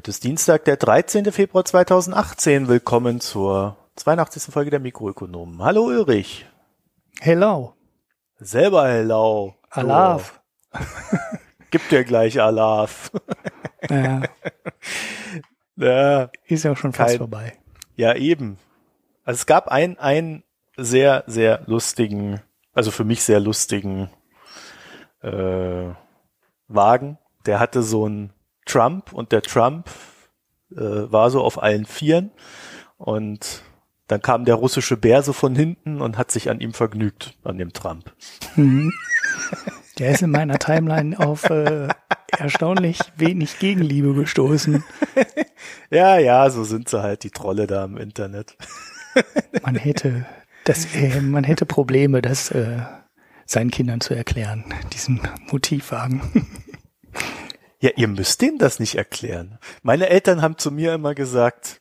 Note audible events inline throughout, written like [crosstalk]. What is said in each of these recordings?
Heute ist Dienstag, der 13. Februar 2018. Willkommen zur 82. Folge der Mikroökonomen. Hallo Ulrich. Hello. Selber hello. Alaf. [laughs] Gib dir gleich Alaf. Ja, [laughs] ja, ist ja auch schon fast Kein- vorbei. ja, eben. Also es gab ein, einen sehr, sehr lustigen, also für mich sehr lustigen äh, Wagen. Der hatte so einen Trump und der Trump äh, war so auf allen Vieren und dann kam der russische Bär so von hinten und hat sich an ihm vergnügt, an dem Trump. Mhm. Der ist in meiner Timeline auf äh, erstaunlich wenig Gegenliebe gestoßen. [laughs] Ja, ja, so sind sie halt, die Trolle da im Internet. [laughs] Man hätte das, äh, man hätte Probleme, das äh, seinen Kindern zu erklären, diesen Motivwagen. Ja, ihr müsst denen das nicht erklären. Meine Eltern haben zu mir immer gesagt,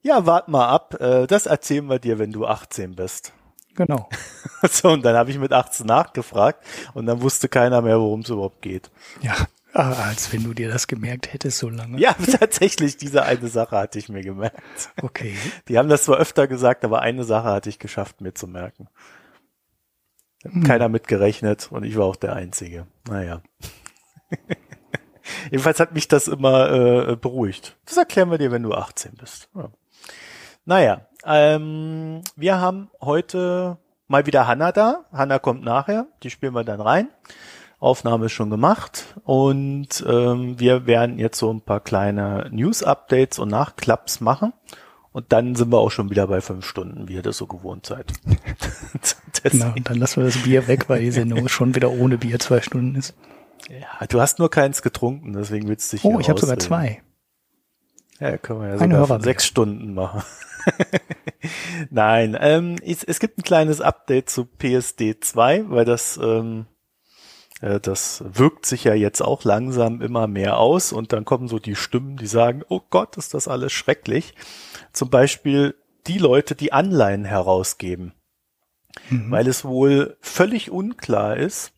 ja, wart mal ab, äh, das erzählen wir dir, wenn du 18 bist. Genau. [laughs] So, und dann habe ich mit 18 nachgefragt und dann wusste keiner mehr, worum es überhaupt geht. Ja, als wenn du dir das gemerkt hättest so lange. Ja, [laughs] tatsächlich, diese eine Sache hatte ich mir gemerkt. Okay. Die haben das zwar öfter gesagt, aber eine Sache hatte ich geschafft, mir zu merken. Keiner mitgerechnet und ich war auch der Einzige. Naja. Jedenfalls hat mich das immer äh, beruhigt. Das erklären wir dir, wenn du 18 bist. Ja. Naja, ähm, wir haben heute mal wieder Hanna da. Hanna kommt nachher, die spielen wir dann rein. Aufnahme ist schon gemacht und ähm, wir werden jetzt so ein paar kleine News-Updates und Nachklaps machen. Und dann sind wir auch schon wieder bei fünf Stunden, wie ihr das so gewohnt seid. [laughs] Genau, und dann lassen wir das Bier weg, weil die Sendung [laughs] schon wieder ohne Bier zwei Stunden ist. Ja, du hast nur keins getrunken, deswegen willst du dich Oh, ich habe sogar zwei. Ja, können wir ja Eine sogar sechs Stunden machen. [laughs] Nein, ähm, es, es gibt ein kleines Update zu PSD 2, weil das, ähm, äh, das wirkt sich ja jetzt auch langsam immer mehr aus und dann kommen so die Stimmen, die sagen, oh Gott, ist das alles schrecklich. Zum Beispiel die Leute, die Anleihen herausgeben, Mhm. weil es wohl völlig unklar ist,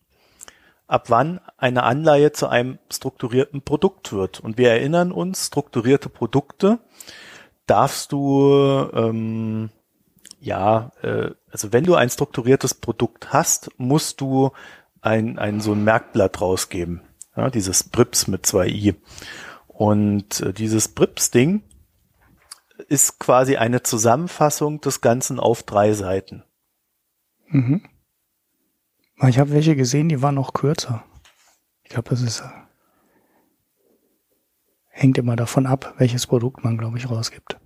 ab wann eine Anleihe zu einem strukturierten Produkt wird. Und wir erinnern uns, strukturierte Produkte darfst du, ähm, ja, äh, also wenn du ein strukturiertes Produkt hast, musst du ein, ein so ein Merkblatt rausgeben. Ja, dieses BRIPS mit zwei i. Und äh, dieses BRIPS-Ding ist quasi eine Zusammenfassung des Ganzen auf drei Seiten. Mhm. Ich habe welche gesehen, die waren noch kürzer. Ich glaube, das ist äh, hängt immer davon ab, welches Produkt man, glaube ich, rausgibt.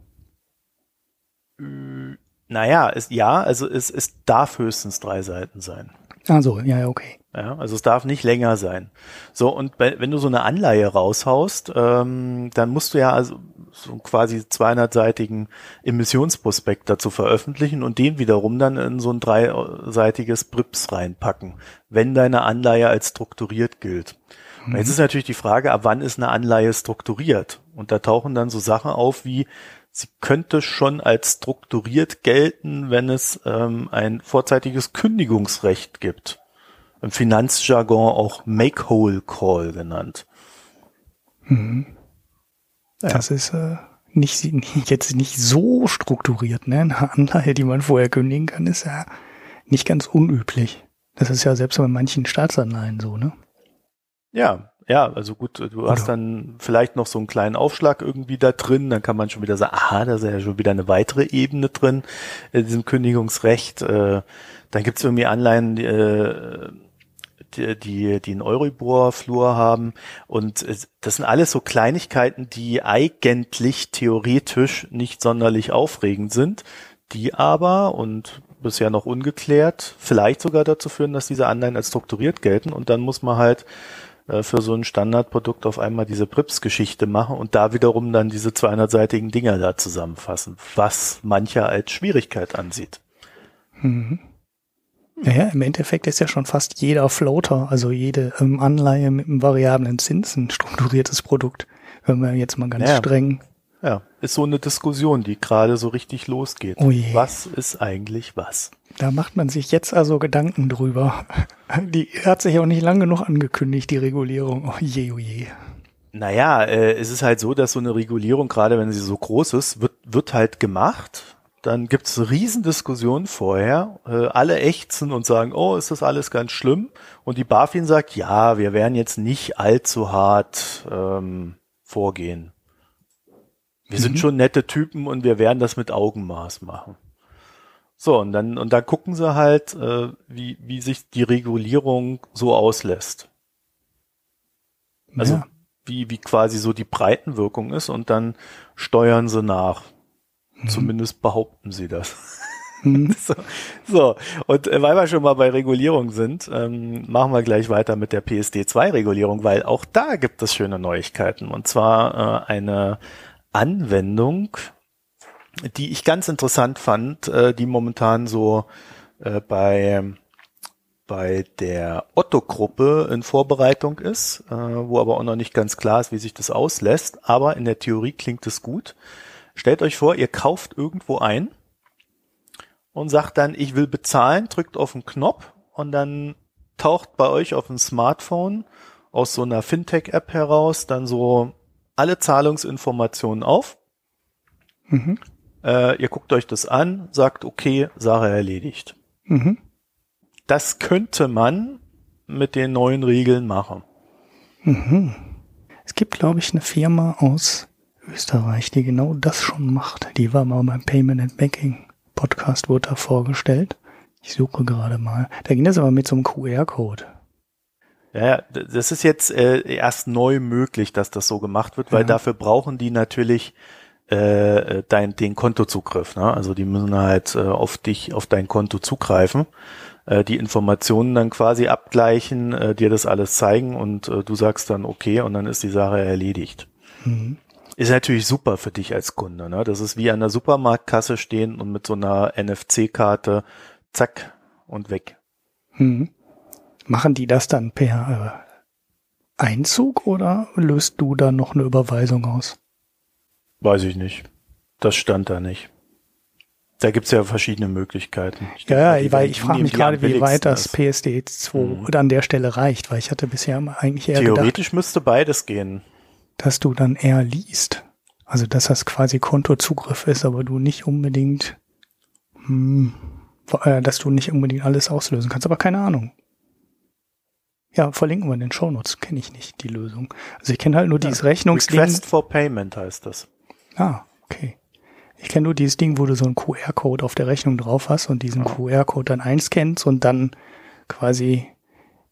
Naja, es, ja, also es, es darf höchstens drei Seiten sein. Also, ja, ja, okay. Ja, also es darf nicht länger sein. So, und wenn du so eine Anleihe raushaust, ähm, dann musst du ja also so quasi 200-seitigen Emissionsprospekt dazu veröffentlichen und den wiederum dann in so ein dreiseitiges BRIPS reinpacken, wenn deine Anleihe als strukturiert gilt. Und jetzt ist natürlich die Frage, ab wann ist eine Anleihe strukturiert? Und da tauchen dann so Sachen auf wie, sie könnte schon als strukturiert gelten, wenn es ähm, ein vorzeitiges Kündigungsrecht gibt. Im Finanzjargon auch Make-Whole-Call genannt. Mhm. Ja. Das ist äh, nicht, jetzt nicht so strukturiert. Ne? Eine Anleihe, die man vorher kündigen kann, ist ja nicht ganz unüblich. Das ist ja selbst bei manchen Staatsanleihen so, ne? Ja, ja, also gut, du hast Oder- dann vielleicht noch so einen kleinen Aufschlag irgendwie da drin, dann kann man schon wieder sagen, aha, da ist ja schon wieder eine weitere Ebene drin, in diesem Kündigungsrecht. Äh, dann gibt's irgendwie Anleihen, die, äh, die, die, die einen Euribor-Flur haben. Und es- das sind alles so Kleinigkeiten, die eigentlich theoretisch nicht sonderlich aufregend sind, die aber, und bisher noch ungeklärt, vielleicht sogar dazu führen, dass diese Anleihen als strukturiert gelten. Und dann muss man halt äh, für so ein Standardprodukt auf einmal diese Prips-Geschichte machen und da wiederum dann diese 200-seitigen Dinger da zusammenfassen, was mancher als Schwierigkeit ansieht. Mhm. Naja, im Endeffekt ist ja schon fast jeder Floater, also jede ähm, Anleihe mit einem variablen Zins ein strukturiertes Produkt. Wenn wir jetzt mal ganz Ja. streng. Ja, ist so eine Diskussion, die gerade so richtig losgeht. Oh je. Was ist eigentlich was? Da macht man sich jetzt also Gedanken drüber. [laughs] Die hat sich auch nicht lang genug angekündigt, die Regulierung. Oh je, oh je. Naja, äh, es ist halt so, dass so eine Regulierung, gerade wenn sie so groß ist, wird, wird halt gemacht. Dann gibt's eine Riesendiskussion vorher. Äh, alle ächzen und sagen, oh, ist das alles ganz schlimm? Und die BaFin sagt, ja, wir werden jetzt nicht allzu hart ähm, vorgehen. Wir mhm. sind schon nette Typen und wir werden das mit Augenmaß machen. So, und dann, und dann gucken sie halt, äh, wie, wie sich die Regulierung so auslässt. Also, ja. wie, wie quasi so die Breitenwirkung ist und dann steuern sie nach. Mhm. Zumindest behaupten sie das. [laughs] Mhm. [laughs] so, so, und äh, weil wir schon mal bei Regulierung sind, ähm, machen wir gleich weiter mit der PSD2-Regulierung, weil auch da gibt es schöne Neuigkeiten. Und zwar äh, eine Anwendung, die ich ganz interessant fand, äh, die momentan so äh, bei bei der Otto-Gruppe in Vorbereitung ist, äh, wo aber auch noch nicht ganz klar ist, wie sich das auslässt. Aber in der Theorie klingt es gut. Stellt euch vor, ihr kauft irgendwo ein und sagt dann, ich will bezahlen, drückt auf den Knopf und dann taucht bei euch auf dem Smartphone aus so einer Fintech-App heraus dann so alle Zahlungsinformationen auf. Mhm. Äh, ihr guckt euch das an, sagt, okay, Sache erledigt. Mhm. Das könnte man mit den neuen Regeln machen. Mhm. Es gibt, glaube ich, eine Firma aus Österreich, die genau das schon macht. Die war mal beim Payment and Banking Podcast, wurde da vorgestellt. Ich suche gerade mal. Da ging das aber mit so einem QR-Code. Ja, das ist jetzt äh, erst neu möglich, dass das so gemacht wird, weil ja. dafür brauchen die natürlich äh, dein, den Kontozugriff. Ne? Also die müssen halt äh, auf dich, auf dein Konto zugreifen, äh, die Informationen dann quasi abgleichen, äh, dir das alles zeigen und äh, du sagst dann okay und dann ist die Sache erledigt. Mhm. Ist natürlich super für dich als Kunde. Ne? Das ist wie an der Supermarktkasse stehen und mit so einer NFC-Karte zack und weg. Mhm. Machen die das dann per äh, Einzug oder löst du da noch eine Überweisung aus? Weiß ich nicht. Das stand da nicht. Da gibt's ja verschiedene Möglichkeiten. Ich ja, ja, weil ich frage mich gerade, wie weit das PSD 2 mhm. an der Stelle reicht, weil ich hatte bisher eigentlich eher Theoretisch gedacht, müsste beides gehen. Dass du dann eher liest. Also, dass das quasi Kontozugriff ist, aber du nicht unbedingt, hm, äh, dass du nicht unbedingt alles auslösen kannst, aber keine Ahnung. Ja, verlinken wir in den Shownotes. Kenne ich nicht, die Lösung. Also ich kenne halt nur ja, dieses Rechnungsding. Request for Payment heißt das. Ah, okay. Ich kenne nur dieses Ding, wo du so einen QR-Code auf der Rechnung drauf hast und diesen ah. QR-Code dann einscannst und dann quasi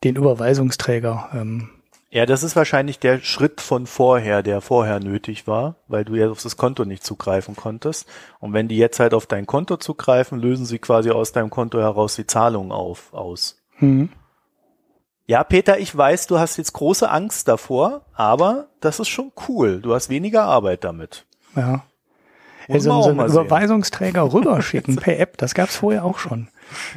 den Überweisungsträger. Ähm, ja, das ist wahrscheinlich der Schritt von vorher, der vorher nötig war, weil du ja auf das Konto nicht zugreifen konntest. Und wenn die jetzt halt auf dein Konto zugreifen, lösen sie quasi aus deinem Konto heraus die Zahlung auf, aus. Mhm. Ja, Peter, ich weiß, du hast jetzt große Angst davor, aber das ist schon cool. Du hast weniger Arbeit damit. Ja. Also so einen Überweisungsträger rüberschicken [laughs] per App, das gab's vorher auch schon.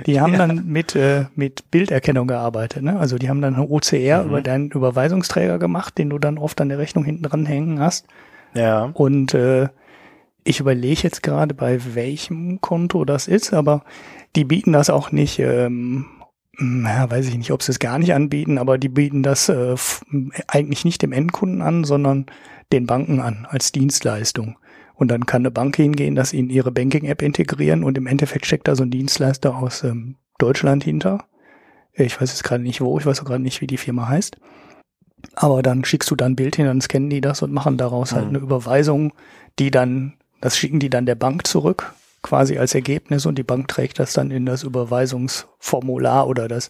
Die [laughs] haben ja. dann mit, äh, mit Bilderkennung gearbeitet. Ne? Also die haben dann eine OCR mhm. über deinen Überweisungsträger gemacht, den du dann oft an der Rechnung hinten dran hängen hast. Ja. Und äh, ich überlege jetzt gerade, bei welchem Konto das ist, aber die bieten das auch nicht ähm, ja, weiß ich nicht, ob sie es gar nicht anbieten, aber die bieten das äh, eigentlich nicht dem Endkunden an, sondern den Banken an als Dienstleistung. Und dann kann eine Bank hingehen, das in ihre Banking-App integrieren und im Endeffekt steckt da so ein Dienstleister aus ähm, Deutschland hinter. Ich weiß jetzt gerade nicht wo, ich weiß auch gerade nicht, wie die Firma heißt. Aber dann schickst du dann ein Bild hin, dann scannen die das und machen daraus halt mhm. halt eine Überweisung, die dann, das schicken die dann der Bank zurück quasi als Ergebnis und die Bank trägt das dann in das Überweisungsformular oder das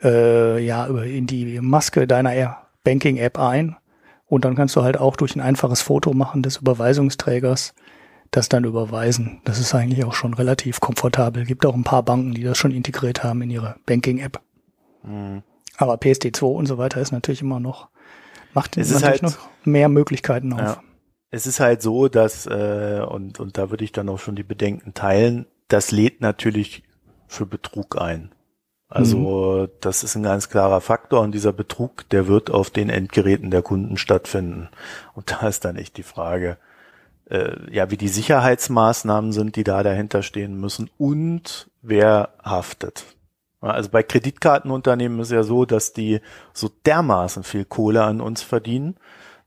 äh, ja in die Maske deiner Banking-App ein und dann kannst du halt auch durch ein einfaches Foto machen des Überweisungsträgers das dann überweisen. Das ist eigentlich auch schon relativ komfortabel. Gibt auch ein paar Banken, die das schon integriert haben in ihre Banking-App. Mhm. Aber PSD2 und so weiter ist natürlich immer noch, macht es natürlich halt, noch mehr Möglichkeiten auf. Ja es ist halt so, dass, äh, und, und da würde ich dann auch schon die Bedenken teilen, das lädt natürlich für Betrug ein. Also mhm. das ist ein ganz klarer Faktor und dieser Betrug, der wird auf den Endgeräten der Kunden stattfinden. Und da ist dann echt die Frage, äh, ja, wie die Sicherheitsmaßnahmen sind, die da dahinter stehen müssen und wer haftet. Also bei Kreditkartenunternehmen ist ja so, dass die so dermaßen viel Kohle an uns verdienen,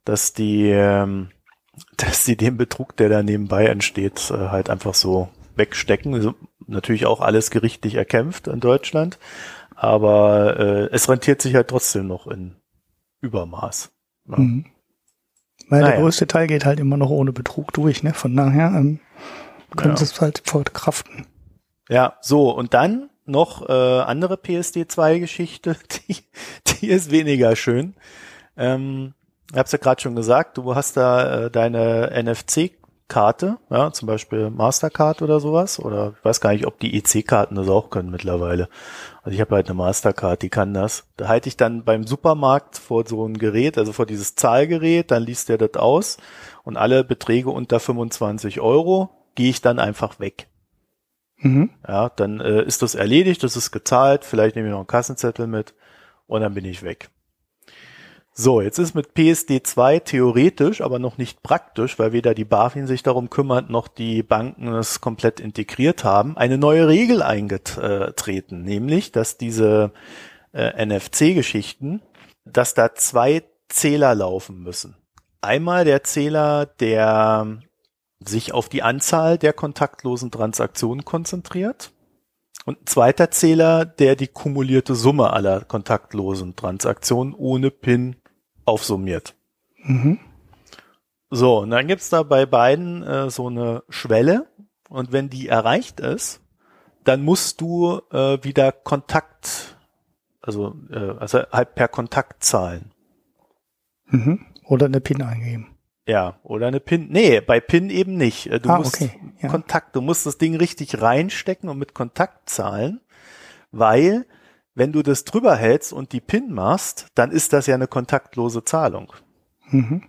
dass die, ähm, [laughs] dass die den Betrug, der da nebenbei entsteht, äh, halt einfach so wegstecken. Also natürlich auch alles gerichtlich erkämpft in Deutschland, aber äh, es rentiert sich halt trotzdem noch in Übermaß. Ne? Mhm. Weil naja. der größte Teil geht halt immer noch ohne Betrug durch, ne? Von daher ähm, können ja. sie es halt verkraften. Ja, so, und dann noch äh, andere PSD2-Geschichte, [laughs] die, die ist weniger schön. Ähm, ich hab's ja gerade schon gesagt, du hast da äh, deine NFC-Karte, ja, zum Beispiel Mastercard oder sowas, oder ich weiß gar nicht, ob die EC-Karten das auch können mittlerweile. Also ich habe halt eine Mastercard, die kann das. Da halte ich dann beim Supermarkt vor so ein Gerät, also vor dieses Zahlgerät, dann liest der das aus und alle Beträge unter 25 Euro gehe ich dann einfach weg. Mhm. Ja, dann äh, ist das erledigt, das ist gezahlt, vielleicht nehme ich noch einen Kassenzettel mit und dann bin ich weg. So, jetzt ist mit PSD2 theoretisch, aber noch nicht praktisch, weil weder die BaFin sich darum kümmert, noch die Banken es komplett integriert haben, eine neue Regel eingetreten, nämlich, dass diese äh, NFC-Geschichten, dass da zwei Zähler laufen müssen. Einmal der Zähler, der sich auf die Anzahl der kontaktlosen Transaktionen konzentriert. Und ein zweiter Zähler, der die kumulierte Summe aller kontaktlosen Transaktionen ohne PIN aufsummiert. Mhm. So, und dann gibt's da bei beiden äh, so eine Schwelle und wenn die erreicht ist, dann musst du äh, wieder Kontakt, also, äh, also halt per Kontakt zahlen. Mhm. Oder eine PIN eingeben. Ja, oder eine PIN. Nee, bei PIN eben nicht. Äh, du ah, musst okay. ja. Kontakt, du musst das Ding richtig reinstecken und mit Kontakt zahlen, weil wenn du das drüber hältst und die PIN machst, dann ist das ja eine kontaktlose Zahlung. Mhm.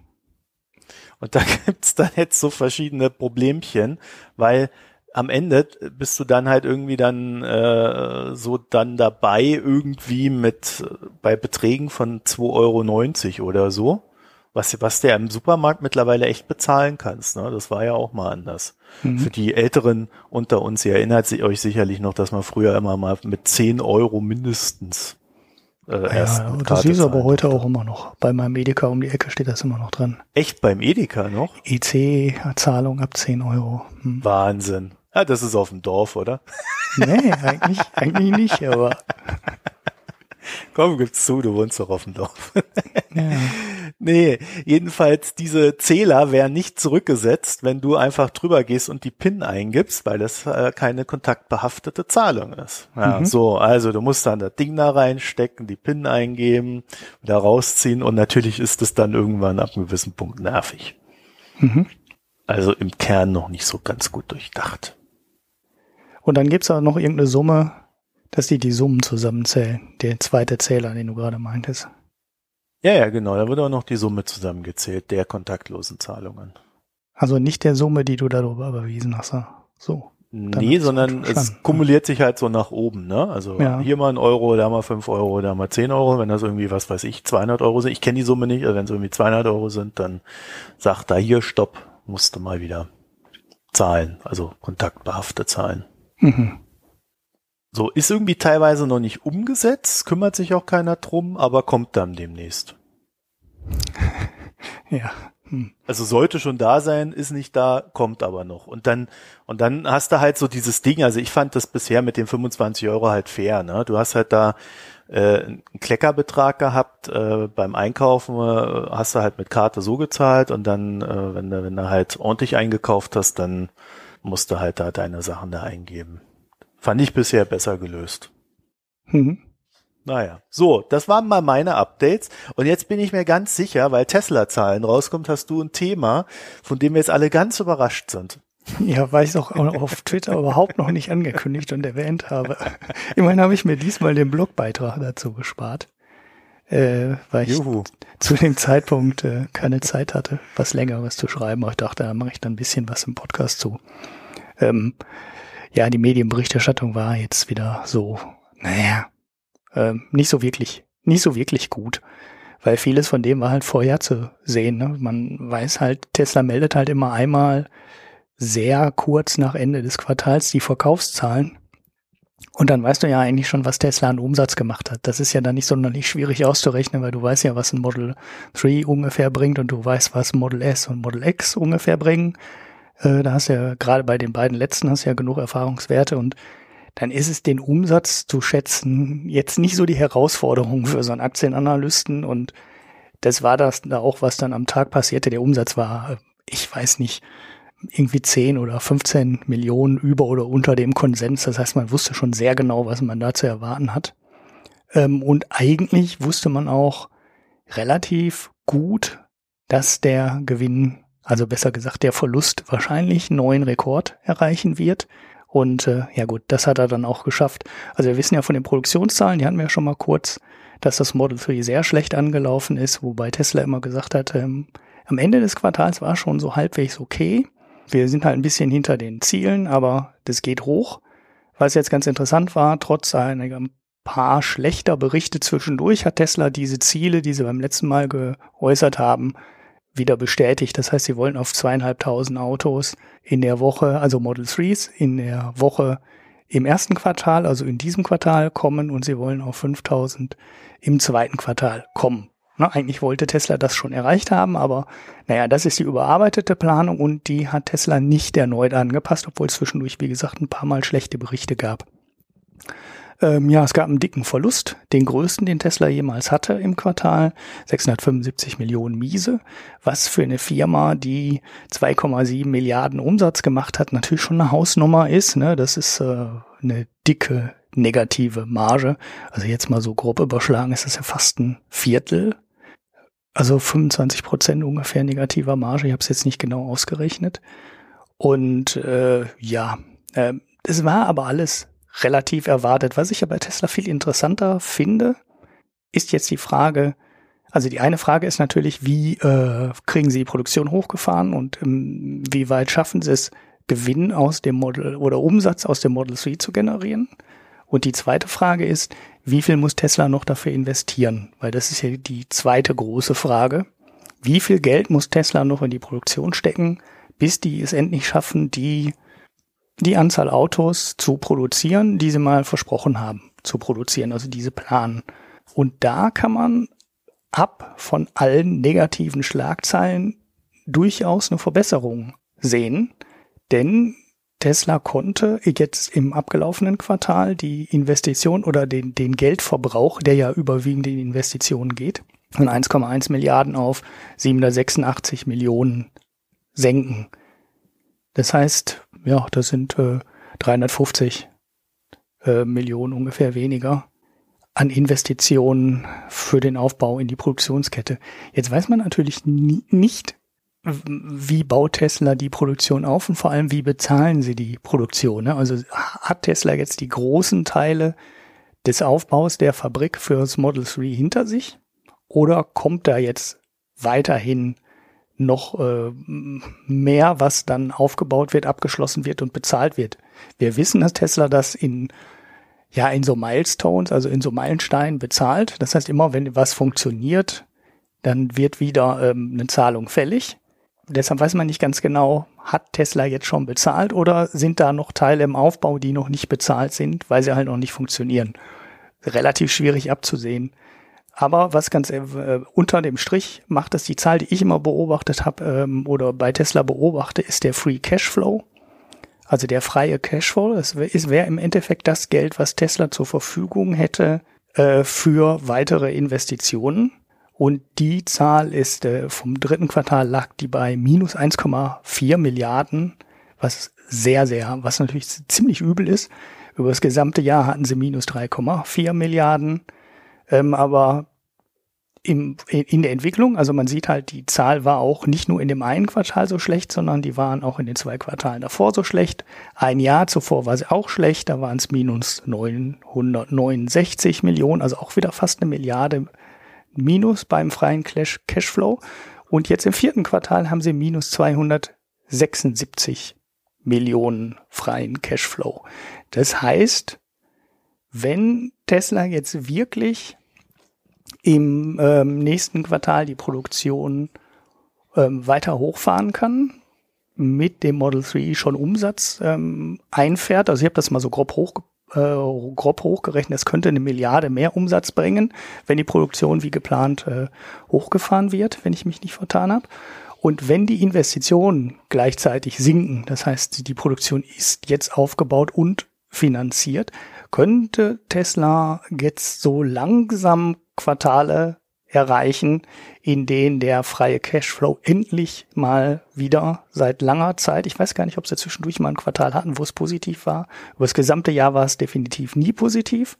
Und da [laughs] gibt's dann jetzt so verschiedene Problemchen, weil am Ende bist du dann halt irgendwie dann äh, so dann dabei irgendwie mit äh, bei Beträgen von 2,90 Euro oder so was, was der im Supermarkt mittlerweile echt bezahlen kannst. Ne? Das war ja auch mal anders. Mhm. Für die Älteren unter uns, ihr erinnert euch sicherlich noch, dass man früher immer mal mit 10 Euro mindestens äh, erst ja, das ist aber heute auch immer noch. Bei meinem Edeka um die Ecke steht das immer noch dran. Echt beim Edeka noch? EC-Zahlung ab 10 Euro. Hm. Wahnsinn. Ja, das ist auf dem Dorf, oder? Nee, eigentlich, eigentlich nicht, aber. [laughs] Komm, gib's zu, du wohnst doch auf dem Dorf. [laughs] Ja. Nee, jedenfalls diese Zähler werden nicht zurückgesetzt, wenn du einfach drüber gehst und die PIN eingibst, weil das äh, keine kontaktbehaftete Zahlung ist. Ja, mhm. so, also du musst dann das Ding da reinstecken, die PIN eingeben, wieder rausziehen und natürlich ist es dann irgendwann ab einem gewissen Punkt nervig. Mhm. Also im Kern noch nicht so ganz gut durchdacht. Und dann gibt's auch noch irgendeine Summe, dass die die Summen zusammenzählen. Der zweite Zähler, den du gerade meintest. Ja, ja, genau. Da wird auch noch die Summe zusammengezählt, der kontaktlosen Zahlungen. Also nicht der Summe, die du darüber überwiesen hast. So. Nee, sondern es kumuliert sich halt so nach oben, ne? Also ja. hier mal ein Euro, da mal fünf Euro, da mal zehn Euro. Wenn das irgendwie, was weiß ich, 200 Euro sind. Ich kenne die Summe nicht, also wenn es irgendwie 200 Euro sind, dann sagt da hier, stopp, musst du mal wieder zahlen. Also kontaktbehafte zahlen. Mhm. So, ist irgendwie teilweise noch nicht umgesetzt, kümmert sich auch keiner drum, aber kommt dann demnächst. [laughs] ja. Hm. Also sollte schon da sein, ist nicht da, kommt aber noch. Und dann, und dann hast du halt so dieses Ding, also ich fand das bisher mit den 25 Euro halt fair, ne? Du hast halt da äh, einen Kleckerbetrag gehabt, äh, beim Einkaufen äh, hast du halt mit Karte so gezahlt und dann, äh, wenn du, wenn du halt ordentlich eingekauft hast, dann musst du halt da deine Sachen da eingeben. Fand ich bisher besser gelöst. Mhm. Naja, so, das waren mal meine Updates. Und jetzt bin ich mir ganz sicher, weil Tesla-Zahlen rauskommt, hast du ein Thema, von dem wir jetzt alle ganz überrascht sind. Ja, weil ich es auch auf Twitter überhaupt noch nicht angekündigt und erwähnt habe. Immerhin habe ich mir diesmal den Blogbeitrag dazu gespart, äh, weil Juhu. ich zu dem Zeitpunkt äh, keine Zeit hatte, was längeres zu schreiben. Aber ich dachte, da mache ich dann ein bisschen was im Podcast zu. Ähm, ja, die Medienberichterstattung war jetzt wieder so, naja, äh, nicht so wirklich, nicht so wirklich gut. Weil vieles von dem war halt vorher zu sehen. Ne? Man weiß halt, Tesla meldet halt immer einmal sehr kurz nach Ende des Quartals die Verkaufszahlen. Und dann weißt du ja eigentlich schon, was Tesla an Umsatz gemacht hat. Das ist ja dann nicht sonderlich schwierig auszurechnen, weil du weißt ja, was ein Model 3 ungefähr bringt und du weißt, was Model S und Model X ungefähr bringen. Äh, da hast du ja gerade bei den beiden letzten hast du ja genug Erfahrungswerte und dann ist es den Umsatz zu schätzen jetzt nicht so die Herausforderung für so einen Aktienanalysten und das war das da auch, was dann am Tag passierte. Der Umsatz war, ich weiß nicht, irgendwie 10 oder 15 Millionen über oder unter dem Konsens. Das heißt, man wusste schon sehr genau, was man da zu erwarten hat. Ähm, und eigentlich wusste man auch relativ gut, dass der Gewinn, also besser gesagt der Verlust wahrscheinlich neuen Rekord erreichen wird. Und äh, ja gut, das hat er dann auch geschafft. Also wir wissen ja von den Produktionszahlen, die hatten wir ja schon mal kurz, dass das Model 3 sehr schlecht angelaufen ist, wobei Tesla immer gesagt hat, ähm, am Ende des Quartals war schon so halbwegs okay. Wir sind halt ein bisschen hinter den Zielen, aber das geht hoch. Was jetzt ganz interessant war, trotz einiger paar schlechter Berichte zwischendurch hat Tesla diese Ziele, die sie beim letzten Mal geäußert haben, wieder bestätigt. Das heißt, sie wollen auf zweieinhalbtausend Autos in der Woche, also Model 3s, in der Woche im ersten Quartal, also in diesem Quartal kommen und sie wollen auf 5000 im zweiten Quartal kommen. Na, eigentlich wollte Tesla das schon erreicht haben, aber naja, das ist die überarbeitete Planung und die hat Tesla nicht erneut angepasst, obwohl es zwischendurch, wie gesagt, ein paar Mal schlechte Berichte gab. Ähm, ja, es gab einen dicken Verlust, den größten, den Tesla jemals hatte im Quartal, 675 Millionen Miese, was für eine Firma, die 2,7 Milliarden Umsatz gemacht hat, natürlich schon eine Hausnummer ist. Ne? Das ist äh, eine dicke negative Marge. Also jetzt mal so grob überschlagen ist das ja fast ein Viertel. Also 25 Prozent ungefähr negativer Marge. Ich habe es jetzt nicht genau ausgerechnet. Und äh, ja, äh, es war aber alles relativ erwartet. Was ich ja bei Tesla viel interessanter finde, ist jetzt die Frage, also die eine Frage ist natürlich, wie äh, kriegen Sie die Produktion hochgefahren und ähm, wie weit schaffen Sie es, Gewinn aus dem Model oder Umsatz aus dem Model 3 zu generieren? Und die zweite Frage ist, wie viel muss Tesla noch dafür investieren? Weil das ist ja die zweite große Frage. Wie viel Geld muss Tesla noch in die Produktion stecken, bis die es endlich schaffen, die die Anzahl Autos zu produzieren, die sie mal versprochen haben zu produzieren, also diese planen. Und da kann man ab von allen negativen Schlagzeilen durchaus eine Verbesserung sehen, denn Tesla konnte jetzt im abgelaufenen Quartal die Investition oder den, den Geldverbrauch, der ja überwiegend in Investitionen geht, von 1,1 Milliarden auf 786 Millionen senken. Das heißt, ja, das sind äh, 350 äh, Millionen ungefähr weniger an Investitionen für den Aufbau in die Produktionskette. Jetzt weiß man natürlich nie, nicht, wie baut Tesla die Produktion auf und vor allem, wie bezahlen sie die Produktion? Ne? Also hat Tesla jetzt die großen Teile des Aufbaus der Fabrik fürs Model 3 hinter sich? Oder kommt da jetzt weiterhin noch äh, mehr, was dann aufgebaut wird, abgeschlossen wird und bezahlt wird. Wir wissen, dass Tesla das in ja in so Milestones, also in so Meilensteinen bezahlt. Das heißt, immer wenn was funktioniert, dann wird wieder ähm, eine Zahlung fällig. Deshalb weiß man nicht ganz genau, hat Tesla jetzt schon bezahlt oder sind da noch Teile im Aufbau, die noch nicht bezahlt sind, weil sie halt noch nicht funktionieren. Relativ schwierig abzusehen. Aber was ganz äh, unter dem Strich macht es die Zahl, die ich immer beobachtet habe ähm, oder bei Tesla beobachte, ist der Free Cashflow. Also der freie Cashflow. Es wäre im Endeffekt das Geld, was Tesla zur Verfügung hätte äh, für weitere Investitionen. Und die Zahl ist äh, vom dritten Quartal lag die bei minus 1,4 Milliarden, was sehr, sehr, was natürlich ziemlich übel ist. Über das gesamte Jahr hatten sie minus 3,4 Milliarden. Ähm, aber im, in der Entwicklung, also man sieht halt, die Zahl war auch nicht nur in dem einen Quartal so schlecht, sondern die waren auch in den zwei Quartalen davor so schlecht. Ein Jahr zuvor war sie auch schlecht, da waren es minus 969 Millionen, also auch wieder fast eine Milliarde minus beim freien Cash Cashflow. Und jetzt im vierten Quartal haben sie minus 276 Millionen freien Cashflow. Das heißt, wenn Tesla jetzt wirklich im ähm, nächsten Quartal die Produktion ähm, weiter hochfahren kann, mit dem Model 3 schon Umsatz ähm, einfährt. Also ich habe das mal so grob hoch äh, grob hochgerechnet, es könnte eine Milliarde mehr Umsatz bringen, wenn die Produktion wie geplant äh, hochgefahren wird, wenn ich mich nicht vertan habe. Und wenn die Investitionen gleichzeitig sinken, das heißt, die Produktion ist jetzt aufgebaut und finanziert, könnte Tesla jetzt so langsam Quartale erreichen, in denen der freie Cashflow endlich mal wieder seit langer Zeit, ich weiß gar nicht, ob sie zwischendurch mal ein Quartal hatten, wo es positiv war, über das gesamte Jahr war es definitiv nie positiv,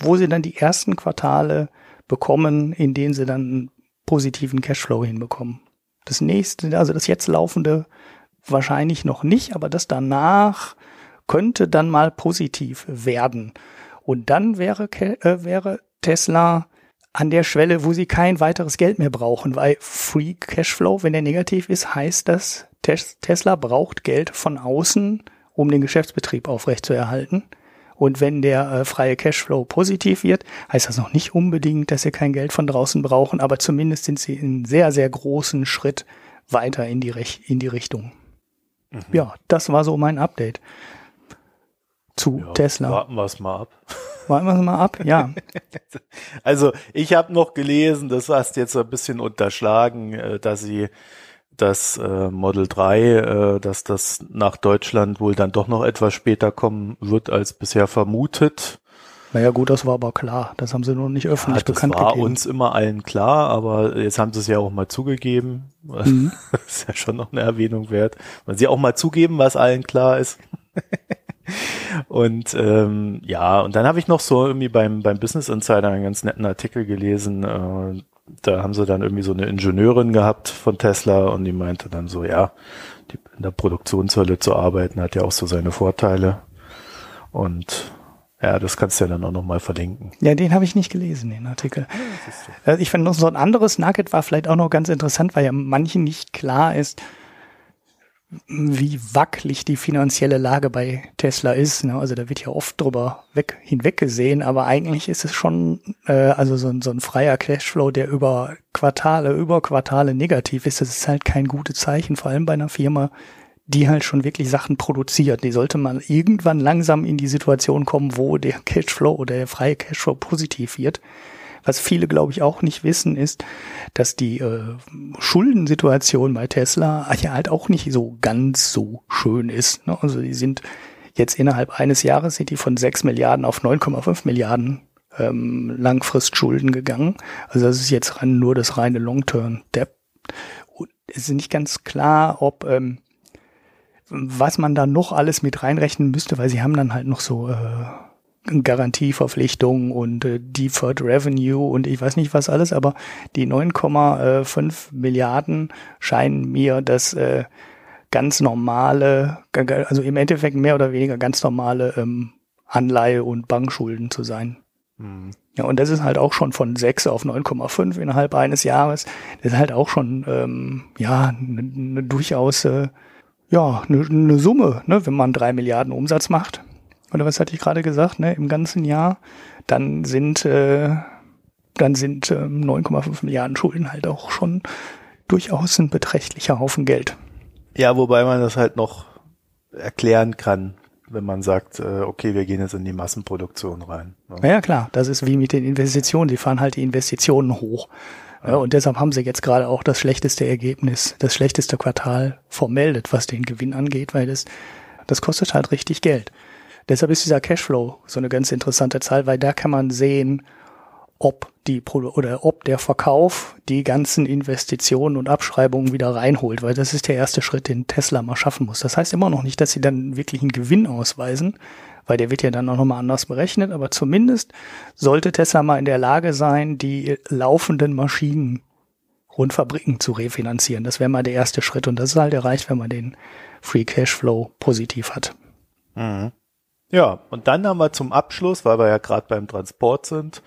wo sie dann die ersten Quartale bekommen, in denen sie dann einen positiven Cashflow hinbekommen. Das nächste, also das jetzt laufende wahrscheinlich noch nicht, aber das danach könnte dann mal positiv werden. Und dann wäre, äh, wäre Tesla an der Schwelle, wo sie kein weiteres Geld mehr brauchen, weil Free Cashflow, wenn der negativ ist, heißt das, Tesla braucht Geld von außen, um den Geschäftsbetrieb aufrechtzuerhalten. Und wenn der äh, freie Cashflow positiv wird, heißt das noch nicht unbedingt, dass sie kein Geld von draußen brauchen, aber zumindest sind sie in sehr, sehr großen Schritt weiter in die, Rech in die Richtung. Mhm. Ja, das war so mein Update zu ja, Tesla. Warten wir es mal ab. Warten wir es mal ab, ja. [laughs] Also ich habe noch gelesen, das hast jetzt ein bisschen unterschlagen, äh, dass sie das äh, Model 3, äh, dass das nach Deutschland wohl dann doch noch etwas später kommen wird als bisher vermutet. Naja gut, das war aber klar. Das haben sie noch nicht öffentlich ja, bekannt gegeben. Das war uns immer allen klar, aber jetzt haben sie es ja auch mal zugegeben. Mhm. [laughs] Das ist ja schon noch eine Erwähnung wert. Weil sie auch mal zugeben, was allen klar ist. [laughs] und ähm, ja, und dann habe ich noch so irgendwie beim, beim Business Insider einen ganz netten Artikel gelesen. Äh, da haben sie dann irgendwie so eine Ingenieurin gehabt von Tesla und die meinte dann so, ja, die, in der Produktionshölle zu arbeiten hat ja auch so seine Vorteile. Und ja, das kannst du ja dann auch nochmal verlinken. Ja, den habe ich nicht gelesen, den Artikel. Ja, ich finde noch so ein anderes Nugget war vielleicht auch noch ganz interessant, weil ja manchen nicht klar ist, wie wackelig die finanzielle Lage bei Tesla ist. Ne? Also da wird ja oft drüber weg, hinweg gesehen, aber eigentlich ist es schon äh, also so ein, so ein freier Cashflow, der über Quartale, über Quartale negativ ist. Das ist halt kein gutes Zeichen, vor allem bei einer Firma, die halt schon wirklich Sachen produziert. Die sollte man irgendwann langsam in die Situation kommen, wo der Cashflow oder der freie Cashflow positiv wird. Was viele, glaube ich, auch nicht wissen, ist, dass die äh, Schuldensituation bei Tesla ja halt auch nicht so ganz so schön ist. Ne? Also die sind jetzt innerhalb eines Jahres sind die von 6 Milliarden auf 9,5 Milliarden ähm, Langfristschulden gegangen. Also das ist jetzt nur das reine Long-Term-Debt. Es ist nicht ganz klar, ob ähm, was man da noch alles mit reinrechnen müsste, weil sie haben dann halt noch so äh, Garantieverpflichtungen und äh, Deferred Revenue und ich weiß nicht was alles, aber die 9,5 Milliarden scheinen mir das äh, ganz normale, also im Endeffekt mehr oder weniger ganz normale ähm, Anleihe und Bankschulden zu sein. Mhm. Ja, und das ist halt auch schon von 6 auf 9,5 innerhalb eines Jahres. Das ist halt auch schon, ähm, ja, eine ne, durchaus, äh, ja, eine ne Summe, ne, wenn man drei Milliarden Umsatz macht oder was hatte ich gerade gesagt, ne, im ganzen Jahr, dann sind, äh, dann sind äh, 9,5 Milliarden Schulden halt auch schon durchaus ein beträchtlicher Haufen Geld. Ja, wobei man das halt noch erklären kann, wenn man sagt, äh, okay, wir gehen jetzt in die Massenproduktion rein. Ne? Ja, klar, das ist wie mit den Investitionen, die fahren halt die Investitionen hoch. Ja, und deshalb haben sie jetzt gerade auch das schlechteste Ergebnis, das schlechteste Quartal vermeldet, was den Gewinn angeht, weil das, das kostet halt richtig Geld. Deshalb ist dieser Cashflow so eine ganz interessante Zahl, weil da kann man sehen, ob die oder ob der Verkauf die ganzen Investitionen und Abschreibungen wieder reinholt, weil das ist der erste Schritt, den Tesla mal schaffen muss. Das heißt immer noch nicht, dass sie dann wirklich einen Gewinn ausweisen, weil der wird ja dann auch nochmal anders berechnet, aber zumindest sollte Tesla mal in der Lage sein, die laufenden Maschinen und Fabriken zu refinanzieren. Das wäre mal der erste Schritt und das ist halt erreicht, wenn man den Free Cashflow positiv hat. Mhm. Ja, und dann haben wir zum Abschluss, weil wir ja gerade beim Transport sind,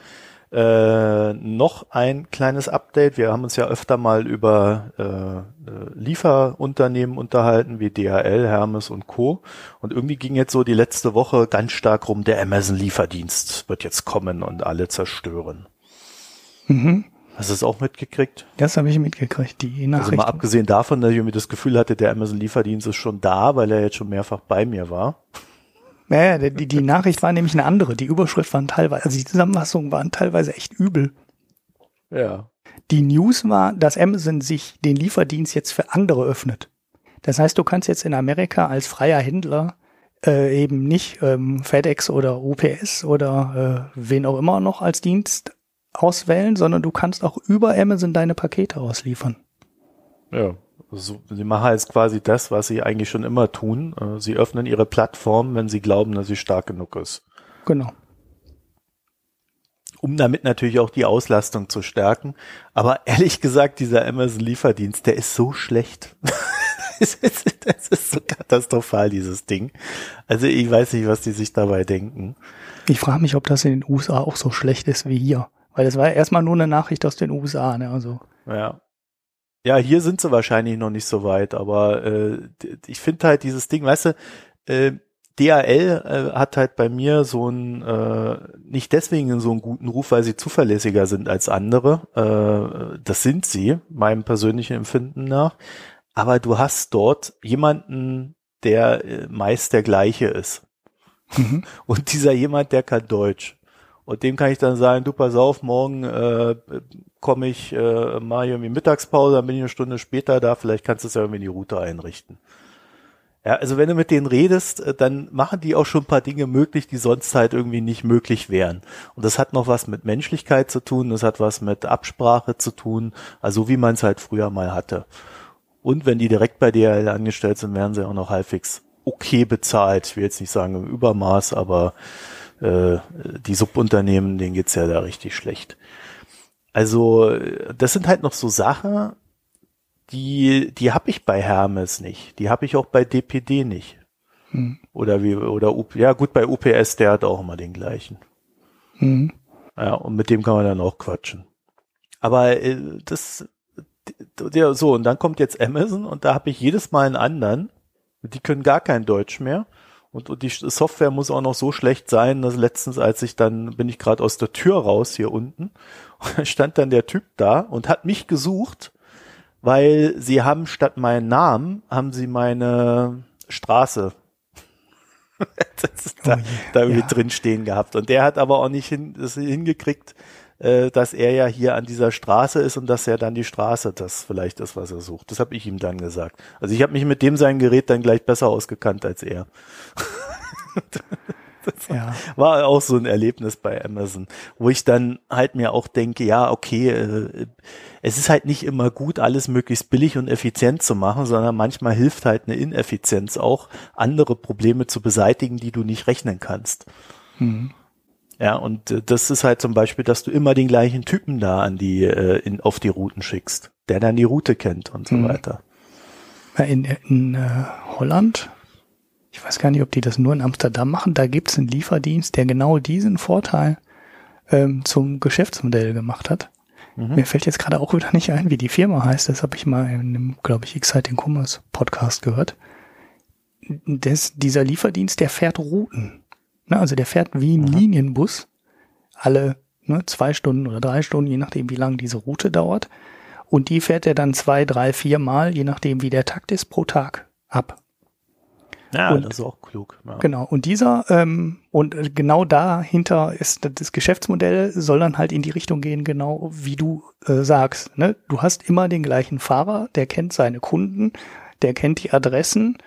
äh, noch ein kleines Update. Wir haben uns ja öfter mal über äh, äh Lieferunternehmen unterhalten, wie DHL, Hermes und Co. Und irgendwie ging jetzt so die letzte Woche ganz stark rum, der Amazon-Lieferdienst wird jetzt kommen und alle zerstören. Mhm. Hast du es auch mitgekriegt? Das habe ich mitgekriegt, die Nachrichten. Also mal abgesehen davon, dass ich mir das Gefühl hatte, der Amazon-Lieferdienst ist schon da, weil er jetzt schon mehrfach bei mir war. Naja, die, die Nachricht war nämlich eine andere. Die Überschrift waren teilweise, also die Zusammenfassungen waren teilweise echt übel. Ja. Die News war, dass Amazon sich den Lieferdienst jetzt für andere öffnet. Das heißt, du kannst jetzt in Amerika als freier Händler äh, eben nicht ähm, FedEx oder UPS oder äh, wen auch immer noch als Dienst auswählen, sondern du kannst auch über Amazon deine Pakete ausliefern. Ja, so, sie machen jetzt quasi das, was sie eigentlich schon immer tun. Äh, sie öffnen ihre Plattform, wenn sie glauben, dass sie stark genug ist. Genau. Um damit natürlich auch die Auslastung zu stärken. Aber ehrlich gesagt, dieser Amazon-Lieferdienst, der ist so schlecht. [laughs] das ist so katastrophal, dieses Ding. Also ich weiß nicht, was die sich dabei denken. Ich frage mich, ob das in den USA auch so schlecht ist wie hier. Weil das war ja erstmal nur eine Nachricht aus den USA, ne? Also. Ja. Ja, hier sind sie wahrscheinlich noch nicht so weit, aber äh, ich finde halt dieses Ding, weißt du, äh, DHL äh, hat halt bei mir so ein äh, nicht deswegen so einen guten Ruf, weil sie zuverlässiger sind als andere. Äh, das sind sie, meinem persönlichen Empfinden nach. Aber du hast dort jemanden, der äh, meist der gleiche ist. Mhm. Und dieser jemand, der kann Deutsch. Und dem kann ich dann sagen, du pass auf, morgen äh, komme ich, äh, ich irgendwie Mittagspause, dann bin ich eine Stunde später da, vielleicht kannst du es ja irgendwie in die Route einrichten. Ja, also wenn du mit denen redest, äh, dann machen die auch schon ein paar Dinge möglich, die sonst halt irgendwie nicht möglich wären. Und das hat noch was mit Menschlichkeit zu tun, das hat was mit Absprache zu tun, also wie man es halt früher mal hatte. Und wenn die direkt bei DHL angestellt sind, werden sie auch noch halbwegs okay bezahlt. Ich will jetzt nicht sagen im Übermaß, aber äh, die Subunternehmen, denen geht's ja da richtig schlecht. Also das sind halt noch so Sachen, die die habe ich bei Hermes nicht, die habe ich auch bei DPD nicht. Hm. Oder wie oder U ja gut bei UPS, der hat auch immer den gleichen. Hm. Ja, und mit dem kann man dann auch quatschen. Aber äh, das der so und dann kommt jetzt Amazon und da habe ich jedes Mal einen anderen. Die können gar kein Deutsch mehr. Und, und die Software muss auch noch so schlecht sein, dass letztens, als ich dann, bin ich gerade aus der Tür raus hier unten, [laughs] stand dann der Typ da und hat mich gesucht, weil sie haben statt meinen Namen, haben sie meine Straße [laughs] da, oh da irgendwie ja. drin stehen gehabt. Und der hat aber auch nicht hin, das hingekriegt, äh, dass er ja hier an dieser Straße ist und dass er dann die Straße das vielleicht ist, was er sucht. Das habe ich ihm dann gesagt. Also ich habe mich mit dem sein Gerät dann gleich besser ausgekannt als er. [laughs] ja. war auch so ein Erlebnis bei Amazon, wo ich dann halt mir auch denke, ja, okay, äh, es ist halt nicht immer gut, alles möglichst billig und effizient zu machen, sondern manchmal hilft halt eine Ineffizienz auch, andere Probleme zu beseitigen, die du nicht rechnen kannst. Mhm. Ja, und äh, das ist halt zum Beispiel, dass du immer den gleichen Typen da an die, äh, in, auf die Routen schickst, der dann die Route kennt und so mhm. weiter. In, in äh, Holland, ich weiß gar nicht, ob die das nur in Amsterdam machen, da gibt's einen Lieferdienst, der genau diesen Vorteil ähm, zum Geschäftsmodell gemacht hat. Mhm. Mir fällt jetzt gerade auch wieder nicht ein, wie die Firma heißt. Das habe ich mal in einem, glaube ich, Exciting Commerce Podcast gehört. Das, dieser Lieferdienst, der fährt Routen. Ne, also der fährt wie ein mhm. Linienbus alle ne, zwei Stunden oder drei Stunden, je nachdem, wie lang diese Route dauert. Und die fährt er dann zwei, drei, vier Mal, je nachdem, wie der Takt ist, pro Tag ab. Ja, und, das ist auch klug. Ja. Genau. Und dieser, ähm, und genau dahinter ist das Geschäftsmodell, soll dann halt in die Richtung gehen, genau wie du äh, sagst. Ne? Du hast immer den gleichen Fahrer, der kennt seine Kunden, der kennt die Adressen,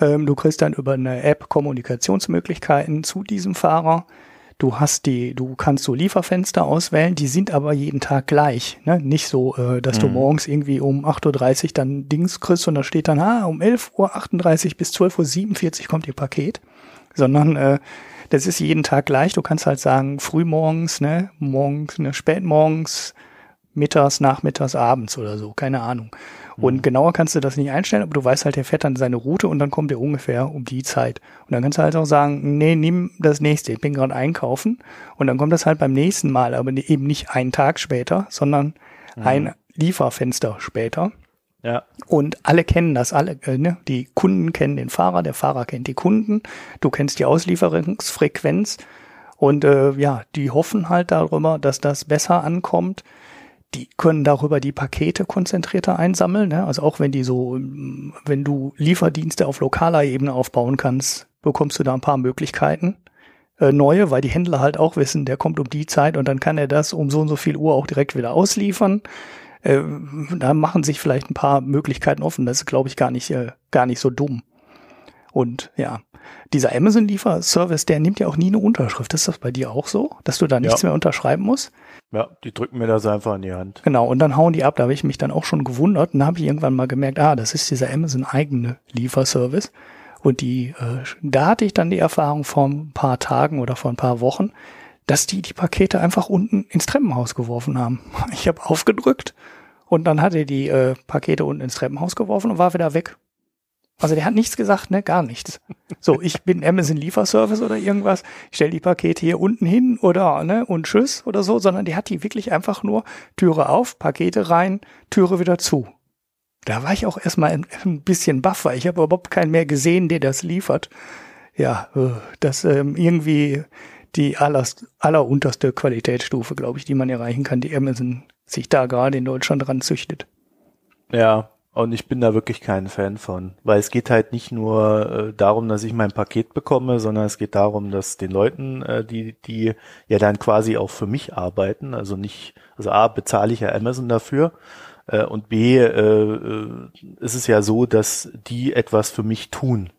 ähm, du kriegst dann über eine App Kommunikationsmöglichkeiten zu diesem Fahrer. Du hast die, du kannst so Lieferfenster auswählen, die sind aber jeden Tag gleich. Ne? Nicht so, äh, dass mhm. du morgens irgendwie um 8.30 Uhr dann Dings kriegst und da steht dann, ah, um 11.38 Uhr bis 12.47 Uhr kommt ihr Paket. Sondern äh, das ist jeden Tag gleich. Du kannst halt sagen, frühmorgens, ne, morgens, ne, spätmorgens, mittags, nachmittags, abends oder so, keine Ahnung. Und mhm. genauer kannst du das nicht einstellen, aber du weißt halt, der fährt dann seine Route und dann kommt er ungefähr um die Zeit. Und dann kannst du halt auch sagen, nee, nimm das nächste, ich bin gerade einkaufen. Und dann kommt das halt beim nächsten Mal, aber eben nicht einen Tag später, sondern mhm. ein Lieferfenster später. Ja. Und alle kennen das, alle, äh, ne? Die Kunden kennen den Fahrer, der Fahrer kennt die Kunden, du kennst die Auslieferungsfrequenz und äh, ja, die hoffen halt darüber, dass das besser ankommt die können darüber die Pakete konzentrierter einsammeln. Ne? Also auch wenn die so, wenn du Lieferdienste auf lokaler Ebene aufbauen kannst, bekommst du da ein paar Möglichkeiten. Äh, neue, weil die Händler halt auch wissen, der kommt um die Zeit und dann kann er das um so und so viel Uhr auch direkt wieder ausliefern. Äh, da machen sich vielleicht ein paar Möglichkeiten offen. Das ist, glaube ich, gar nicht, äh, gar nicht so dumm. Und ja, dieser Amazon-Lieferservice, der nimmt ja auch nie eine Unterschrift. Ist das bei dir auch so, dass du da nichts ja. mehr unterschreiben musst? Ja, die drücken mir das einfach in die Hand. Genau, und dann hauen die ab. Da habe ich mich dann auch schon gewundert. Und da habe ich irgendwann mal gemerkt, ah, das ist dieser Amazon-eigene Lieferservice. Und die, äh, da hatte ich dann die Erfahrung vor ein paar Tagen oder vor ein paar Wochen, dass die die Pakete einfach unten ins Treppenhaus geworfen haben. [laughs] Ich habe aufgedrückt und dann hat er die äh, Pakete unten ins Treppenhaus geworfen und war wieder weg. Also der hat nichts gesagt, ne, gar nichts. So, ich bin Amazon Lieferservice oder irgendwas, ich stelle die Pakete hier unten hin oder ne und tschüss oder so, sondern der hat die wirklich einfach nur Türe auf, Pakete rein, Türe wieder zu. Da war ich auch erstmal ein, ein bisschen baff, weil ich habe überhaupt keinen mehr gesehen, der das liefert. Ja, äh, das ähm, irgendwie die allerst, allerunterste Qualitätsstufe, glaube ich, die man erreichen kann, die Amazon sich da gerade in Deutschland dran züchtet. Ja, und ich bin da wirklich kein Fan von, weil es geht halt nicht nur äh, darum, dass ich mein Paket bekomme, sondern es geht darum, dass den Leuten, äh, die, die ja dann quasi auch für mich arbeiten, also nicht, also A, bezahle ich ja Amazon dafür, äh, und B, äh, äh, ist es ja so, dass die etwas für mich tun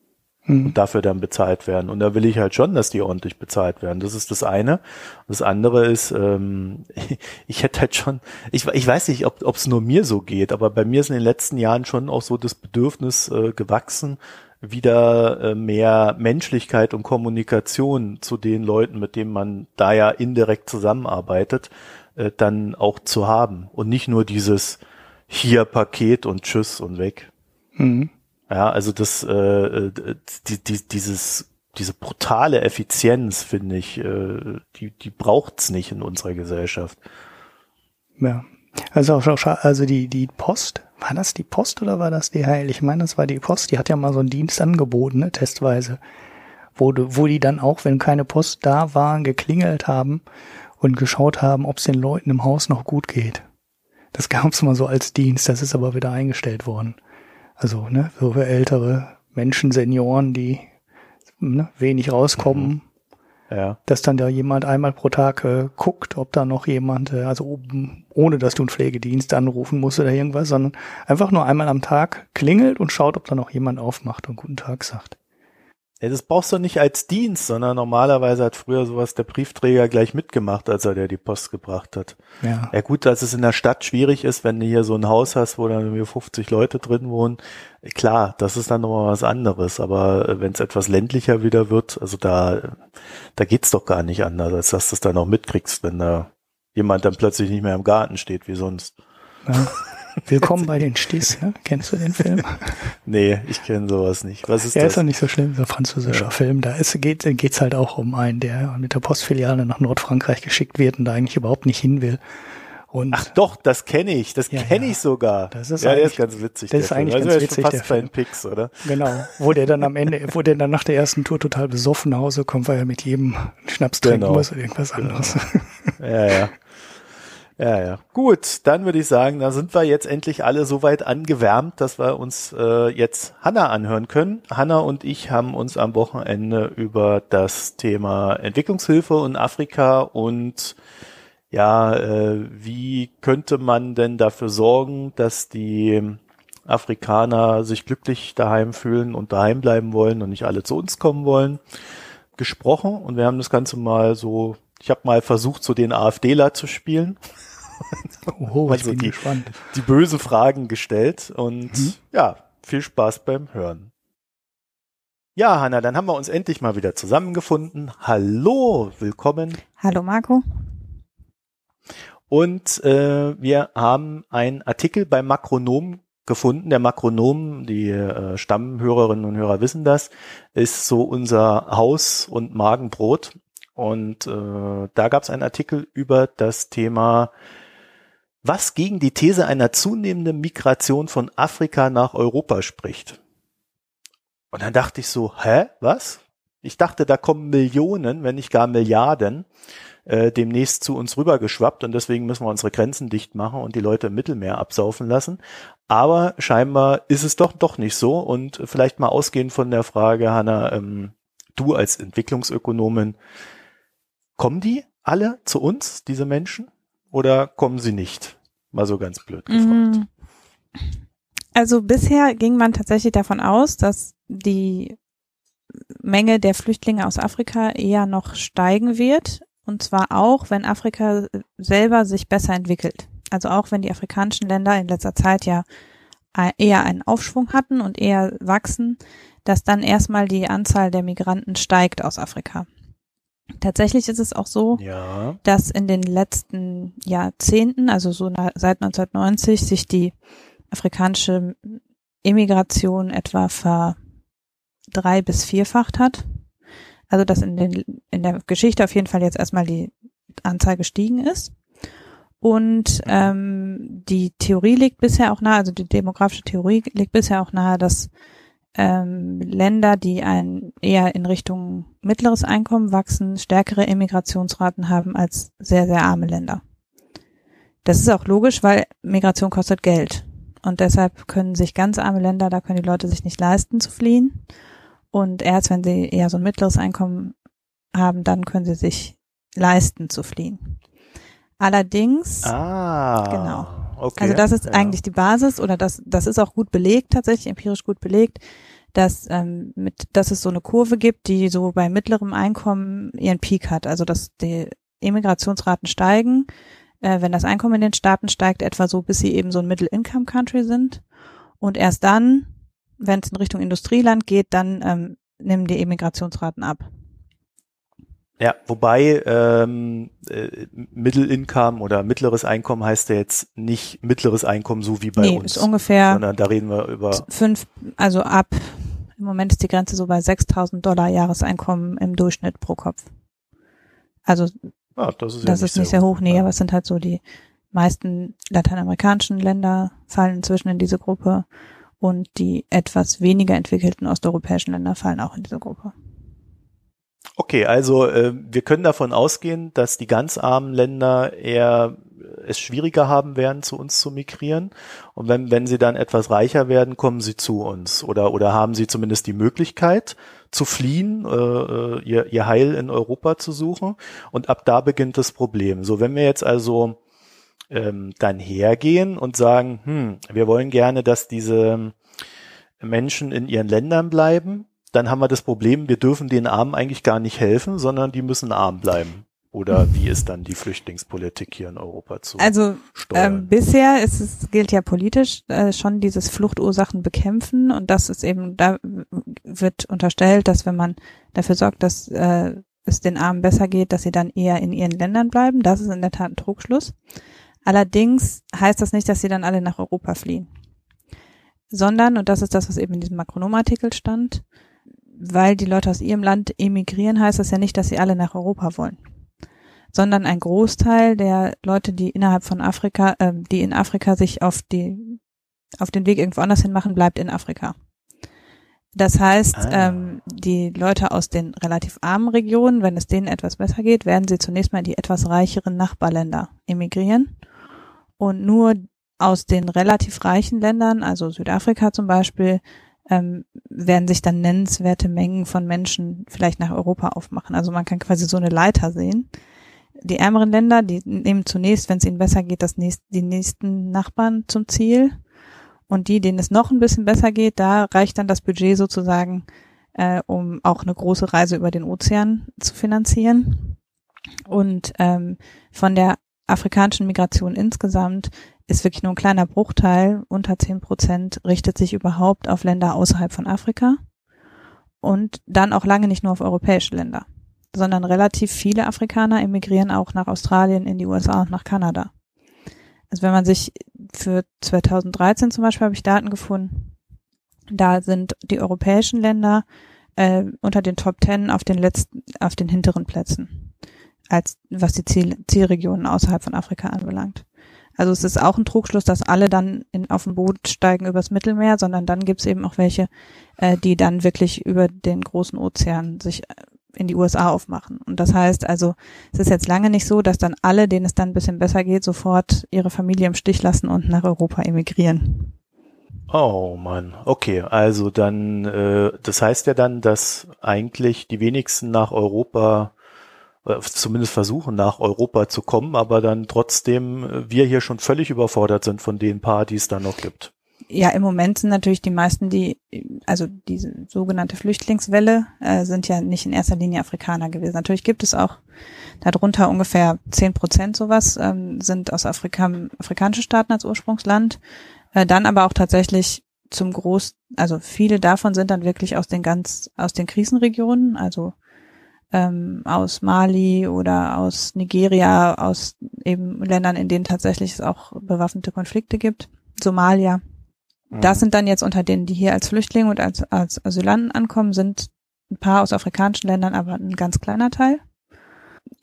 mhm. und dafür dann bezahlt werden. Und da will ich halt schon, dass die ordentlich bezahlt werden. Das ist das eine. Das andere ist, ähm, [laughs] ich hätte halt schon, ich, ich weiß nicht, ob es nur mir so geht, aber bei mir ist in den letzten Jahren schon auch so das Bedürfnis äh, gewachsen, wieder äh, mehr Menschlichkeit und Kommunikation zu den Leuten, mit denen man da ja indirekt zusammenarbeitet, äh, dann auch zu haben. Und nicht nur dieses, hier Paket und tschüss und weg. Mhm. Ja, also das, äh, äh, die, die, dieses, diese brutale Effizienz, finde ich, äh, die, die braucht's nicht in unserer Gesellschaft. Ja. Also auch, also die, die Post, war das die Post oder war das DHL? Ich meine, das war die Post, die hat ja mal so einen Dienst angeboten, ne, testweise. Wo, wo die dann auch, wenn keine Post da war, geklingelt haben und geschaut haben, ob es den Leuten im Haus noch gut geht. Das gab es mal so als Dienst, das ist aber wieder eingestellt worden. Also, ne, so für ältere Menschen, Senioren, die ne, wenig rauskommen. Mhm. Ja. Dass dann da jemand einmal pro Tag äh, guckt, ob da noch jemand, äh, also oben, ohne dass du einen Pflegedienst anrufen musst oder irgendwas, sondern einfach nur einmal am Tag klingelt und schaut, ob da noch jemand aufmacht und guten Tag sagt. Ja, das brauchst du nicht als Dienst, sondern normalerweise hat früher sowas der Briefträger gleich mitgemacht, als er dir die Post gebracht hat. Ja. Ja gut, dass es in der Stadt schwierig ist, wenn du hier so ein Haus hast, wo dann irgendwie 50 Leute drin wohnen. Klar, das ist dann nochmal was anderes. Aber äh, wenn es etwas ländlicher wieder wird, also da, da geht's doch gar nicht anders, als dass du es dann auch mitkriegst, wenn da jemand dann plötzlich nicht mehr im Garten steht wie sonst. Ja. [laughs] Willkommen bei den Stis, ja? Kennst du den Film? [laughs] nee, ich kenne sowas nicht. Was ist ja, das? ist doch nicht so schlimm, so ein französischer ja. Film. Da ist, geht, geht's halt auch um einen, der mit der Postfiliale nach Nordfrankreich geschickt wird und da eigentlich überhaupt nicht hin will. Und Ach doch, das kenne ich, das ja, kenne ja. ich sogar. Das ist ja, der ist ganz witzig. Das ist eigentlich also ganz witzig. Fast bei den Pix, oder? Genau, wo der dann am Ende, wo der dann nach der ersten Tour total besoffen nach Hause kommt, weil er mit jedem Schnaps trinken genau. muss oder irgendwas genau. anderes. Ja, ja. [laughs] Ja, ja. Gut, dann würde ich sagen, da sind wir jetzt endlich alle so weit angewärmt, dass wir uns äh, jetzt Hanna anhören können. Hanna und ich haben uns am Wochenende über das Thema Entwicklungshilfe in Afrika und ja, äh, wie könnte man denn dafür sorgen, dass die Afrikaner sich glücklich daheim fühlen und daheim bleiben wollen und nicht alle zu uns kommen wollen, gesprochen. Und wir haben das Ganze mal so ich habe mal versucht, so den AfDler zu spielen. [laughs] Oh, also ich bin die, gespannt. Die bösen Fragen gestellt und mhm. ja, viel Spaß beim Hören. Ja, Hanna, dann haben wir uns endlich mal wieder zusammengefunden. Hallo, willkommen. Hallo, Marco. Und äh, wir haben einen Artikel beim Makronom gefunden. Der Makronom, die äh, Stammhörerinnen und Hörer wissen das, ist so unser Haus- und Magenbrot. Und äh, da gab es einen Artikel über das Thema, was gegen die These einer zunehmenden Migration von Afrika nach Europa spricht. Und dann dachte ich so, hä, was? Ich dachte, da kommen Millionen, wenn nicht gar Milliarden, äh, demnächst zu uns rübergeschwappt und deswegen müssen wir unsere Grenzen dicht machen und die Leute im Mittelmeer absaufen lassen. Aber scheinbar ist es doch doch nicht so und vielleicht mal ausgehend von der Frage, Hanna, ähm, du als Entwicklungsökonomin, kommen die alle zu uns, diese Menschen, oder kommen sie nicht? Mal so ganz blöd gefragt. Mhm. Also bisher ging man tatsächlich davon aus, dass die Menge der Flüchtlinge aus Afrika eher noch steigen wird. Und zwar auch, wenn Afrika selber sich besser entwickelt. Also auch wenn die afrikanischen Länder in letzter Zeit ja eher einen Aufschwung hatten und eher wachsen, dass dann erstmal die Anzahl der Migranten steigt aus Afrika. Tatsächlich ist es auch so, ja. dass in den letzten Jahrzehnten, also so seit 1990, sich die afrikanische Immigration etwa ver drei bis vierfacht hat. Also dass in, den, in der Geschichte auf jeden Fall jetzt erstmal die Anzahl gestiegen ist. Und ähm, die Theorie liegt bisher auch nahe, also die demografische Theorie liegt bisher auch nahe, dass ähm, Länder, die ein eher in Richtung mittleres Einkommen wachsen, stärkere Immigrationsraten haben als sehr, sehr arme Länder. Das ist auch logisch, weil Migration kostet Geld. Und deshalb können sich ganz arme Länder, da können die Leute sich nicht leisten zu fliehen. Und erst wenn sie eher so ein mittleres Einkommen haben, dann können sie sich leisten zu fliehen. Allerdings, ah, genau. Okay, also das ist ja. eigentlich die Basis oder das, das ist auch gut belegt, tatsächlich empirisch gut belegt, dass, ähm, mit, dass es so eine Kurve gibt, die so bei mittlerem Einkommen ihren Peak hat. Also dass die Immigrationsraten steigen, äh, wenn das Einkommen in den Staaten steigt, etwa so, bis sie eben so ein Middle-Income-Country sind. Und erst dann, wenn es in Richtung Industrieland geht, dann ähm, nehmen die Immigrationsraten ab. Ja, wobei ähm, äh, Middle Income oder mittleres Einkommen heißt ja jetzt nicht mittleres Einkommen so wie bei nee, uns. Ist ungefähr. Sondern da reden wir über fünf, also ab. Im Moment ist die Grenze so bei 6.000 Dollar Jahreseinkommen im Durchschnitt pro Kopf. Also ah, das ist, das ja ist nicht sehr hoch, hoch nee, ja. aber es sind halt so die meisten lateinamerikanischen Länder fallen inzwischen in diese Gruppe und die etwas weniger entwickelten osteuropäischen Länder fallen auch in diese Gruppe. Okay, also äh, wir können davon ausgehen, dass die ganz armen Länder eher es schwieriger haben werden, zu uns zu migrieren. Und wenn, wenn sie dann etwas reicher werden, kommen sie zu uns oder, oder haben sie zumindest die Möglichkeit zu fliehen, äh, äh ihr, ihr Heil in Europa zu suchen. Und ab da beginnt das Problem. So, wenn wir jetzt also ähm, dann hergehen und sagen, hm, wir wollen gerne, dass diese Menschen in ihren Ländern bleiben, dann haben wir das Problem, wir dürfen den Armen eigentlich gar nicht helfen, sondern die müssen arm bleiben. Oder wie ist dann die Flüchtlingspolitik hier in Europa zu Also ähm, bisher ist es, gilt ja politisch äh, schon dieses Fluchtursachen bekämpfen und das ist eben, da wird unterstellt, dass wenn man dafür sorgt, dass äh, es den Armen besser geht, dass sie dann eher in ihren Ländern bleiben. Das ist in der Tat ein Trugschluss. Allerdings heißt das nicht, dass sie dann alle nach Europa fliehen. Sondern, und das ist das, was eben in diesem Makronom-Artikel stand, weil die Leute aus ihrem Land emigrieren, heißt das ja nicht, dass sie alle nach Europa wollen. Sondern ein Großteil der Leute, die innerhalb von Afrika, äh, die in Afrika sich auf die, auf den Weg irgendwo anders hin machen, bleibt in Afrika. Das heißt, ah. ähm, die Leute aus den relativ armen Regionen, wenn es denen etwas besser geht, werden sie zunächst mal in die etwas reicheren Nachbarländer emigrieren. Und nur aus den relativ reichen Ländern, also Südafrika zum Beispiel, ähm, werden sich dann nennenswerte Mengen von Menschen vielleicht nach Europa aufmachen. Also man kann quasi so eine Leiter sehen. Die ärmeren Länder, die nehmen zunächst, wenn es ihnen besser geht, das nächst, die nächsten Nachbarn zum Ziel. Und die, denen es noch ein bisschen besser geht, da reicht dann das Budget sozusagen, äh, um auch eine große Reise über den Ozean zu finanzieren. Und ähm, von der afrikanischen Migration insgesamt ist wirklich nur ein kleiner Bruchteil, unter zehn Prozent, richtet sich überhaupt auf Länder außerhalb von Afrika und dann auch lange nicht nur auf europäische Länder, sondern relativ viele Afrikaner emigrieren auch nach Australien, in die USA und nach Kanada. Also wenn man sich für 2013 zum Beispiel habe ich Daten gefunden, da sind die europäischen Länder äh, unter den Top Ten auf den letzten, auf den hinteren Plätzen, als was die Ziel, Zielregionen außerhalb von Afrika anbelangt. Also es ist auch ein Trugschluss, dass alle dann in, auf ein Boot steigen übers Mittelmeer, sondern dann gibt es eben auch welche, äh, die dann wirklich über den großen Ozean sich äh, in die USA aufmachen. Und das heißt also, es ist jetzt lange nicht so, dass dann alle, denen es dann ein bisschen besser geht, sofort ihre Familie im Stich lassen und nach Europa emigrieren. Oh Mann, okay, also dann, äh, das heißt ja dann, dass eigentlich die wenigsten nach Europa, zumindest versuchen nach Europa zu kommen, aber dann trotzdem äh, wir hier schon völlig überfordert sind von den paar, die es da noch gibt. Ja, im Moment sind natürlich die meisten, die, also diese sogenannte Flüchtlingswelle, äh, sind ja nicht in erster Linie Afrikaner gewesen. Natürlich gibt es auch darunter ungefähr zehn Prozent sowas, ähm, sind aus Afrika, afrikanischen Staaten als Ursprungsland. Äh, dann aber auch tatsächlich zum Groß, also viele davon sind dann wirklich aus den ganz, aus den Krisenregionen, also ähm, aus Mali oder aus Nigeria, aus eben Ländern, in denen tatsächlich es auch bewaffnete Konflikte gibt. Somalia. Mhm. Das sind dann jetzt unter denen, die hier als Flüchtlinge und als, als Asylanten ankommen, sind ein paar aus afrikanischen Ländern, aber ein ganz kleiner Teil.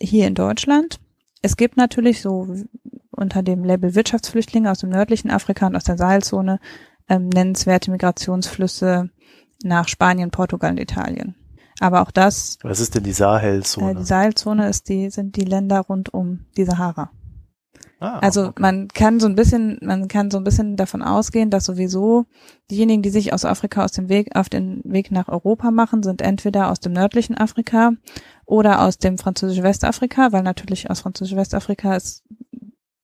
Hier in Deutschland. Es gibt natürlich so unter dem Label Wirtschaftsflüchtlinge aus dem nördlichen Afrika und aus der Sahelzone ähm, nennenswerte Migrationsflüsse nach Spanien, Portugal und Italien. Aber auch das. Was ist denn die Sahelzone? Äh, die Sahelzone ist die, sind die Länder rund um die Sahara. Ah, also okay. man kann so ein bisschen, man kann so ein bisschen davon ausgehen, dass sowieso diejenigen, die sich aus Afrika aus dem Weg, auf den Weg nach Europa machen, sind entweder aus dem nördlichen Afrika oder aus dem französischen Westafrika, weil natürlich aus französischen Westafrika es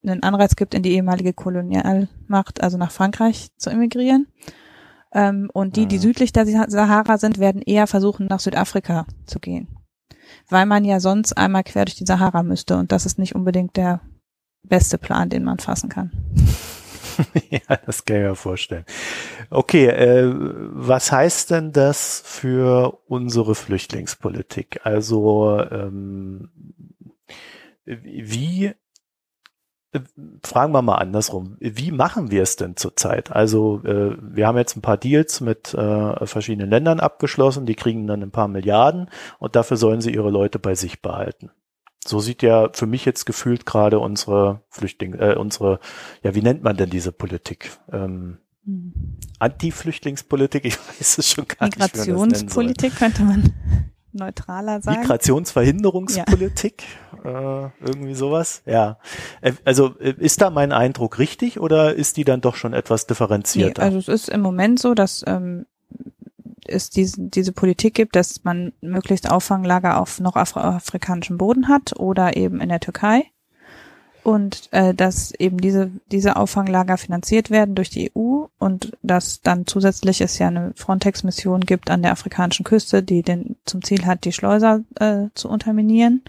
einen Anreiz gibt, in die ehemalige Kolonialmacht, also nach Frankreich zu emigrieren. Ähm, und die, die mhm. südlich der Sahara sind, werden eher versuchen, nach Südafrika zu gehen. Weil man ja sonst einmal quer durch die Sahara müsste und das ist nicht unbedingt der beste Plan, den man fassen kann. [laughs] ja, das kann ich mir vorstellen. Okay, äh, was heißt denn das für unsere Flüchtlingspolitik? Also ähm, wie fragen wir mal andersrum. Wie machen wir es denn zurzeit? Also äh, wir haben jetzt ein paar Deals mit äh, verschiedenen Ländern abgeschlossen, die kriegen dann ein paar Milliarden und dafür sollen sie ihre Leute bei sich behalten. So sieht ja für mich jetzt gefühlt gerade unsere Flüchtlinge, äh, unsere, ja, wie nennt man denn diese Politik? Ähm, hm. Anti-Flüchtlingspolitik, ich weiß es schon gar nicht. Migrationspolitik könnte man neutraler sagen. Migrationsverhinderungspolitik, ja. Äh, irgendwie sowas. Ja. Äh, also äh, ist da mein Eindruck richtig oder ist die dann doch schon etwas differenzierter? Nee, also es ist im Moment so, dass ähm, es diese, diese Politik gibt, dass man möglichst Auffanglager auf noch afrikanischem Boden hat oder eben in der Türkei und äh, dass eben diese diese Auffanglager finanziert werden durch die EU und dass dann zusätzlich es ja eine Frontex-Mission gibt an der afrikanischen Küste, die den zum Ziel hat, die Schleuser äh, zu unterminieren.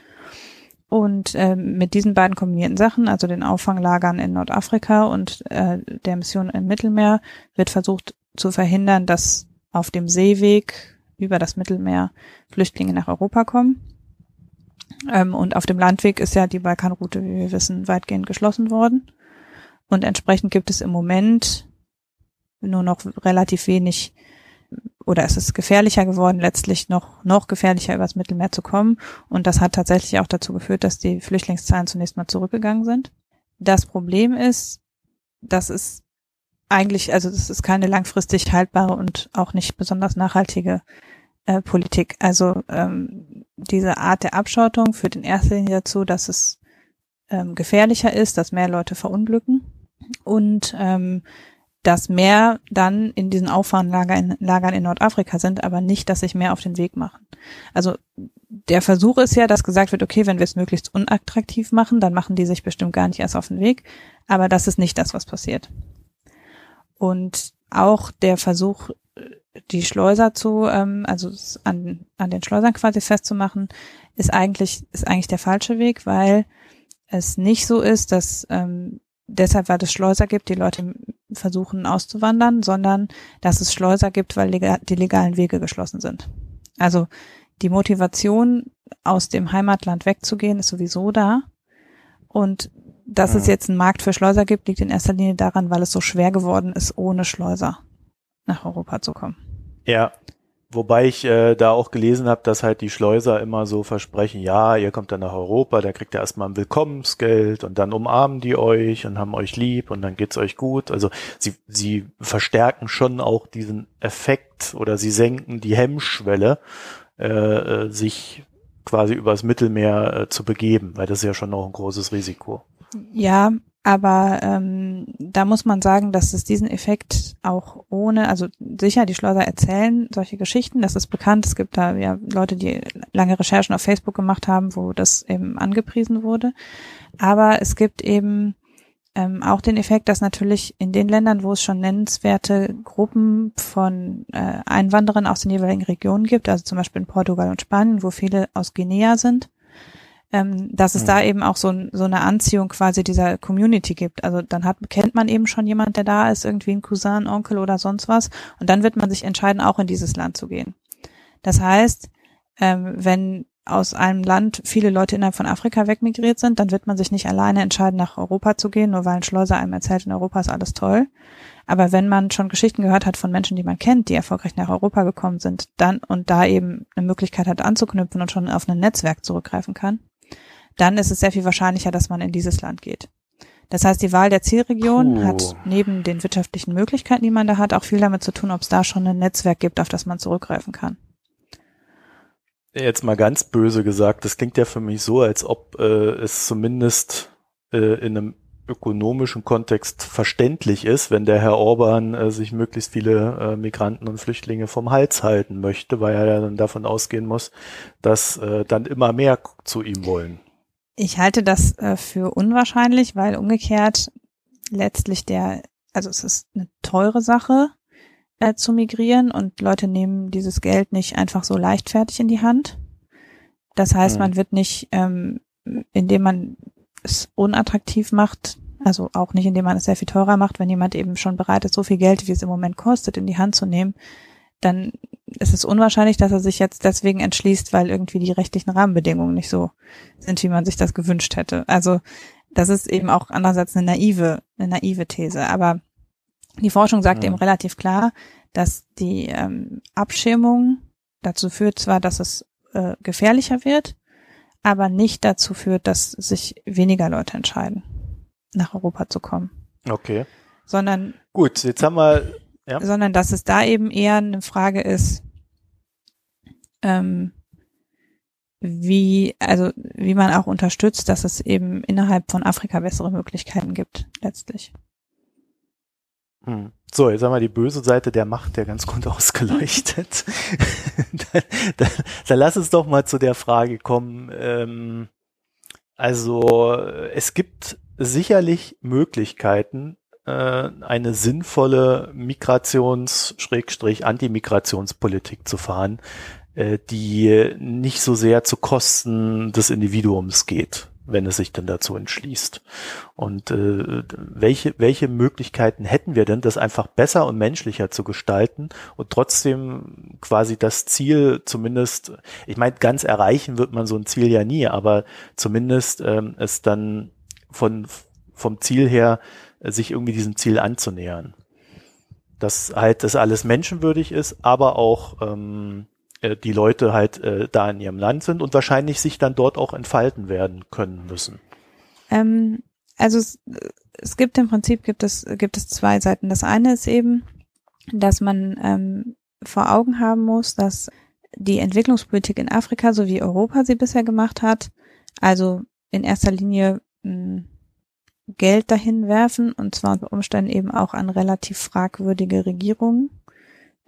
Und äh, mit diesen beiden kombinierten Sachen, also den Auffanglagern in Nordafrika und äh, der Mission im Mittelmeer, wird versucht zu verhindern, dass auf dem Seeweg über das Mittelmeer Flüchtlinge nach Europa kommen. Ähm, und auf dem Landweg ist ja die Balkanroute, wie wir wissen, weitgehend geschlossen worden. Und entsprechend gibt es im Moment nur noch relativ wenig oder es ist gefährlicher geworden, letztlich noch, noch gefährlicher übers Mittelmeer zu kommen. Und das hat tatsächlich auch dazu geführt, dass die Flüchtlingszahlen zunächst mal zurückgegangen sind. Das Problem ist, dass es eigentlich, also das ist keine langfristig haltbare und auch nicht besonders nachhaltige äh, Politik. Also ähm, diese Art der Abschottung führt in erster Linie dazu, dass es ähm, gefährlicher ist, dass mehr Leute verunglücken und ähm, dass mehr dann in diesen Auffahrenlagern Lagern in Nordafrika sind, aber nicht, dass sich mehr auf den Weg machen. Also der Versuch ist ja, dass gesagt wird, okay, wenn wir es möglichst unattraktiv machen, dann machen die sich bestimmt gar nicht erst auf den Weg. Aber das ist nicht das, was passiert. Und auch der Versuch, die Schleuser zu, ähm, also an, an den Schleusern quasi festzumachen, ist eigentlich, ist eigentlich der falsche Weg, weil es nicht so ist, dass ähm, deshalb, weil es Schleuser gibt, die Leute versuchen auszuwandern, sondern dass es Schleuser gibt, weil die legalen Wege geschlossen sind. Also die Motivation, aus dem Heimatland wegzugehen, ist sowieso da. Und dass ja. es jetzt einen Markt für Schleuser gibt, liegt in erster Linie daran, weil es so schwer geworden ist, ohne Schleuser nach Europa zu kommen. Ja, wobei ich äh, da auch gelesen habe, dass halt die Schleuser immer so versprechen, ja, ihr kommt dann nach Europa, da kriegt ihr erstmal ein Willkommensgeld und dann umarmen die euch und haben euch lieb und dann geht's euch gut. Also sie, sie verstärken schon auch diesen Effekt oder sie senken die Hemmschwelle, äh, äh sich quasi übers Mittelmeer äh, zu begeben, weil das ist ja schon noch ein großes Risiko. Ja, Aber ähm, da muss man sagen, dass es diesen Effekt auch ohne, also sicher, die Schleuser erzählen solche Geschichten, das ist bekannt. Es gibt da ja Leute, die lange Recherchen auf Facebook gemacht haben, wo das eben angepriesen wurde. Aber es gibt eben ähm, auch den Effekt, dass natürlich in den Ländern, wo es schon nennenswerte Gruppen von äh, Einwanderern aus den jeweiligen Regionen gibt, also zum Beispiel in Portugal und Spanien, wo viele aus Guinea sind, ähm, dass es mhm. da eben auch so, so eine Anziehung quasi dieser Community gibt. Also dann hat, kennt man eben schon jemand, der da ist, irgendwie ein Cousin, Onkel oder sonst was. Und dann wird man sich entscheiden, auch in dieses Land zu gehen. Das heißt, ähm, wenn aus einem Land viele Leute innerhalb von Afrika wegmigriert sind, dann wird man sich nicht alleine entscheiden, nach Europa zu gehen, nur weil ein Schleuser einem erzählt, in Europa ist alles toll. Aber wenn man schon Geschichten gehört hat von Menschen, die man kennt, die erfolgreich nach Europa gekommen sind, dann und da eben eine Möglichkeit hat anzuknüpfen und schon auf ein Netzwerk zurückgreifen kann, dann ist es sehr viel wahrscheinlicher, dass man in dieses Land geht. Das heißt, die Wahl der Zielregion Puh. hat neben den wirtschaftlichen Möglichkeiten, die man da hat, auch viel damit zu tun, ob es da schon ein Netzwerk gibt, auf das man zurückgreifen kann. Jetzt mal ganz böse gesagt, das klingt ja für mich so, als ob äh, es zumindest äh, in einem ökonomischen Kontext verständlich ist, wenn der Herr Orban äh, sich möglichst viele äh, Migranten und Flüchtlinge vom Hals halten möchte, weil er dann davon ausgehen muss, dass äh, dann immer mehr zu ihm wollen. Ich halte das äh, für unwahrscheinlich, weil umgekehrt letztlich der, also es ist eine teure Sache äh, zu migrieren und Leute nehmen dieses Geld nicht einfach so leichtfertig in die Hand. Das heißt, mhm. man wird nicht, ähm, indem man es unattraktiv macht, also auch nicht, indem man es sehr viel teurer macht, wenn jemand eben schon bereit ist, so viel Geld, wie es im Moment kostet, in die Hand zu nehmen, dann ist es unwahrscheinlich, dass er sich jetzt deswegen entschließt, weil irgendwie die rechtlichen Rahmenbedingungen nicht so sind, wie man sich das gewünscht hätte. Also das ist eben auch andererseits eine naive, eine naive These. Aber die Forschung sagt ja. eben relativ klar, dass die ähm, Abschirmung dazu führt zwar, dass es äh, gefährlicher wird, aber nicht dazu führt, dass sich weniger Leute entscheiden, nach Europa zu kommen. Okay. Sondern gut, jetzt haben wir ja. sondern dass es da eben eher eine Frage ist, ähm, wie, also wie man auch unterstützt, dass es eben innerhalb von Afrika bessere Möglichkeiten gibt, letztlich. Hm. So, jetzt haben wir die böse Seite der Macht ja ganz gut [laughs] ausgeleuchtet. [laughs] dann, dann, dann, lass uns doch mal zu der Frage kommen. Ähm, also es gibt sicherlich Möglichkeiten, äh, eine sinnvolle Migrations-Antimigrationspolitik zu fahren, äh, die nicht so sehr zu Kosten des Individuums geht wenn es sich denn dazu entschließt. Und äh, welche, welche Möglichkeiten hätten wir denn, das einfach besser und menschlicher zu gestalten und trotzdem quasi das Ziel zumindest, ich meine, ganz erreichen wird man so ein Ziel ja nie, aber zumindest ähm, es dann von, vom Ziel her äh, sich irgendwie diesem Ziel anzunähern. Dass halt das alles menschenwürdig ist, aber auch ähm, äh, die Leute halt äh, da in ihrem Land sind und wahrscheinlich sich dann dort auch entfalten werden können müssen. Ähm, also es, es gibt im Prinzip gibt es gibt es zwei Seiten. Das eine ist eben, dass man ähm, vor Augen haben muss, dass die Entwicklungspolitik in Afrika, so wie Europa sie bisher gemacht hat, also in erster Linie mh, hm, Geld dahin werfen und zwar unter Umständen eben auch an relativ fragwürdige Regierungen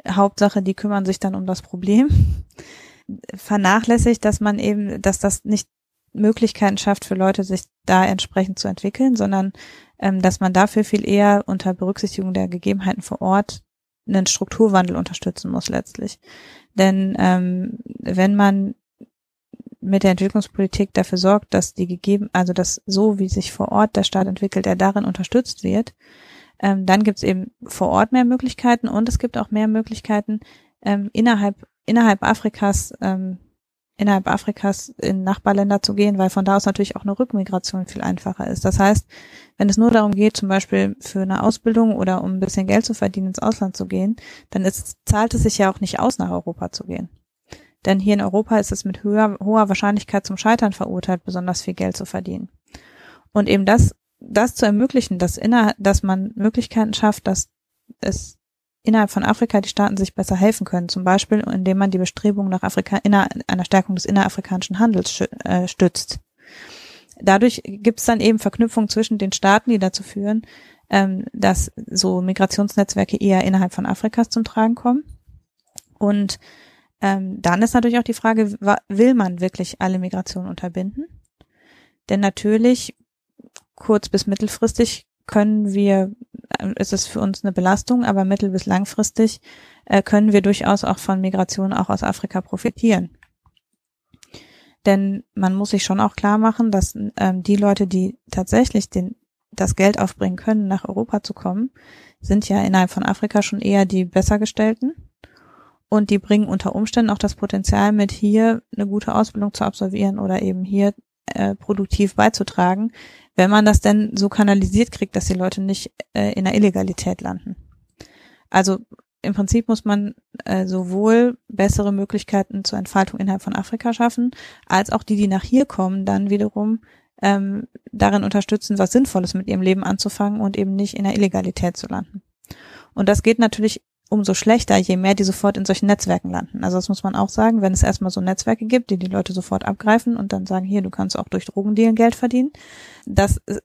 Hauptsache, die kümmern sich dann um das Problem. Vernachlässigt, dass man eben, dass das nicht Möglichkeiten schafft für Leute, sich da entsprechend zu entwickeln, sondern ähm, dass man dafür viel eher unter Berücksichtigung der Gegebenheiten vor Ort einen Strukturwandel unterstützen muss letztlich. Denn ähm, wenn man mit der Entwicklungspolitik dafür sorgt, dass die gegeben, also dass so wie sich vor Ort der Staat entwickelt, er darin unterstützt wird, ähm, dann gibt es eben vor Ort mehr Möglichkeiten und es gibt auch mehr Möglichkeiten ähm, innerhalb innerhalb Afrikas ähm, innerhalb Afrikas in Nachbarländer zu gehen, weil von da aus natürlich auch eine Rückmigration viel einfacher ist. Das heißt, wenn es nur darum geht, zum Beispiel für eine Ausbildung oder um ein bisschen Geld zu verdienen, ins Ausland zu gehen, dann ist, zahlt es sich ja auch nicht aus, nach Europa zu gehen. Denn hier in Europa ist es mit höher, hoher Wahrscheinlichkeit zum Scheitern verurteilt, besonders viel Geld zu verdienen. Und eben das das zu ermöglichen, dass inner, dass man Möglichkeiten schafft, dass es innerhalb von Afrika die Staaten sich besser helfen können, zum Beispiel indem man die Bestrebungen nach Afrika inner, einer Stärkung des innerafrikanischen Handels äh, stützt. dadurch gibt es dann eben Verknüpfungen zwischen den Staaten, die dazu führen, ähm, dass so Migrationsnetzwerke eher innerhalb von Afrikas zum Tragen kommen. Und ähm, dann ist natürlich auch die Frage, will man wirklich alle Migrationen unterbinden? Denn natürlich, kurz bis mittelfristig können wir, äh, ist es für uns eine Belastung, aber mittel- bis langfristig äh, können wir durchaus auch von Migration auch aus Afrika profitieren. Denn man muss sich schon auch klar machen, dass ähm, die Leute, die tatsächlich den, das Geld aufbringen können, nach Europa zu kommen, sind ja innerhalb von Afrika schon eher die Bessergestellten. Und die bringen unter Umständen auch das Potenzial mit, hier eine gute Ausbildung zu absolvieren oder eben hier äh, produktiv beizutragen, wenn man das denn so kanalisiert kriegt, dass die Leute nicht äh, in der Illegalität landen. Also im Prinzip muss man äh, sowohl bessere Möglichkeiten zur Entfaltung innerhalb von Afrika schaffen, als auch die, die nach hier kommen, dann wiederum ähm, darin unterstützen, was Sinnvolles mit ihrem Leben anzufangen und eben nicht in der Illegalität zu landen. Und das geht natürlich umso schlechter, je mehr die sofort in solchen Netzwerken landen. Also das muss man auch sagen, wenn es erstmal so Netzwerke gibt, die die Leute sofort abgreifen und dann sagen, hier, du kannst auch durch Drogendealen Geld verdienen. Das äh,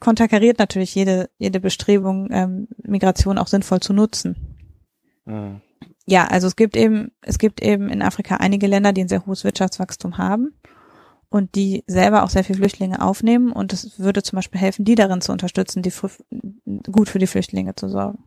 konterkariert natürlich jede, jede Bestrebung, ähm, Migration auch sinnvoll zu nutzen. Mhm. Ja, also es gibt eben, es gibt eben in Afrika einige Länder, die ein sehr hohes Wirtschaftswachstum haben und die selber auch sehr viele Flüchtlinge aufnehmen und es würde zum Beispiel helfen, die darin zu unterstützen, die gut für die Flüchtlinge zu sorgen.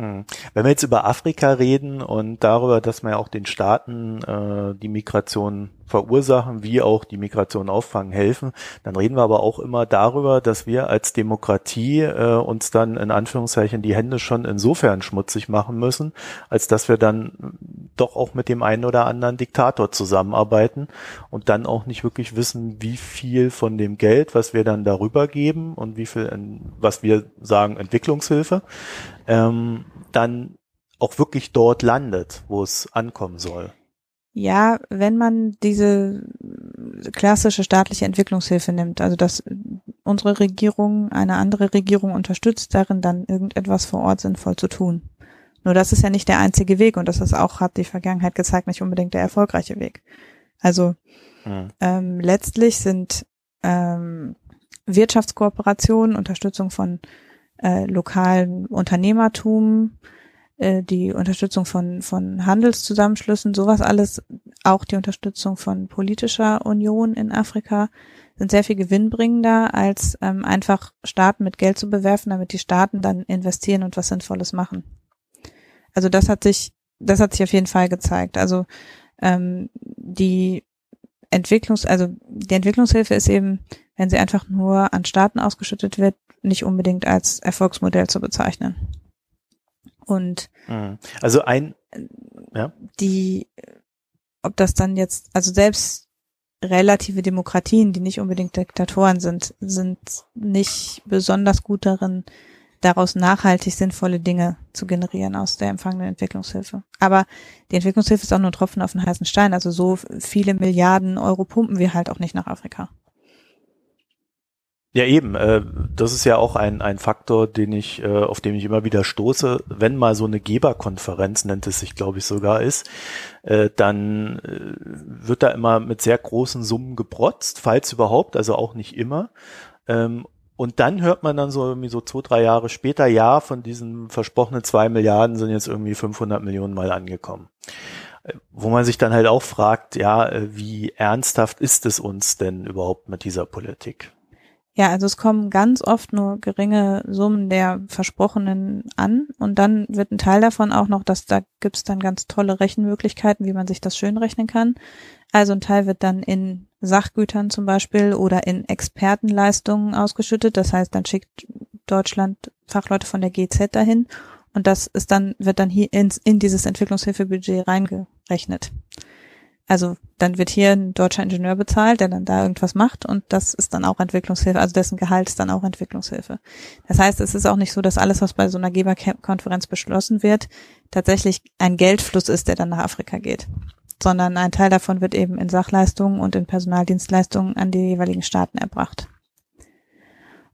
Hm. Wenn wir jetzt über Afrika reden und darüber, dass man ja auch den Staaten äh, die Migration verursachen, wie auch die Migration auffangen helfen, dann reden wir aber auch immer darüber, dass wir als Demokratie äh, uns dann in Anführungszeichen die Hände schon insofern schmutzig machen müssen, als dass wir dann doch auch mit dem einen oder anderen Diktator zusammenarbeiten und dann auch nicht wirklich wissen, wie viel von dem Geld, was wir dann darüber geben und wie viel, in, was wir sagen, Entwicklungshilfe, ähm, dann auch wirklich dort landet, wo es ankommen soll. Ja, wenn man diese klassische staatliche Entwicklungshilfe nimmt, also dass unsere Regierung eine andere Regierung unterstützt, darin dann irgendetwas vor Ort sinnvoll zu tun. Nur das ist ja nicht der einzige Weg und das ist auch, hat die Vergangenheit gezeigt, nicht unbedingt der erfolgreiche Weg. Also mhm. ähm, letztlich sind ähm, Wirtschaftskooperationen, Unterstützung von äh, lokalen Unternehmertum, äh, die Unterstützung von, von Handelszusammenschlüssen, sowas alles, auch die Unterstützung von politischer Union in Afrika, sind sehr viel gewinnbringender, als ähm, einfach Staaten mit Geld zu bewerfen, damit die Staaten dann investieren und was Sinnvolles machen. Also das hat sich, das hat sich auf jeden Fall gezeigt. Also ähm, die Entwicklungs, also die Entwicklungshilfe ist eben, wenn sie einfach nur an Staaten ausgeschüttet wird, nicht unbedingt als Erfolgsmodell zu bezeichnen. Und mhm. also ein ja. die, ob das dann jetzt, also selbst relative Demokratien, die nicht unbedingt Diktatoren sind, sind nicht besonders gut darin, daraus nachhaltig sinnvolle Dinge zu generieren aus der empfangenen Entwicklungshilfe. Aber die Entwicklungshilfe ist auch nur ein Tropfen auf den heißen Stein. Also so viele Milliarden Euro pumpen wir halt auch nicht nach Afrika. Ja, eben. Äh, das ist ja auch ein, ein Faktor, den ich, äh, auf dem ich immer wieder stoße. Wenn mal so eine Geberkonferenz, nennt es sich, glaube ich, sogar ist, äh, dann äh, wird da immer mit sehr großen Summen geprotzt, falls überhaupt, also auch nicht immer. Ähm, und dann hört man dann so irgendwie so zwei, drei Jahre später, ja, von diesen versprochenen zwei Milliarden sind jetzt irgendwie 500 Millionen mal angekommen äh, wo man sich dann halt auch fragt, ja, äh, wie ernsthaft ist es uns denn überhaupt mit dieser Politik? Ja, also es kommen ganz oft nur geringe Summen der Versprochenen an und dann wird ein Teil davon auch noch, dass da gibt's dann ganz tolle Rechenmöglichkeiten, wie man sich das schön rechnen kann. Also ein Teil wird dann in Sachgütern zum Beispiel oder in Expertenleistungen ausgeschüttet. Das heißt, dann schickt Deutschland Fachleute von der GZ dahin und das ist dann, wird dann hier ins, in dieses Entwicklungshilfebudget reingerechnet. Also dann wird hier ein deutscher Ingenieur bezahlt, der dann da irgendwas macht und das ist dann auch Entwicklungshilfe, also dessen Gehalt ist dann auch Entwicklungshilfe. Das heißt, es ist auch nicht so, dass alles, was bei so einer Geberkonferenz beschlossen wird, tatsächlich ein Geldfluss ist, der dann nach Afrika geht, sondern ein Teil davon wird eben in Sachleistungen und in Personaldienstleistungen an die jeweiligen Staaten erbracht.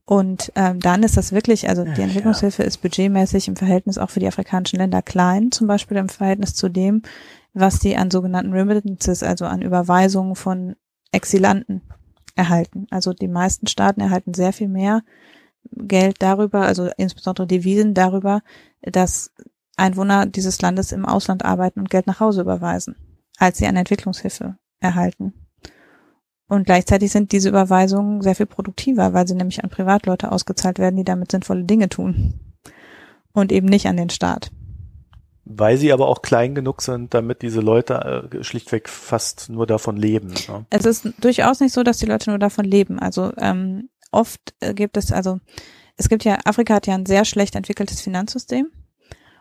Und ähm, dann ist das wirklich, also die Entwicklungshilfe ist budgetmäßig im Verhältnis auch für die afrikanischen Länder klein, zum Beispiel im Verhältnis zu dem, was die an sogenannten Remittances, also an Überweisungen von Exilanten erhalten. Also die meisten Staaten erhalten sehr viel mehr Geld darüber, also insbesondere Devisen darüber, dass Einwohner dieses Landes im Ausland arbeiten und Geld nach Hause überweisen, als sie eine Entwicklungshilfe erhalten. Und gleichzeitig sind diese Überweisungen sehr viel produktiver, weil sie nämlich an Privatleute ausgezahlt werden, die damit sinnvolle Dinge tun. Und eben nicht an den Staat. Weil sie aber auch klein genug sind, damit diese Leute äh, schlichtweg fast nur davon leben. Ne? Es ist durchaus nicht so, dass die Leute nur davon leben. Also ähm, oft äh, gibt es, also es gibt ja, Afrika hat ja ein sehr schlecht entwickeltes Finanzsystem.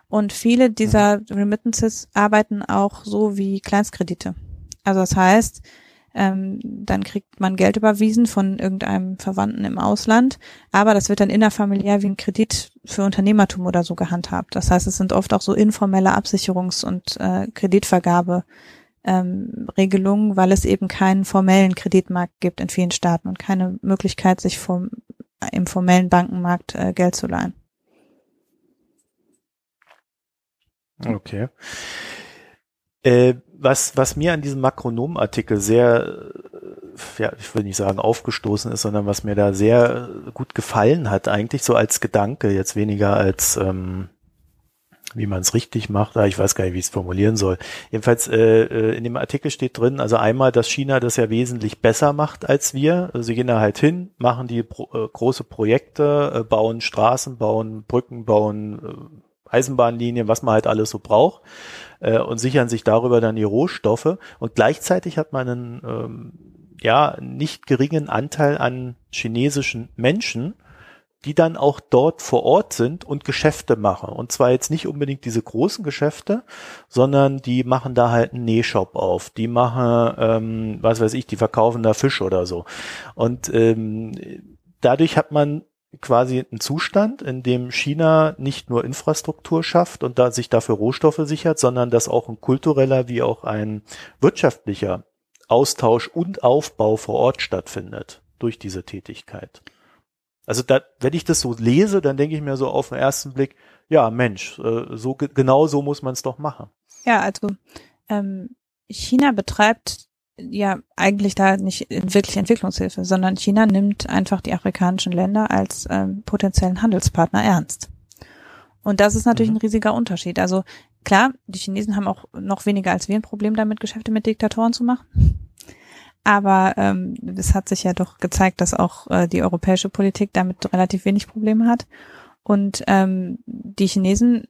Und viele dieser Remittances arbeiten auch so wie Kleinstkredite. Also das heißt, ähm, dann kriegt man Geld überwiesen von irgendeinem Verwandten im Ausland, aber das wird dann innerfamiliär wie ein Kredit für Unternehmertum oder so gehandhabt. Das heißt, es sind oft auch so informelle Absicherungs- und äh, Kreditvergabe. Ähm, weil es eben keinen formellen Kreditmarkt gibt in vielen Staaten und keine Möglichkeit, sich vom, im formellen Bankenmarkt äh, Geld zu leihen. Okay. Äh, was, was mir an diesem Makronom-Artikel sehr, ja, ich will nicht sagen aufgestoßen ist, sondern was mir da sehr gut gefallen hat, eigentlich so als Gedanke, jetzt weniger als, ähm, wie man es richtig macht, ah, ich weiß gar nicht, wie ich es formulieren soll. Jedenfalls äh, äh, in dem Artikel steht drin, also einmal, dass China das ja wesentlich besser macht als wir. Also sie gehen da halt hin, machen die pro, äh, große Projekte, äh, bauen Straßen, bauen Brücken, bauen äh, Eisenbahnlinien, was man halt alles so braucht äh, und sichern sich darüber dann die Rohstoffe. Und gleichzeitig hat man einen ähm, ja nicht geringen Anteil an chinesischen Menschen, die dann auch dort vor Ort sind und Geschäfte machen. Und zwar jetzt nicht unbedingt diese großen Geschäfte, sondern die machen da halt einen Nähshop auf. Die machen, ähm, was weiß ich, die verkaufen da Fisch oder so. Und ähm, dadurch hat man quasi ein Zustand, in dem China nicht nur Infrastruktur schafft und da sich dafür Rohstoffe sichert, sondern dass auch ein kultureller wie auch ein wirtschaftlicher Austausch und Aufbau vor Ort stattfindet durch diese Tätigkeit. Also da, wenn ich das so lese, dann denke ich mir so auf den ersten Blick, ja Mensch, äh, so genau so muss man es doch machen. Ja, also ähm, China betreibt ja eigentlich da nicht wirklich Entwicklungshilfe, sondern China nimmt einfach die afrikanischen Länder als ähm, potenziellen Handelspartner ernst. Und das ist natürlich mhm. ein riesiger Unterschied. Also klar, die Chinesen haben auch noch weniger als wir ein Problem damit, Geschäfte mit Diktatoren zu machen. Aber ähm, es hat sich ja doch gezeigt, dass auch äh, die europäische Politik damit relativ wenig Probleme hat. Und ähm, die Chinesen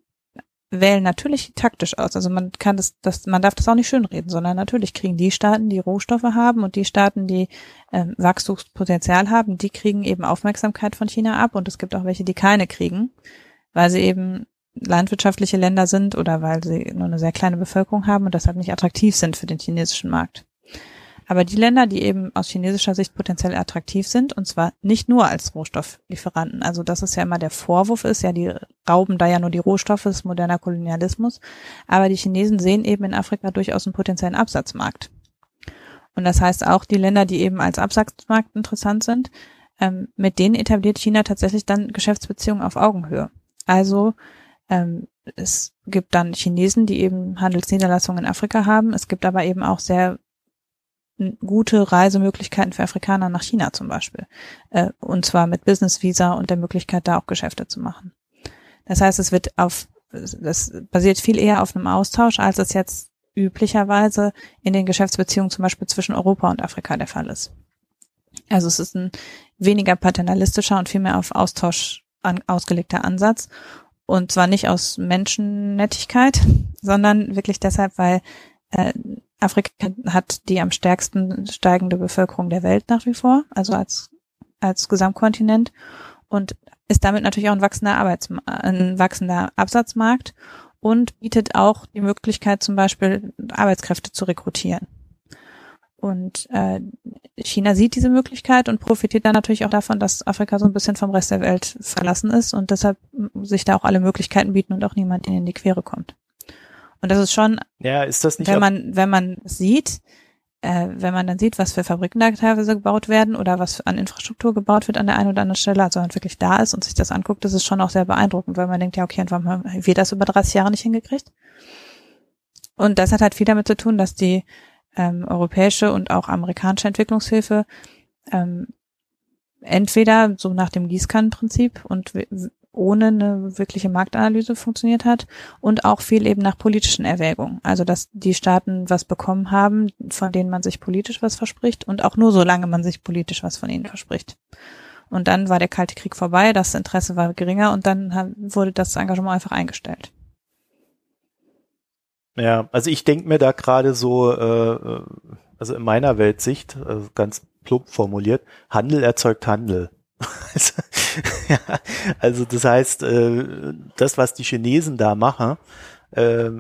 wählen natürlich taktisch aus. Also man kann das, das, man darf das auch nicht schönreden, sondern natürlich kriegen die Staaten, die Rohstoffe haben und die Staaten, die ähm, Wachstumspotenzial haben, die kriegen eben Aufmerksamkeit von China ab und es gibt auch welche, die keine kriegen, weil sie eben landwirtschaftliche Länder sind oder weil sie nur eine sehr kleine Bevölkerung haben und deshalb nicht attraktiv sind für den chinesischen Markt. Aber die Länder, die eben aus chinesischer Sicht potenziell attraktiv sind, und zwar nicht nur als Rohstofflieferanten, also das ist ja immer der Vorwurf ist, ja, die rauben da ja nur die Rohstoffe, das ist moderner Kolonialismus, aber die Chinesen sehen eben in Afrika durchaus einen potenziellen Absatzmarkt. Und das heißt auch, die Länder, die eben als Absatzmarkt interessant sind, ähm, mit denen etabliert China tatsächlich dann Geschäftsbeziehungen auf Augenhöhe. Also ähm, es gibt dann Chinesen, die eben Handelsniederlassungen in Afrika haben. Es gibt aber eben auch sehr gute Reisemöglichkeiten für Afrikaner nach China zum Beispiel. Äh, und zwar mit Business Visa und der Möglichkeit, da auch Geschäfte zu machen. Das heißt, es wird auf, das basiert viel eher auf einem Austausch, als es jetzt üblicherweise in den Geschäftsbeziehungen zum Beispiel zwischen Europa und Afrika der Fall ist. Also es ist ein weniger paternalistischer und vielmehr auf Austausch an, ausgelegter Ansatz. Und zwar nicht aus Menschennettigkeit, [laughs] sondern wirklich deshalb, weil äh, Afrika hat die am stärksten steigende Bevölkerung der Welt nach wie vor, also als, als Gesamtkontinent und ist damit natürlich auch ein wachsender Arbeits ein wachsender Absatzmarkt und bietet auch die Möglichkeit, zum Beispiel Arbeitskräfte zu rekrutieren. Und äh, China sieht diese Möglichkeit und profitiert dann natürlich auch davon, dass Afrika so ein bisschen vom Rest der Welt verlassen ist und deshalb sich da auch alle Möglichkeiten bieten und auch niemand ihnen in die Quere kommt. Und das ist schon, ja, ist das nicht wenn man, wenn man sieht, äh, wenn man dann sieht, was für Fabriken da teilweise gebaut werden oder was an Infrastruktur gebaut wird an der einen oder anderen Stelle, also wenn man wirklich da ist und sich das anguckt, das ist schon auch sehr beeindruckend, weil man denkt, ja, okay, und warum haben wir das über 30 Jahre nicht hingekriegt? Und das hat halt viel damit zu tun, dass die ähm, europäische und auch amerikanische Entwicklungshilfe ähm, entweder so nach dem Gießkannenprinzip und ohne eine wirkliche Marktanalyse funktioniert hat und auch viel eben nach politischen Erwägungen. Also dass die Staaten was bekommen haben, von denen man sich politisch was verspricht und auch nur solange man sich politisch was von ihnen verspricht. Und dann war der Kalte Krieg vorbei, das Interesse war geringer und dann wurde das Engagement einfach eingestellt. Ja, also ich denke mir da gerade so, äh, also in meiner Weltsicht, also ganz plump formuliert, Handel erzeugt Handel. [laughs] Also, ja, also das heißt, äh, das, was die Chinesen da machen, äh,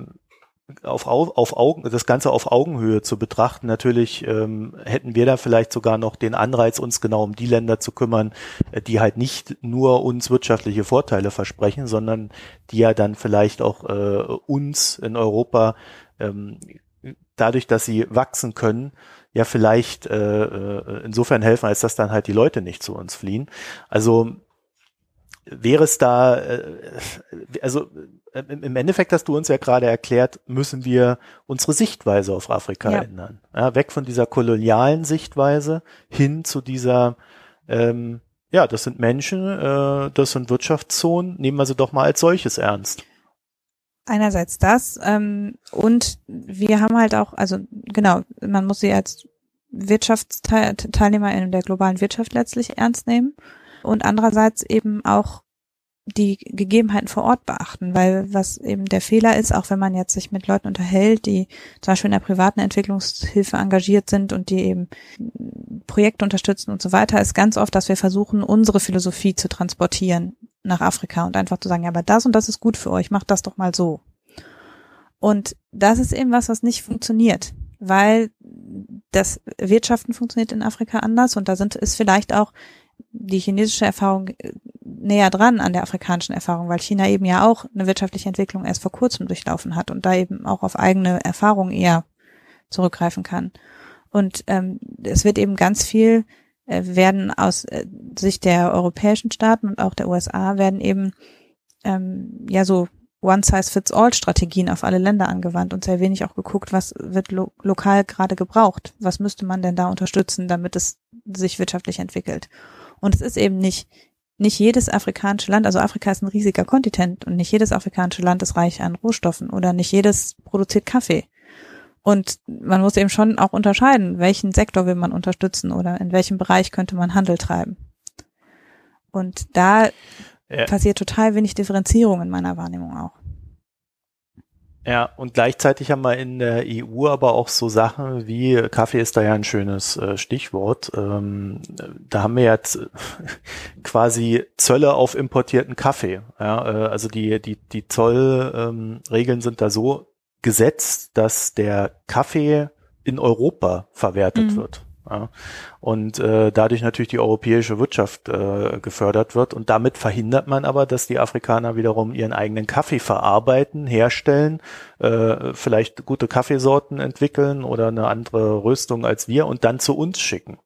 auf, auf Augen, das Ganze auf Augenhöhe zu betrachten. Natürlich ähm, hätten wir da vielleicht sogar noch den Anreiz, uns genau um die Länder zu kümmern, äh, die halt nicht nur uns wirtschaftliche Vorteile versprechen, sondern die ja dann vielleicht auch äh, uns in Europa ähm, dadurch, dass sie wachsen können, ja vielleicht äh, äh, insofern helfen, als dass dann halt die Leute nicht zu uns fliehen. Also wäre es da, äh, also äh, im Endeffekt hast du uns ja gerade erklärt, müssen wir unsere Sichtweise auf Afrika ja. ändern. Ja, weg von dieser kolonialen Sichtweise hin zu dieser, ähm, ja, das sind Menschen, äh, das sind Wirtschaftszonen, nehmen wir sie doch mal als solches ernst. Einerseits das ähm, und wir haben halt auch, also genau, man muss sie als Wirtschaftsteilnehmer in der globalen Wirtschaft letztlich ernst nehmen und andererseits eben auch die Gegebenheiten vor Ort beachten, weil was eben der Fehler ist, auch wenn man jetzt sich mit Leuten unterhält, die zum Beispiel in der privaten Entwicklungshilfe engagiert sind und die eben Projekte unterstützen und so weiter, ist ganz oft, dass wir versuchen, unsere Philosophie zu transportieren nach Afrika und einfach zu sagen, ja, aber das und das ist gut für euch, macht das doch mal so. Und das ist eben was, was nicht funktioniert, weil das Wirtschaften funktioniert in Afrika anders und da sind ist vielleicht auch die chinesische Erfahrung äh, näher dran an der afrikanischen Erfahrung, weil China eben ja auch eine wirtschaftliche Entwicklung erst vor kurzem durchlaufen hat und da eben auch auf eigene Erfahrungen eher zurückgreifen kann. Und ähm, es wird eben ganz viel äh, werden aus äh, Sicht der europäischen Staaten und auch der USA werden eben ähm, ja so One-Size-Fits-All-Strategien auf alle Länder angewandt und sehr wenig auch geguckt, was wird lo lokal gerade gebraucht. Was müsste man denn da unterstützen, damit es sich wirtschaftlich entwickelt? Und es ist eben nicht, nicht jedes afrikanische Land, also Afrika ist ein riesiger Kontinent und nicht jedes afrikanische Land ist reich an Rohstoffen oder nicht jedes produziert Kaffee. Und man muss eben schon auch unterscheiden, welchen Sektor will man unterstützen oder in welchem Bereich könnte man Handel treiben. Und da ja. passiert total wenig Differenzierung in meiner Wahrnehmung auch. Ja, und gleichzeitig haben wir in der EU aber auch so Sachen wie Kaffee ist da ja ein schönes äh, Stichwort. Ähm, da haben wir jetzt [laughs] quasi Zölle auf importierten Kaffee. Ja, äh, also die die die Zollregeln ähm, sind da so gesetzt, dass der Kaffee in Europa verwertet mhm. wird. Ja. Und äh, dadurch natürlich die europäische Wirtschaft äh, gefördert wird. Und damit verhindert man aber, dass die Afrikaner wiederum ihren eigenen Kaffee verarbeiten, herstellen, äh, vielleicht gute Kaffeesorten entwickeln oder eine andere Röstung als wir und dann zu uns schicken.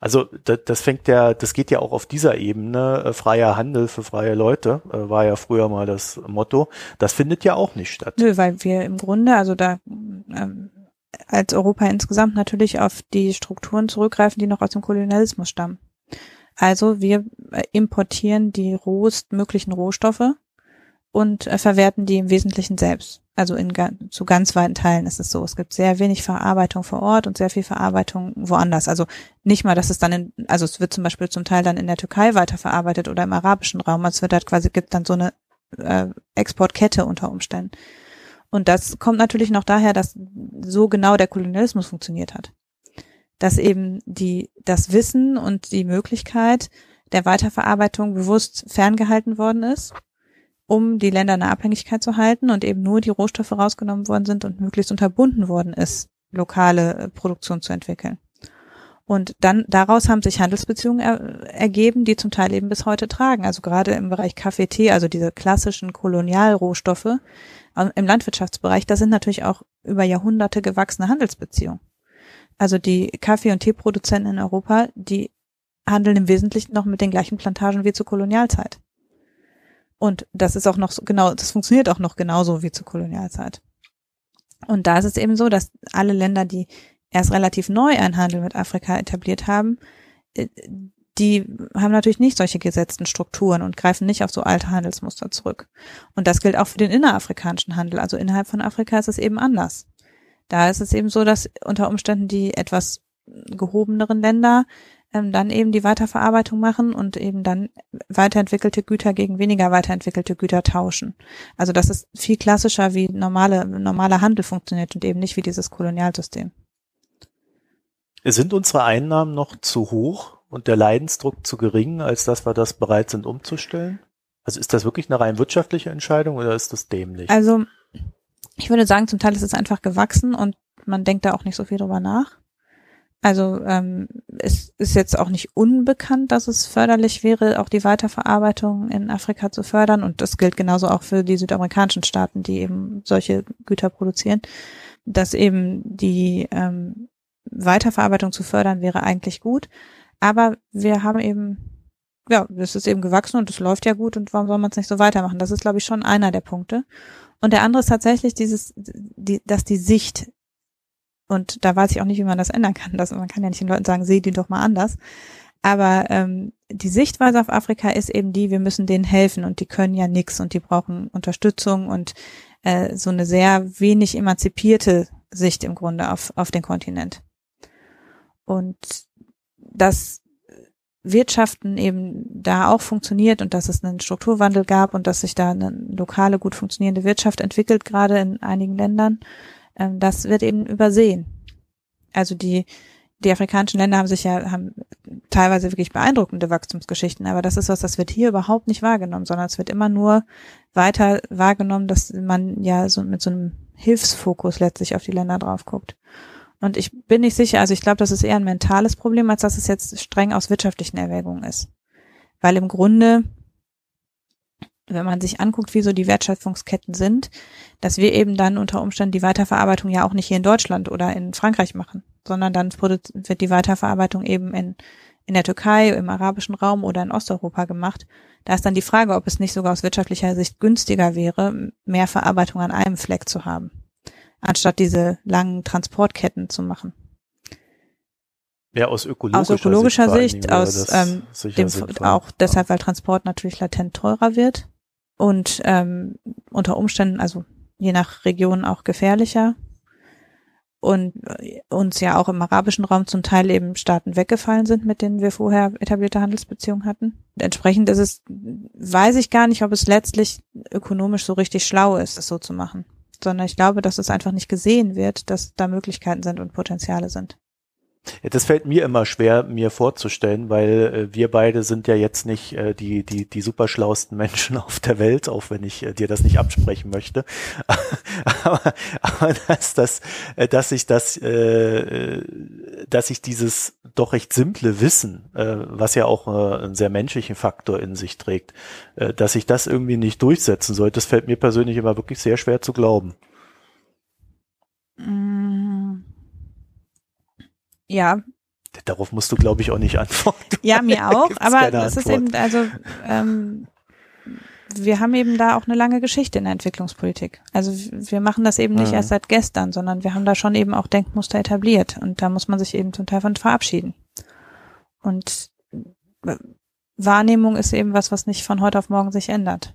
Also das, das fängt ja, das geht ja auch auf dieser Ebene, äh, freier Handel für freie Leute, äh, war ja früher mal das Motto. Das findet ja auch nicht statt. Nö, weil wir im Grunde, also da ähm, als Europa insgesamt natürlich auf die Strukturen zurückgreifen, die noch aus dem Kolonialismus stammen. Also wir äh, importieren die rohst möglichen Rohstoffe und äh, verwerten die im Wesentlichen selbst. Also in, zu ganz weiten Teilen ist es so. Es gibt sehr wenig Verarbeitung vor Ort und sehr viel Verarbeitung woanders. Also nicht mal, dass es dann in, also es wird zum Beispiel zum Teil dann in der Türkei weiterverarbeitet oder im arabischen Raum. Also es wird halt quasi, gibt dann so eine äh, Exportkette unter Umständen. Und das kommt natürlich noch daher, dass so genau der Kolonialismus funktioniert hat. Dass eben die, das Wissen und die Möglichkeit der Weiterverarbeitung bewusst ferngehalten worden ist, um die Länder in der Abhängigkeit zu halten und eben nur die Rohstoffe rausgenommen worden sind und möglichst unterbunden worden ist, lokale äh, Produktion zu entwickeln. Und dann daraus haben sich Handelsbeziehungen er, ergeben, die zum Teil eben bis heute tragen. Also gerade im Bereich Kaffee, Tee, also diese klassischen Kolonialrohstoffe, im Landwirtschaftsbereich, da sind natürlich auch über Jahrhunderte gewachsene Handelsbeziehungen. Also die Kaffee- und Teeproduzenten in Europa, die handeln im Wesentlichen noch mit den gleichen Plantagen wie zur Kolonialzeit. Und das ist auch noch so, genau, das funktioniert auch noch genauso wie zur Kolonialzeit. Und da ist es eben so, dass alle Länder, die erst relativ neu einen Handel mit Afrika etabliert haben, äh, die haben natürlich nicht solche gesetzten Strukturen und greifen nicht auf so alte Handelsmuster zurück. Und das gilt auch für den innerafrikanischen Handel. Also innerhalb von Afrika ist es eben anders. Da ist es eben so, dass unter Umständen die etwas gehobeneren Länder ähm, dann eben die Weiterverarbeitung machen und eben dann weiterentwickelte Güter gegen weniger weiterentwickelte Güter tauschen. Also das ist viel klassischer, wie normale, normaler Handel funktioniert und eben nicht wie dieses Kolonialsystem. Sind unsere Einnahmen noch zu hoch und der Leidensdruck zu gering, als dass wir das bereit sind umzustellen? Also ist das wirklich eine rein wirtschaftliche Entscheidung oder ist das dämlich? Also ich würde sagen, zum Teil ist es einfach gewachsen und man denkt da auch nicht so viel drüber nach. Also ähm, es ist jetzt auch nicht unbekannt, dass es förderlich wäre, auch die Weiterverarbeitung in Afrika zu fördern. Und das gilt genauso auch für die südamerikanischen Staaten, die eben solche Güter produzieren, dass eben die ähm, Weiterverarbeitung zu fördern wäre eigentlich gut. Aber wir haben eben, ja, das ist eben gewachsen und es läuft ja gut und warum soll man es nicht so weitermachen? Das ist, glaube ich, schon einer der Punkte. Und der andere ist tatsächlich dieses, die, dass die Sicht und da weiß ich auch nicht, wie man das ändern kann. Das, man kann ja nicht den Leuten sagen, seh die doch mal anders. Aber ähm, die Sichtweise auf Afrika ist eben die, wir müssen denen helfen und die können ja nix und die brauchen Unterstützung und äh, so eine sehr wenig emanzipierte Sicht im Grunde auf, auf den Kontinent. Und dass Wirtschaften eben da auch funktioniert und dass es einen Strukturwandel gab und dass sich da eine lokale, gut funktionierende Wirtschaft entwickelt, gerade in einigen Ländern, ähm, das wird eben übersehen. Also die, die afrikanischen Länder haben sich ja, haben teilweise wirklich beeindruckende Wachstumsgeschichten, aber das ist was, das wird hier überhaupt nicht wahrgenommen, sondern es wird immer nur weiter wahrgenommen, dass man ja so mit so einem Hilfsfokus letztlich auf die Länder drauf guckt. Und ich bin nicht sicher, also ich glaube, das ist eher ein mentales Problem, als dass es jetzt streng aus wirtschaftlichen Erwägungen ist. Weil im Grunde wenn man sich anguckt, wie so die Wertschöpfungsketten sind, dass wir eben dann unter Umständen die Weiterverarbeitung ja auch nicht hier in Deutschland oder in Frankreich machen, sondern dann wird die Weiterverarbeitung eben in, in der Türkei, im arabischen Raum oder in Osteuropa gemacht. Da ist dann die Frage, ob es nicht sogar aus wirtschaftlicher Sicht günstiger wäre, mehr Verarbeitung an einem Fleck zu haben, anstatt diese langen Transportketten zu machen. Ja, aus ökologischer, aus ökologischer Sicht, Sicht aus ähm, dem, auch deshalb, weil Transport natürlich latent teurer wird und ähm, unter Umständen, also je nach Region auch gefährlicher und äh, uns ja auch im arabischen Raum zum Teil eben Staaten weggefallen sind, mit denen wir vorher etablierte Handelsbeziehungen hatten. Entsprechend ist es, weiß ich gar nicht, ob es letztlich ökonomisch so richtig schlau ist, es so zu machen, sondern ich glaube, dass es einfach nicht gesehen wird, dass da Möglichkeiten sind und Potenziale sind. Das fällt mir immer schwer, mir vorzustellen, weil äh, wir beide sind ja jetzt nicht äh, die, die, die superschlausten Menschen [laughs] auf der Welt, auch wenn ich äh, dir das nicht absprechen möchte. [laughs] aber, aber dass, das, äh, dass ich das, äh, dass ich dieses doch recht simple Wissen, äh, was ja auch äh, einen sehr menschlichen Faktor in sich trägt, äh, dass ich das irgendwie nicht durchsetzen soll, das fällt mir persönlich immer wirklich sehr schwer zu glauben. Mm. Ja. Darauf musst du, glaube ich, auch nicht antworten. Ja, mir [laughs] auch, aber es ist eben, also ähm, wir haben eben da auch eine lange Geschichte in der Entwicklungspolitik. Also wir machen das eben nicht mhm. erst seit gestern, sondern wir haben da schon eben auch Denkmuster etabliert und da muss man sich eben zum Teil von verabschieden. Und Wahrnehmung ist eben was, was nicht von heute auf morgen sich ändert.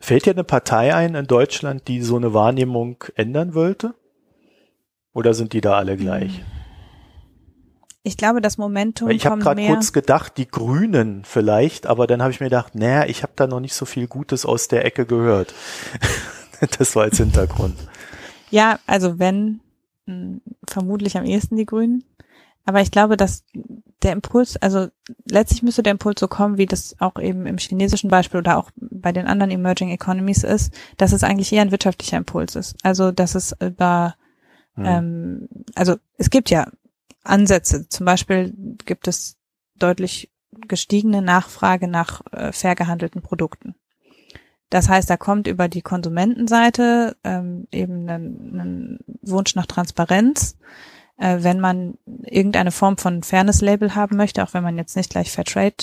Fällt dir eine Partei ein in Deutschland, die so eine Wahrnehmung ändern wollte? Oder sind die da alle gleich? Ich glaube, das Momentum. Weil ich habe gerade kurz gedacht, die Grünen vielleicht, aber dann habe ich mir gedacht, naja, ich habe da noch nicht so viel Gutes aus der Ecke gehört. [laughs] das war als Hintergrund. Ja, also wenn, hm, vermutlich am ehesten die Grünen. Aber ich glaube, dass der Impuls, also letztlich müsste der Impuls so kommen, wie das auch eben im chinesischen Beispiel oder auch bei den anderen Emerging Economies ist, dass es eigentlich eher ein wirtschaftlicher Impuls ist. Also, dass es über Mhm. Ähm, also es gibt ja Ansätze. Zum Beispiel gibt es deutlich gestiegene Nachfrage nach äh, fair gehandelten Produkten. Das heißt, da kommt über die Konsumentenseite ähm, eben ein, ein Wunsch nach Transparenz. Äh, wenn man irgendeine Form von Fairness-Label haben möchte, auch wenn man jetzt nicht gleich Fairtrade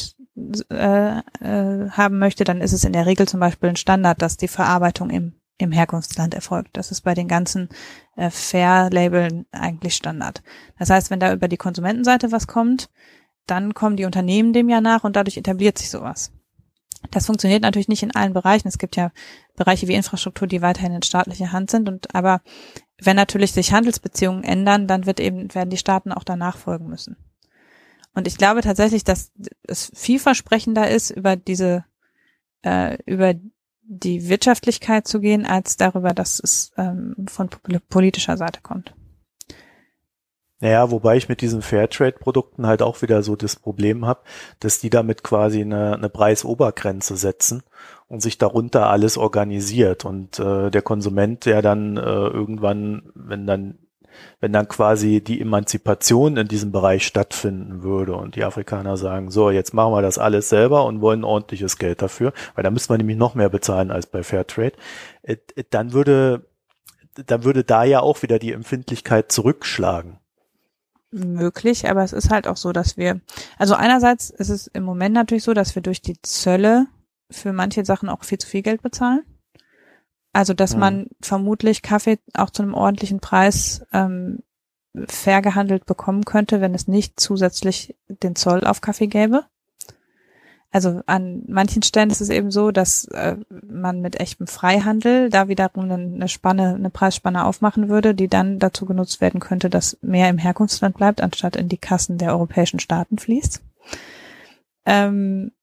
äh, äh, haben möchte, dann ist es in der Regel zum Beispiel ein Standard, dass die Verarbeitung im im Herkunftsland erfolgt. Das ist bei den ganzen äh, Fair-Labeln eigentlich Standard. Das heißt, wenn da über die Konsumentenseite was kommt, dann kommen die Unternehmen dem ja nach und dadurch etabliert sich sowas. Das funktioniert natürlich nicht in allen Bereichen. Es gibt ja Bereiche wie Infrastruktur, die weiterhin in staatlicher Hand sind. Und aber wenn natürlich sich Handelsbeziehungen ändern, dann wird eben, werden die Staaten auch danach folgen müssen. Und ich glaube tatsächlich, dass es vielversprechender ist, über diese, äh, über die Wirtschaftlichkeit zu gehen, als darüber, dass es ähm, von politischer Seite kommt. Naja, wobei ich mit diesen Fairtrade-Produkten halt auch wieder so das Problem habe, dass die damit quasi eine, eine Preisobergrenze setzen und sich darunter alles organisiert und äh, der Konsument, der dann äh, irgendwann, wenn dann wenn dann quasi die Emanzipation in diesem Bereich stattfinden würde und die Afrikaner sagen, so, jetzt machen wir das alles selber und wollen ordentliches Geld dafür, weil da müssen wir nämlich noch mehr bezahlen als bei Fairtrade, äh, dann würde, dann würde da ja auch wieder die Empfindlichkeit zurückschlagen möglich, aber es ist halt auch so, dass wir, also einerseits ist es im Moment natürlich so, dass wir durch die Zölle für manche Sachen auch viel zu viel Geld bezahlen. Also, dass ja. man vermutlich Kaffee auch zu einem ordentlichen Preis ähm, fair gehandelt bekommen könnte, wenn es nicht zusätzlich den Zoll auf Kaffee gäbe also an manchen Stellen ist es eben so, dass äh, man mit echtem Freihandel da wiederum eine Spanne, eine Preisspanne aufmachen würde, die dann dazu genutzt werden könnte, dass mehr im Herkunftsland bleibt, anstatt in die Kassen der europäischen Staaten fließt. Ähm,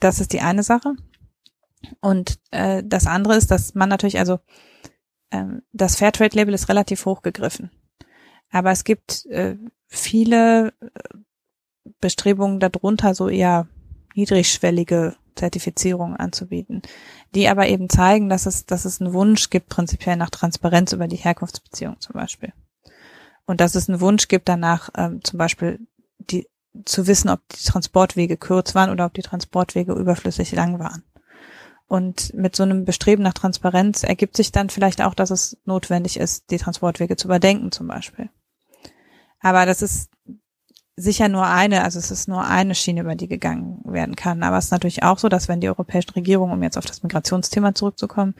das ist die eine Sache. Und äh, das andere ist, dass man natürlich, also ähm, das Fairtrade-Label ist relativ hochgegriffen. Aber es gibt äh, viele äh, Bestrebungen darunter, so eher niedrigschwellige Zertifizierung anzubieten, die aber eben zeigen, dass es, dass es einen Wunsch gibt, prinzipiell nach Transparenz über die Herkunftsbeziehung zum Beispiel. Und dass es einen Wunsch gibt danach, ähm, zum Beispiel die, zu wissen, ob die Transportwege kurz waren oder ob die Transportwege überflüssig lang waren. Und mit so einem Bestreben nach Transparenz ergibt sich dann vielleicht auch, dass es notwendig ist, die Transportwege zu überdenken zum Beispiel. Aber das ist sicher nur eine, also es ist nur eine Schiene, über die gegangen werden kann. Aber es ist natürlich auch so, dass wenn die europäischen Regierungen, um jetzt auf das Migrationsthema zurückzukommen,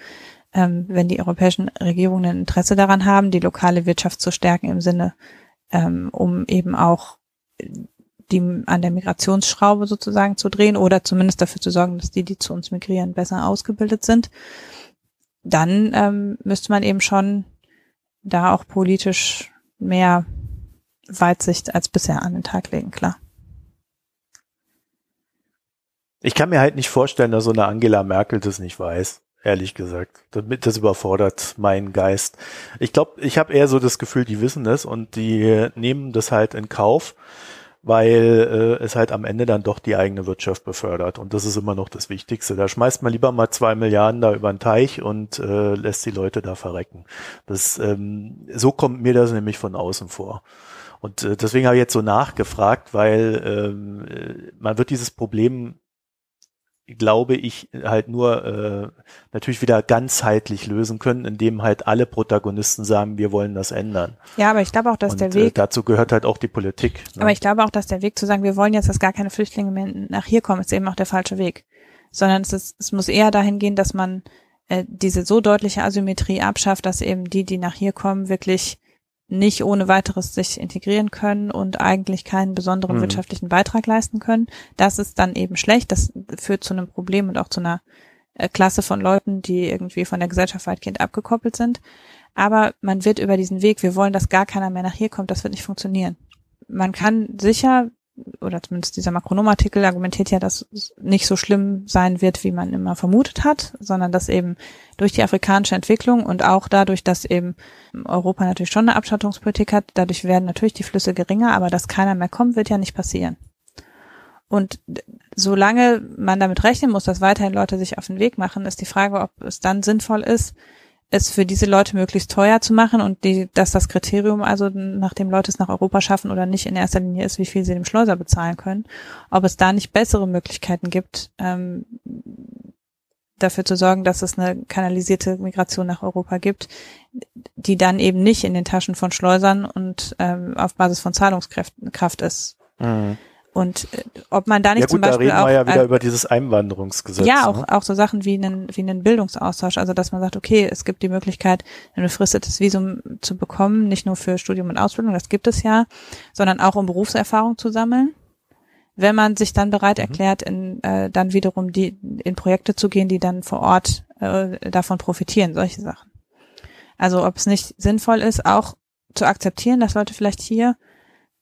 ähm, wenn die europäischen Regierungen ein Interesse daran haben, die lokale Wirtschaft zu stärken im Sinne, ähm, um eben auch die an der Migrationsschraube sozusagen zu drehen oder zumindest dafür zu sorgen, dass die, die zu uns migrieren, besser ausgebildet sind, dann ähm, müsste man eben schon da auch politisch mehr Weitsicht als bisher an den Tag legen, klar. Ich kann mir halt nicht vorstellen, dass so eine Angela Merkel das nicht weiß, ehrlich gesagt. Das überfordert meinen Geist. Ich glaube, ich habe eher so das Gefühl, die wissen es und die nehmen das halt in Kauf, weil äh, es halt am Ende dann doch die eigene Wirtschaft befördert. Und das ist immer noch das Wichtigste. Da schmeißt man lieber mal zwei Milliarden da über den Teich und äh, lässt die Leute da verrecken. Das, ähm, so kommt mir das nämlich von außen vor. Und äh, deswegen habe ich jetzt so nachgefragt, weil ähm, äh, man wird dieses Problem glaube ich, halt nur äh, natürlich wieder ganzheitlich lösen können, indem halt alle Protagonisten sagen, wir wollen das ändern. Ja, aber ich glaube auch, dass Und, der Weg. Äh, dazu gehört halt auch die Politik. Ne? Aber ich glaube auch, dass der Weg zu sagen, wir wollen jetzt, dass gar keine Flüchtlinge mehr nach hier kommen, ist eben auch der falsche Weg. Sondern es, ist, es muss eher dahin gehen, dass man äh, diese so deutliche Asymmetrie abschafft, dass eben die, die nach hier kommen, wirklich nicht ohne weiteres sich integrieren können und eigentlich keinen besonderen mhm. wirtschaftlichen Beitrag leisten können. Das ist dann eben schlecht. Das führt zu einem Problem und auch zu einer äh, Klasse von Leuten, die irgendwie von der Gesellschaft weitgehend abgekoppelt sind. Aber man wird über diesen Weg, wir wollen, dass gar keiner mehr nach hier kommt, das wird nicht funktionieren. Man kann sicher oder zumindest dieser Makronom-Artikel argumentiert ja, dass es nicht so schlimm sein wird, wie man immer vermutet hat, sondern dass eben durch die afrikanische Entwicklung und auch dadurch, dass eben Europa natürlich schon eine Abschottungspolitik hat, dadurch werden natürlich die Flüsse geringer, aber dass keiner mehr kommt, wird ja nicht passieren. Und solange man damit rechnen muss, dass weiterhin Leute sich auf den Weg machen, ist die Frage, ob es dann sinnvoll ist, es für diese Leute möglichst teuer zu machen und die, dass das Kriterium, also nachdem Leute es nach Europa schaffen oder nicht, in erster Linie ist, wie viel sie dem Schleuser bezahlen können, ob es da nicht bessere Möglichkeiten gibt, ähm, dafür zu sorgen, dass es eine kanalisierte Migration nach Europa gibt, die dann eben nicht in den Taschen von Schleusern und ähm, auf Basis von Zahlungskraft ist. Mhm. Und äh, ob man da nicht ja gut, zum Beispiel da reden auch, wir ja wieder äh, über dieses Einwanderungsgesetz. ja, auch, ne? auch so Sachen wie einen, wie einen Bildungsaustausch. Also, dass man sagt, okay, es gibt die Möglichkeit, ein befristetes Visum zu bekommen, nicht nur für Studium und Ausbildung, das gibt es ja, sondern auch um Berufserfahrung zu sammeln. Wenn man sich dann bereit Mhm. erklärt, in, äh, dann wiederum die, in Projekte zu gehen, die dann vor Ort äh, davon profitieren, solche Sachen. Also, ob es nicht sinnvoll ist, auch zu akzeptieren, dass Leute vielleicht hier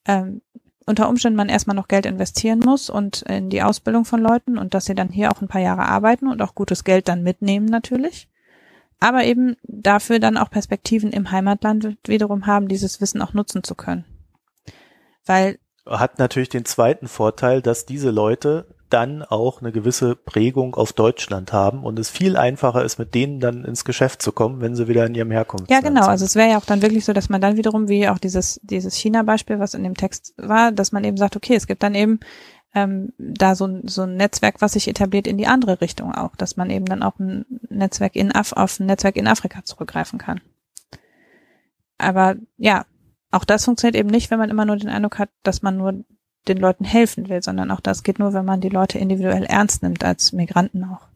ähm, unter Umständen man erstmal noch Geld investieren muss und in die Ausbildung von Leuten und dass sie dann hier auch ein paar Jahre arbeiten und auch gutes Geld dann mitnehmen natürlich. Aber eben dafür dann auch Perspektiven im Heimatland wiederum haben, dieses Wissen auch nutzen zu können. Weil, Hat natürlich den zweiten Vorteil, dass diese Leute dann auch eine gewisse Prägung auf Deutschland haben und es viel einfacher ist, mit denen dann ins Geschäft zu kommen, wenn sie wieder in ihrem Herkunftsland ja genau, sind. also es wäre ja auch dann wirklich so, dass man dann wiederum, wie auch dieses, dieses China-Beispiel, was in dem Text war, dass man eben sagt, okay, es gibt dann eben ähm, da so, ein- so ein Netzwerk, was sich etabliert in die andere Richtung auch, dass man eben dann auch ein Netzwerk in Af auf ein Netzwerk in Afrika zurückgreifen kann. Aber ja, auch das funktioniert eben nicht, wenn man immer nur den Eindruck hat, dass man nur den Leuten helfen will, sondern auch das geht nur, wenn man die Leute individuell ernst nimmt, als Migranten auch.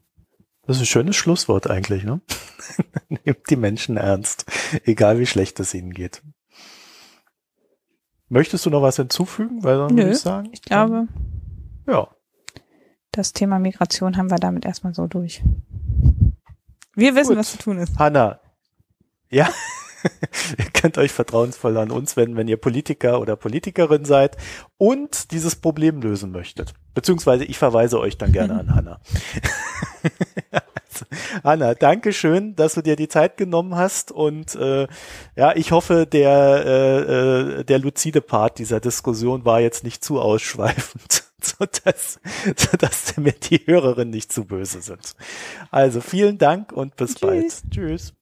Das ist ein schönes Schlusswort eigentlich, ne? [laughs] Nehmt die Menschen ernst, egal wie schlecht es ihnen geht. Möchtest du noch was hinzufügen? Weil dann Nö, würde ich sagen. Ich glaube, Ja. das Thema Migration haben wir damit erstmal so durch. Wir wissen, Gut. was zu tun ist. Hanna. Ja. [laughs] ihr könnt euch vertrauensvoll an uns wenden, wenn ihr Politiker oder Politikerin seid und dieses Problem lösen möchtet. Beziehungsweise ich verweise euch dann gerne an [laughs] Hanna. also, [laughs] Hanna, danke schön, dass du dir die Zeit genommen hast und äh, ja, ich hoffe, der äh, äh, der luzide Part dieser Diskussion war jetzt nicht zu ausschweifend, sodass, sodass mir die Hörerinnen nicht zu böse sind. Also vielen Dank und bis Tschüss. bald. Tschüss.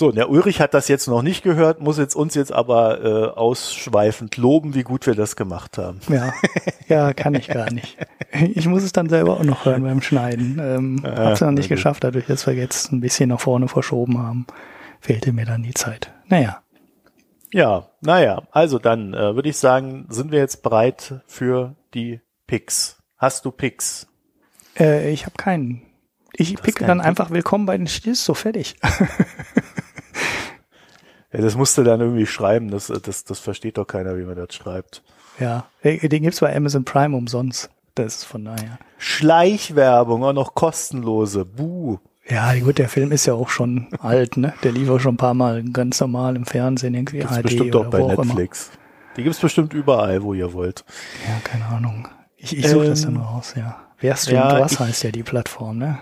So, der Ulrich hat das jetzt noch nicht gehört, muss jetzt uns jetzt aber äh, ausschweifend loben, wie gut wir das gemacht haben. Ja, ja, kann ich gar nicht. Ich muss es dann selber auch noch hören beim Schneiden. Ähm, Ah, hab's noch nicht geschafft, dadurch, dass wir jetzt ein bisschen nach vorne verschoben haben, fehlte mir dann die Zeit. Naja, Ja, naja, also dann äh, würde ich sagen, sind wir jetzt bereit für die Picks. Hast du Picks? äh, ich habe keinen. Ich picke dann einfach Willkommen bei den Stills, so fertig. [laughs] Ja, das musst du dann irgendwie schreiben, das, das, das versteht doch keiner, wie man das schreibt. ja, den gibt's bei Amazon Prime umsonst. Das ist von daher. Schleichwerbung, auch noch kostenlose. Buh. Ja, gut, der Film ist ja auch schon alt, ne? Der lief auch schon ein paar Mal ganz normal im Fernsehen, irgendwie Gibt's HD bestimmt oder auch bei wo auch. Netflix. Die gibt's bestimmt überall, wo ihr wollt. Ja, keine Ahnung. Ich, ich suche das Ähm, dann raus, ja. Wer streamt ja, was heißt ja die Plattform, ne?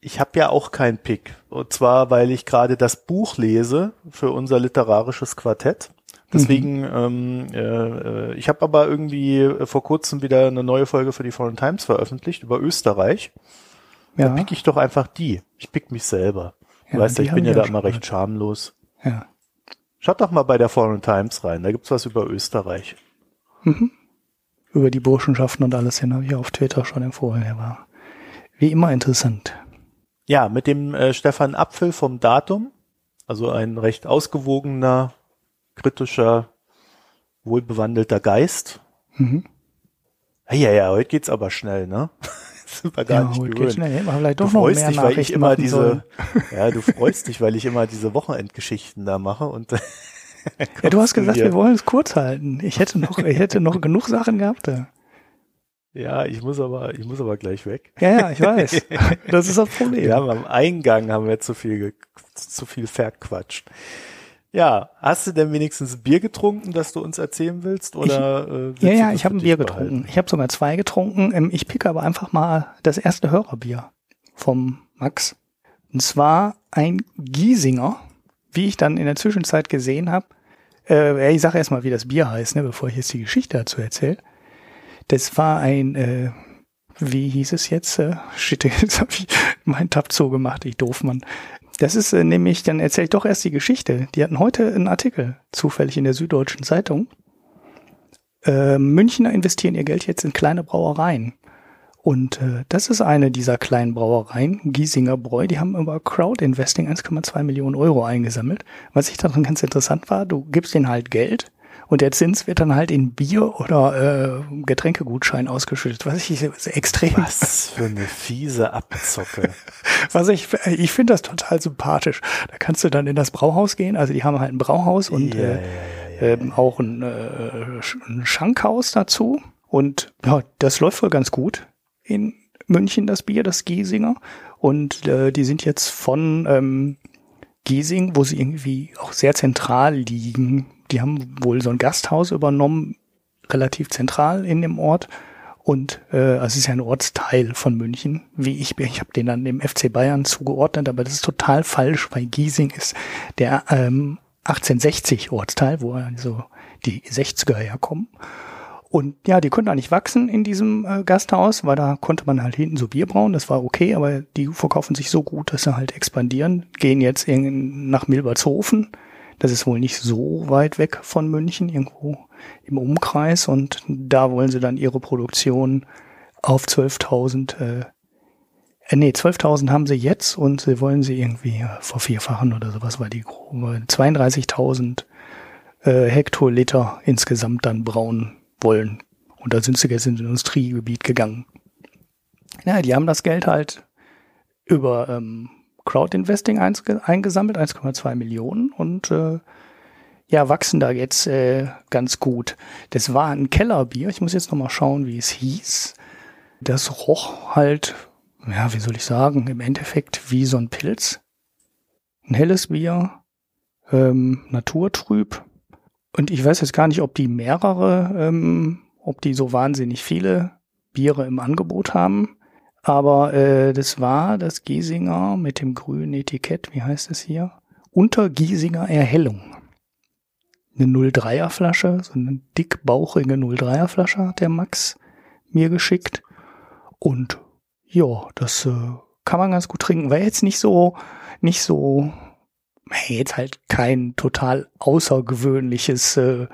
Ich habe ja auch keinen Pick. Und zwar, weil ich gerade das Buch lese für unser literarisches Quartett. Deswegen, ähm, äh, äh, ich habe aber irgendwie äh, vor kurzem wieder eine neue Folge für die Foreign Times veröffentlicht über Österreich. Ja, Da pick ich doch einfach die. Ich pick mich selber. Du Ja, weißt die ich bin ja da immer recht schamlos. ja. Schaut doch mal bei der Foreign Times rein. Da gibt's was über Österreich. Mhm. Über die Burschenschaften und alles hin habe ich auf Twitter schon empfohlen. Der war wie immer interessant. Ja, mit dem äh, Stefan Apfel vom Datum. Also ein recht ausgewogener, kritischer, wohlbewandelter Geist. Mhm. Ja, ja, heute geht's aber schnell, ne? [laughs] Sind wir gar ja, nicht gewöhnt. geht's schnell. Vielleicht Du doch noch freust mehr dich, weil ich immer diese, sollen. [laughs] ja, du freust dich, weil ich immer diese Wochenendgeschichten da mache und [laughs] Ja, du hast du gesagt, wir wollen es kurz halten. Ich hätte noch, ich hätte noch genug Sachen gehabt. Da. Ja, ich muss aber, ich muss aber gleich weg. Ja, ja, ich weiß. [laughs] Das ist das Problem. Wir haben am Eingang haben wir zu viel, zu viel verquatscht. Ja, hast du denn wenigstens Bier getrunken, das du uns erzählen willst? Oder, äh, willst Ja, ja, ich habe ein Bier behalten? getrunken. Ich habe sogar zwei getrunken. Ähm, Ich picke aber einfach mal das erste Hörerbier vom Max. Und zwar ein Giesinger, wie ich dann in der Zwischenzeit gesehen habe. Äh, ich sage erstmal, wie das Bier heißt, ne, bevor ich jetzt die Geschichte dazu erzähle. Das war ein, äh, wie hieß es jetzt? Äh, shit, [laughs] jetzt habe ich meinen Tab zugemacht, ich doof, Mann. Das ist äh, nämlich, dann erzähle ich doch erst die Geschichte. Die hatten heute einen Artikel, zufällig in der Süddeutschen Zeitung. Äh, Münchner investieren ihr Geld jetzt in kleine Brauereien. Und äh, das ist eine dieser kleinen Brauereien, Giesinger Bräu, die haben über Crowdinvesting 1,2 Millionen Euro eingesammelt. Was ich daran ganz interessant war, du gibst denen halt Geld Und der Zins wird dann halt in Bier oder äh, Getränkegutschein ausgeschüttet, was ich extrem. Was für eine fiese Abzocke. [laughs] was ich, ich finde das total sympathisch. Da kannst du dann in das Brauhaus gehen. Also die haben halt ein Brauhaus und ja, äh, ja, ja, ähm, auch ein, äh, ein Schankhaus dazu. Und ja, das läuft wohl ganz gut in München, das Bier, das Giesinger. Und äh, die sind jetzt von ähm, Giesing, wo sie irgendwie auch sehr zentral liegen. Die haben wohl so ein Gasthaus übernommen, relativ zentral in dem Ort. Und äh, also es ist ja ein Ortsteil von München, wie ich bin. Ich habe den dann dem FC Bayern zugeordnet, aber das ist total falsch, weil Giesing ist der ähm, 1860 Ortsteil, wo also die 60er herkommen. Und ja, die konnten eigentlich wachsen in diesem äh, Gasthaus, weil da konnte man halt hinten so Bier brauen, das war okay, aber die verkaufen sich so gut, dass sie halt expandieren, gehen jetzt nach Milbertshofen. Das ist wohl nicht so weit weg von München, irgendwo im Umkreis und da wollen sie dann ihre Produktion auf 12.000, äh, äh, nee, 12.000 haben sie jetzt und sie wollen sie irgendwie äh, vervierfachen oder sowas, weil die 32.000 äh, Hektoliter insgesamt dann brauen wollen. Und da sind sie jetzt ins Industriegebiet gegangen. Ja, die haben das Geld halt über ähm, Crowdinvesting eingesammelt, 1,2 Millionen und äh, ja, wachsen da jetzt äh, ganz gut. Das war ein Kellerbier. Ich muss jetzt noch mal schauen, wie es hieß. Das roch halt, ja, wie soll ich sagen, im Endeffekt wie so ein Pilz. Ein helles Bier, ähm, naturtrüb, und ich weiß jetzt gar nicht, ob die mehrere, ähm, ob die so wahnsinnig viele Biere im Angebot haben. Aber äh, das war das Giesinger mit dem grünen Etikett, wie heißt es hier? Unter Giesinger Erhellung. Eine 03er Flasche, so eine dickbauchige 03er Flasche hat der Max mir geschickt. Und ja, das äh, kann man ganz gut trinken. War jetzt nicht so, nicht so jetzt halt kein total außergewöhnliches, äh,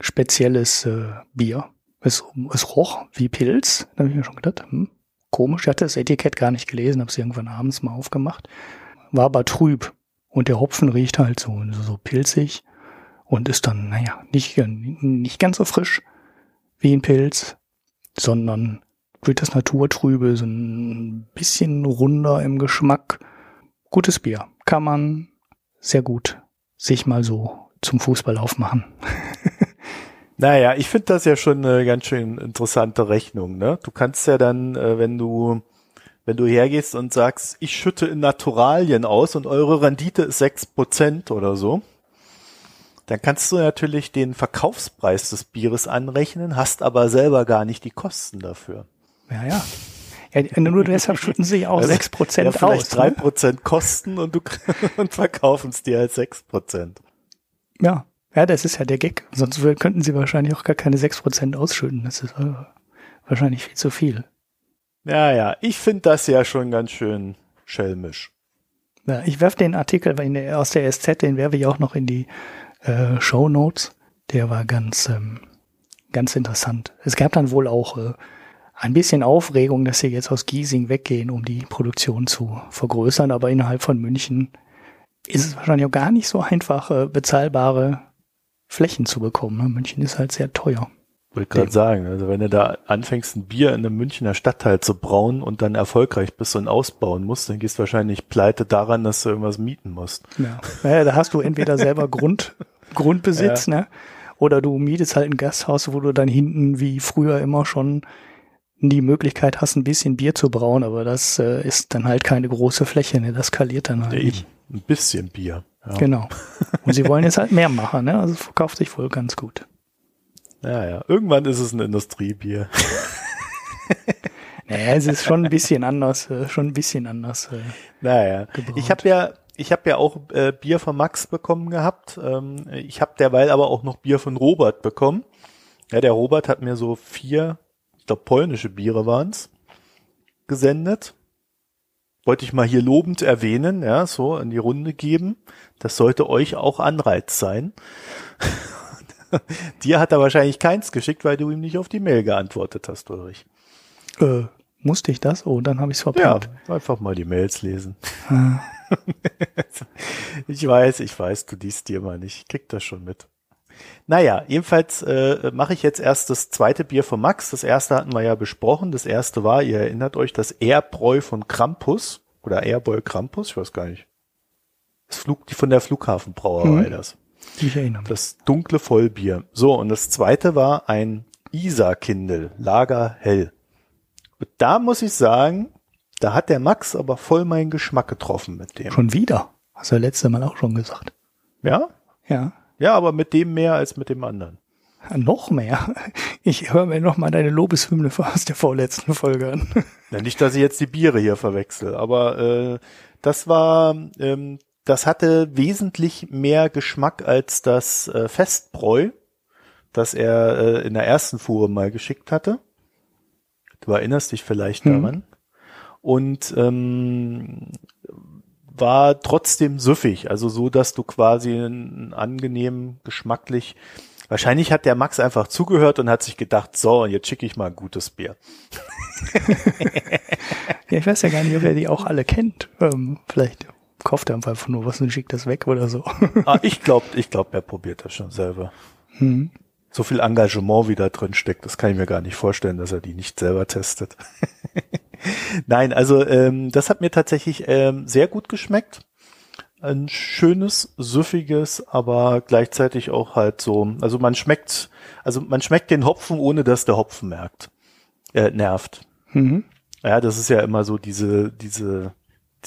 spezielles äh, Bier. Es, es roch wie Pilz. Da habe ich mir schon gedacht, hm, komisch. Ich hatte das Etikett gar nicht gelesen, habe es irgendwann abends mal aufgemacht. War aber trüb. Und der Hopfen riecht halt so, so pilzig und ist dann, naja, nicht, nicht ganz so frisch wie ein Pilz, sondern durch das Naturtrübe so ein bisschen runder im Geschmack. Gutes Bier kann man sehr gut sich mal so zum Fußball aufmachen. [laughs] naja, ich finde das ja schon eine ganz schön interessante Rechnung. Ne? Du kannst ja dann, äh, wenn du wenn du hergehst und sagst, ich schütte in Naturalien aus und eure Rendite ist sechs Prozent oder so, dann kannst du natürlich den Verkaufspreis des Bieres anrechnen, hast aber selber gar nicht die Kosten dafür. Ja, ja. Ja, nur deshalb schütten sie auch [laughs] also, 6% ja, vielleicht aus. 3% ne? Kosten und du [laughs] und verkaufen es dir als 6%. Ja, ja, das ist ja der Gag. Sonst könnten sie wahrscheinlich auch gar keine 6% ausschütten. Das ist äh, wahrscheinlich viel zu viel. Ja, ja, ich finde das ja schon ganz schön schelmisch. Ja, ich werfe den Artikel der, aus der SZ, den werfe ich auch noch in die äh, Show Notes. Der war ganz, ähm, ganz interessant. Es gab dann wohl auch äh, ein bisschen Aufregung, dass sie jetzt aus Giesing weggehen, um die Produktion zu vergrößern. Aber innerhalb von München ist es wahrscheinlich auch gar nicht so einfach, äh, bezahlbare Flächen zu bekommen. Ne? München ist halt sehr teuer. Wollte gerade sagen, also wenn du da anfängst, ein Bier in einem Münchner Stadtteil zu brauen und dann erfolgreich bist und ausbauen musst, dann gehst du wahrscheinlich pleite daran, dass du irgendwas mieten musst. Ja, ja da hast du entweder selber [laughs] Grund, Grundbesitz, ja. ne? Oder du mietest halt ein Gasthaus, wo du dann hinten wie früher immer schon die Möglichkeit hast, ein bisschen Bier zu brauen, aber das äh, ist dann halt keine große Fläche, ne? das skaliert dann halt ja, nicht. Ein bisschen Bier. Ja. Genau. [laughs] Und sie wollen jetzt halt mehr machen, ne? Also verkauft sich wohl ganz gut. Ja, ja. Irgendwann ist es ein Industriebier. [laughs] naja, es ist schon ein bisschen anders, äh, schon ein bisschen anders. Äh, naja. Gebraut. Ich habe ja, ich habe ja auch äh, Bier von Max bekommen gehabt. Ähm, ich habe derweil aber auch noch Bier von Robert bekommen. Ja, der Robert hat mir so vier glaube polnische Biere waren's, gesendet. Wollte ich mal hier lobend erwähnen, ja, so in die Runde geben. Das sollte euch auch Anreiz sein. [laughs] Dir hat er wahrscheinlich keins geschickt, weil du ihm nicht auf die Mail geantwortet hast, Ulrich. Äh, musste ich das? Oh, dann habe ich es verpasst. Ja, einfach mal die Mails lesen. Ah. [laughs] ich weiß, ich weiß, du liest dir mal nicht. Ich krieg das schon mit. Naja, jedenfalls äh, mache ich jetzt erst das zweite Bier von Max. Das erste hatten wir ja besprochen. Das erste war, ihr erinnert euch, das Airbräu von Krampus oder Airbräu Krampus, ich weiß gar nicht. Das Flug, die von der Flughafenbrauerei, mhm. das. Ich erinnere mich. Das dunkle Vollbier. So, und das zweite war ein Isar-Kindel, Lager hell. Und da muss ich sagen, da hat der Max aber voll meinen Geschmack getroffen mit dem. Schon wieder? Hast du ja letzte Mal auch schon gesagt. Ja? Ja. Ja, aber mit dem mehr als mit dem anderen. Noch mehr. Ich höre mir noch mal deine Lobeshymne aus der vorletzten Folge an. Ja, nicht, dass ich jetzt die Biere hier verwechsel, aber äh, das war, ähm, das hatte wesentlich mehr Geschmack als das äh, Festbräu, das er äh, in der ersten Fuhre mal geschickt hatte. Du erinnerst dich vielleicht hm. daran. Und ähm, war trotzdem süffig, also so, dass du quasi einen angenehm geschmacklich Wahrscheinlich hat der Max einfach zugehört und hat sich gedacht, so, jetzt schicke ich mal ein gutes Bier. [laughs] ja, ich weiß ja gar nicht, ob er die auch alle kennt. Ähm, vielleicht kauft er einfach nur was und schickt das weg oder so. [laughs] ah, ich glaube, ich glaub, er probiert das schon selber. Hm. So viel Engagement wie da drin steckt, das kann ich mir gar nicht vorstellen, dass er die nicht selber testet. [laughs] Nein, also ähm, das hat mir tatsächlich ähm, sehr gut geschmeckt. Ein schönes, süffiges, aber gleichzeitig auch halt so, also man schmeckt, also man schmeckt den Hopfen, ohne dass der Hopfen merkt, äh, nervt. Mhm. Ja, das ist ja immer so diese, diese,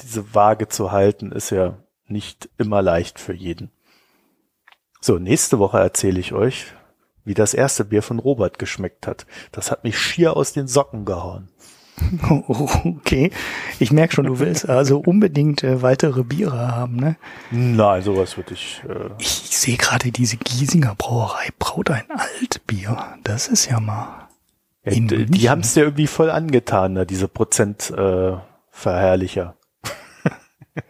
diese Waage zu halten, ist ja nicht immer leicht für jeden. So, nächste Woche erzähle ich euch, wie das erste Bier von Robert geschmeckt hat. Das hat mich schier aus den Socken gehauen. [laughs] Okay, ich merke schon, du willst also unbedingt äh, weitere Biere haben, ne? Nein, sowas würde ich. Äh ich sehe gerade diese Giesinger Brauerei braut ein Altbier. Das ist ja mal. Ja, die haben es ja irgendwie voll angetan, [laughs] ne, diese Prozentverherrlicher.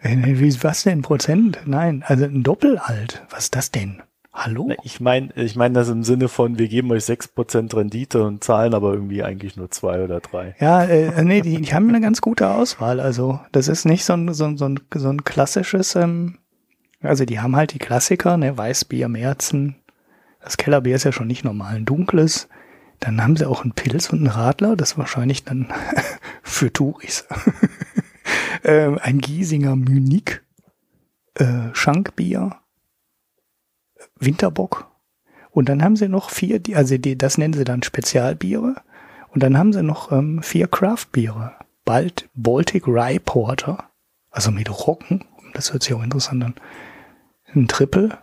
Äh, was denn Prozent? Nein, also ein Doppelalt. Was ist das denn? Hallo? Ich meine, ich meine das im Sinne von, wir geben euch sechs Prozent Rendite und zahlen aber irgendwie eigentlich nur zwei oder drei. Ja, äh, nee, die, die haben eine ganz gute Auswahl. Also das ist nicht so ein, so ein, so ein, so ein klassisches, ähm, also die haben halt die Klassiker, ne, Weißbier, Märzen. Das Kellerbier ist ja schon nicht normal, ein dunkles. Dann haben sie auch einen Pilz und einen Radler, das wahrscheinlich dann [laughs] für Touris. [laughs] ähm, ein Giesinger Munich, äh, Schankbier Winterbock. Und dann haben sie noch vier, also die, das nennen sie dann Spezialbiere. Und dann haben sie noch ähm, vier Craftbiere. Bald Baltic Rye Porter, also mit Rocken, das hört sich auch interessant an. Ein Triple,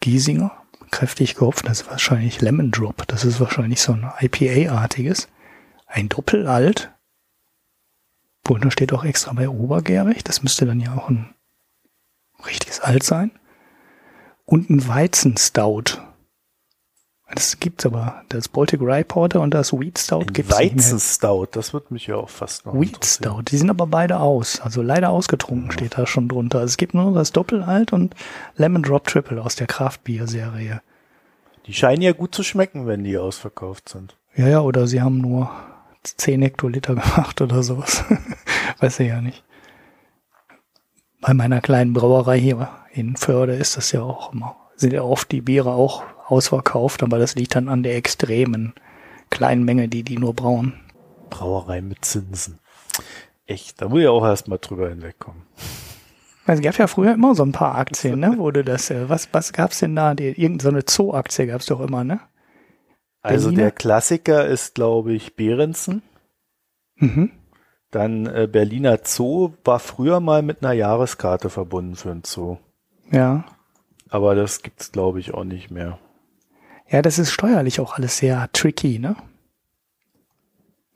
Giesinger, kräftig gehopft, das ist wahrscheinlich Lemon Drop, das ist wahrscheinlich so ein IPA-artiges. Ein Doppelalt, da steht auch extra bei obergärig, das müsste dann ja auch ein richtiges Alt sein und ein Weizenstout. Das gibt's aber. Das Baltic Rye Porter und das Wheat Stout ein gibt's Weizenstout, das wird mich ja auch fast noch Wheat Stout, die sind aber beide aus. Also leider ausgetrunken ja. steht da schon drunter. Also es gibt nur das Doppelalt und Lemon Drop Triple aus der Kraftbier-Serie. Die scheinen ja gut zu schmecken, wenn die ausverkauft sind. Ja, ja, oder sie haben nur 10 Hektoliter [laughs] gemacht oder sowas. [laughs] Weiß ich ja nicht. Bei meiner kleinen Brauerei hier in Förde ist das ja auch immer, sind ja oft die Biere auch ausverkauft, aber das liegt dann an der extremen kleinen Menge, die die nur brauen. Brauerei mit Zinsen. Echt, da muss ich auch erstmal drüber hinwegkommen. Es gab ja früher immer so ein paar Aktien, [laughs] ne? Wurde das, äh, was, was gab's denn da? Die, irgendeine so Zoo-Aktie gab's doch immer, ne? Also der Klassiker ist, glaube ich, Behrensen. Mhm. Dann äh, Berliner Zoo war früher mal mit einer Jahreskarte verbunden für einen Zoo. Ja. Aber das gibt's, glaube ich, auch nicht mehr. Ja, das ist steuerlich auch alles sehr tricky, ne?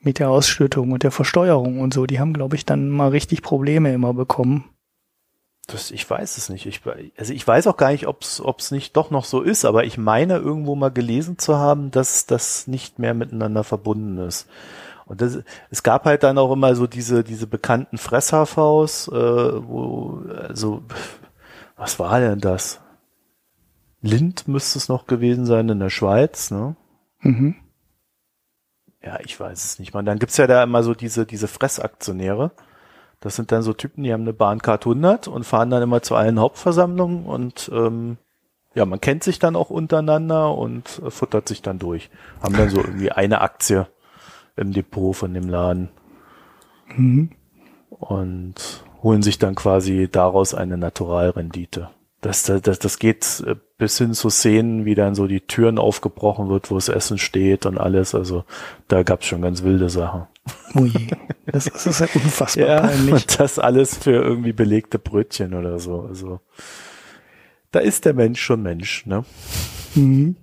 Mit der Ausschüttung und der Versteuerung und so. Die haben, glaube ich, dann mal richtig Probleme immer bekommen. Das, ich weiß es nicht. Ich, also ich weiß auch gar nicht, ob es nicht doch noch so ist, aber ich meine irgendwo mal gelesen zu haben, dass das nicht mehr miteinander verbunden ist. Und das, es gab halt dann auch immer so diese, diese bekannten Fress-HVs, äh, wo, also was war denn das? Lind müsste es noch gewesen sein in der Schweiz, ne? Mhm. Ja, ich weiß es nicht. Man, dann gibt's ja da immer so diese, diese Fressaktionäre. Das sind dann so Typen, die haben eine Bahncard 100 und fahren dann immer zu allen Hauptversammlungen und ähm, ja, man kennt sich dann auch untereinander und äh, futtert sich dann durch. Haben dann so [laughs] irgendwie eine Aktie im Depot von dem Laden. Mhm. Und holen sich dann quasi daraus eine Naturalrendite. Das, das, das geht äh, bis hin zu Szenen, wie dann so die Türen aufgebrochen wird, wo das Essen steht und alles. Also da gab's schon ganz wilde Sachen. Ui, das, das ist ja unfassbar ja, peinlich. Und das alles für irgendwie belegte Brötchen oder so. Also da ist der Mensch schon Mensch, ne? Mhm.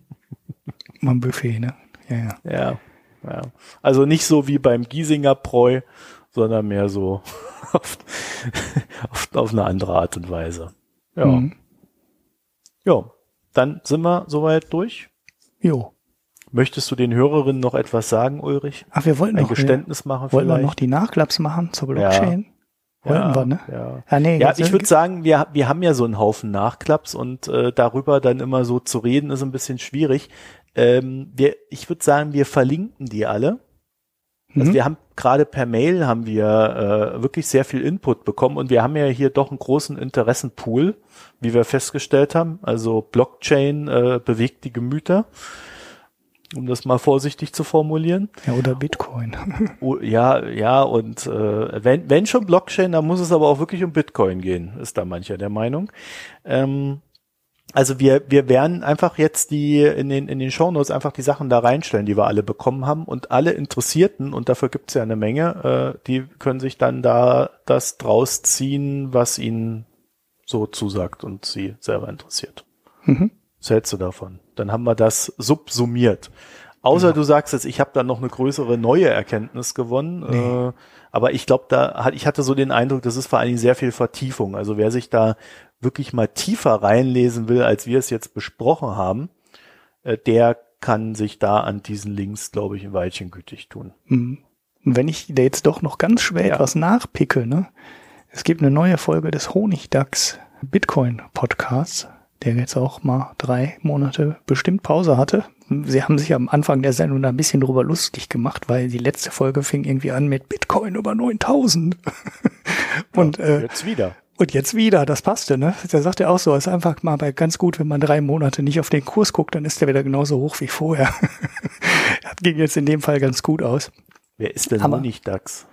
Mal Buffet, ne? Ja, ja. Ja, ja. Also nicht so wie beim Giesinger Bräu, sondern mehr so [laughs] auf, auf, auf eine andere Art und Weise. Ja. Mhm. Ja, dann sind wir soweit durch. Jo. Möchtest du den Hörerinnen noch etwas sagen, Ulrich? Ach, wir wollten Ein noch Geständnis machen wollten vielleicht? wir noch die Nachklaps machen zur Blockchain? Ja. Wollten ja, wir, ne? Ja, ah, nee, ja ich würde sagen, wir, wir haben ja so einen Haufen Nachklaps und äh, darüber dann immer so zu reden ist ein bisschen schwierig. Ähm, wir, ich würde sagen, wir verlinken die alle. Also mhm. wir haben gerade per Mail haben wir äh, wirklich sehr viel Input bekommen und wir haben ja hier doch einen großen Interessenpool, wie wir festgestellt haben. Also Blockchain äh, bewegt die Gemüter um das mal vorsichtig zu formulieren. Ja, oder Bitcoin. [laughs] Oh, ja, ja, und äh, wenn, wenn schon Blockchain, dann muss es aber auch wirklich um Bitcoin gehen, ist da mancher der Meinung. Ähm, also wir, wir werden einfach jetzt die in den, in den Shownotes einfach die Sachen da reinstellen, die wir alle bekommen haben und alle Interessierten, und dafür gibt es ja eine Menge, äh, die können sich dann da das draus ziehen, was ihnen so zusagt und sie selber interessiert. Mhm. Was hältst du davon? Dann haben wir das subsumiert. Außer ja. du sagst jetzt, ich habe da noch eine größere neue Erkenntnis gewonnen. Nee. Äh, aber ich glaube, da hat, ich hatte so den Eindruck, das ist vor allen Dingen sehr viel Vertiefung. Also wer sich da wirklich mal tiefer reinlesen will, als wir es jetzt besprochen haben, äh, der kann sich da an diesen Links, glaube ich, ein Weilchen gütig tun. Mhm. Und wenn ich da jetzt doch noch ganz schwer ja. etwas nachpicke, ne? Es gibt eine neue Folge des Honigdachs Bitcoin Podcasts der jetzt auch mal drei Monate bestimmt Pause hatte. Sie haben sich am Anfang der Sendung da ein bisschen drüber lustig gemacht, weil die letzte Folge fing irgendwie an mit Bitcoin über 9000. [laughs] und ja, äh, jetzt wieder. Und jetzt wieder, das passte, ne? Der sagt ja auch so, ist einfach mal bei ganz gut, wenn man drei Monate nicht auf den Kurs guckt, dann ist der wieder genauso hoch wie vorher. [laughs] das ging jetzt in dem Fall ganz gut aus. Wer ist denn Aber, nicht DAX?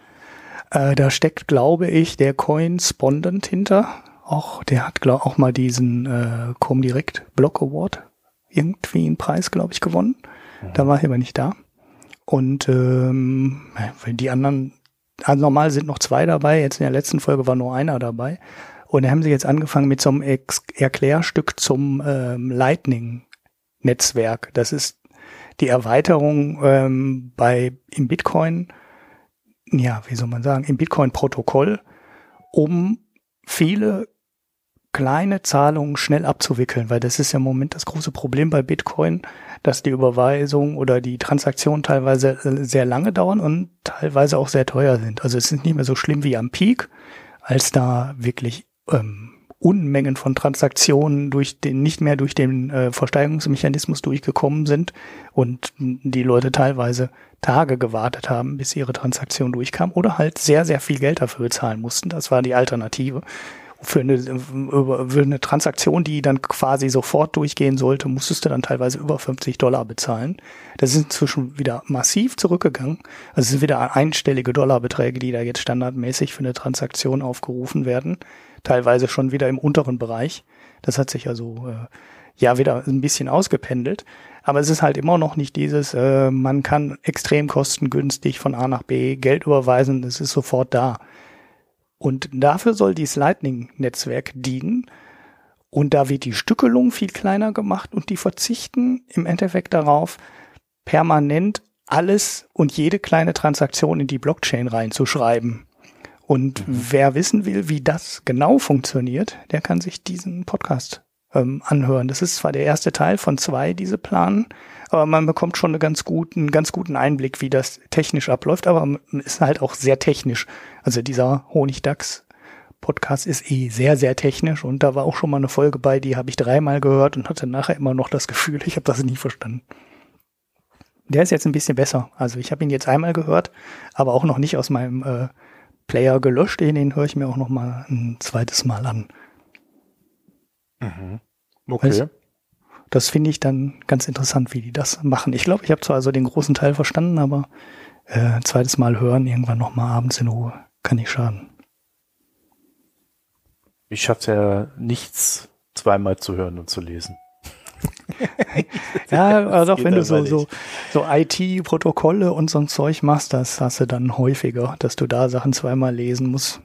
Äh, da steckt, glaube ich, der Coin Spondent hinter auch, der hat glaub, auch mal diesen äh, Comdirect Block Award irgendwie einen Preis, glaube ich, gewonnen. Mhm. Da war er aber nicht da. Und ähm, die anderen, also normal sind noch zwei dabei, jetzt in der letzten Folge war nur einer dabei. Und da haben sie jetzt angefangen mit so einem Ex Erklärstück zum ähm, Lightning-Netzwerk. Das ist die Erweiterung ähm, bei im Bitcoin, ja, wie soll man sagen, im Bitcoin-Protokoll, um viele kleine Zahlungen schnell abzuwickeln, weil das ist ja im Moment das große Problem bei Bitcoin, dass die Überweisung oder die Transaktionen teilweise sehr lange dauern und teilweise auch sehr teuer sind. Also es ist nicht mehr so schlimm wie am Peak, als da wirklich ähm, Unmengen von Transaktionen durch den, nicht mehr durch den äh, Versteigerungsmechanismus durchgekommen sind und die Leute teilweise Tage gewartet haben, bis ihre Transaktion durchkam oder halt sehr, sehr viel Geld dafür bezahlen mussten. Das war die Alternative für eine, für eine Transaktion, die dann quasi sofort durchgehen sollte, musstest du dann teilweise über 50 Dollar bezahlen. Das ist inzwischen wieder massiv zurückgegangen. Also es sind wieder einstellige Dollarbeträge, die da jetzt standardmäßig für eine Transaktion aufgerufen werden. Teilweise schon wieder im unteren Bereich. Das hat sich also äh, ja wieder ein bisschen ausgependelt. Aber es ist halt immer noch nicht dieses, äh, man kann extrem kostengünstig von A nach B Geld überweisen, es ist sofort da. Und dafür soll dieses Lightning-Netzwerk dienen. Und da wird die Stückelung viel kleiner gemacht und die verzichten im Endeffekt darauf, permanent alles und jede kleine Transaktion in die Blockchain reinzuschreiben. Und mhm. wer wissen will, wie das genau funktioniert, der kann sich diesen Podcast ähm, anhören. Das ist zwar der erste Teil von zwei, diese Planen, aber man bekommt schon einen ganz guten, ganz guten Einblick, wie das technisch abläuft, aber ist halt auch sehr technisch. Also dieser Honigdachs Podcast ist eh sehr, sehr technisch und da war auch schon mal eine Folge bei, die habe ich dreimal gehört und hatte nachher immer noch das Gefühl, ich habe das nie verstanden. Der ist jetzt ein bisschen besser. Also ich habe ihn jetzt einmal gehört, aber auch noch nicht aus meinem äh, Player gelöscht. Den höre ich mir auch noch mal ein zweites Mal an. Mhm. Okay. Weißt, das finde ich dann ganz interessant, wie die das machen. Ich glaube, ich habe zwar also den großen Teil verstanden, aber äh, zweites Mal hören, irgendwann nochmal abends in Ruhe, kann nicht schaden. Ich schaffe ja nichts zweimal zu hören und zu lesen. [laughs] ja, also auch wenn du so, so, so IT-Protokolle und so ein Zeug machst, das hast du dann häufiger, dass du da Sachen zweimal lesen musst.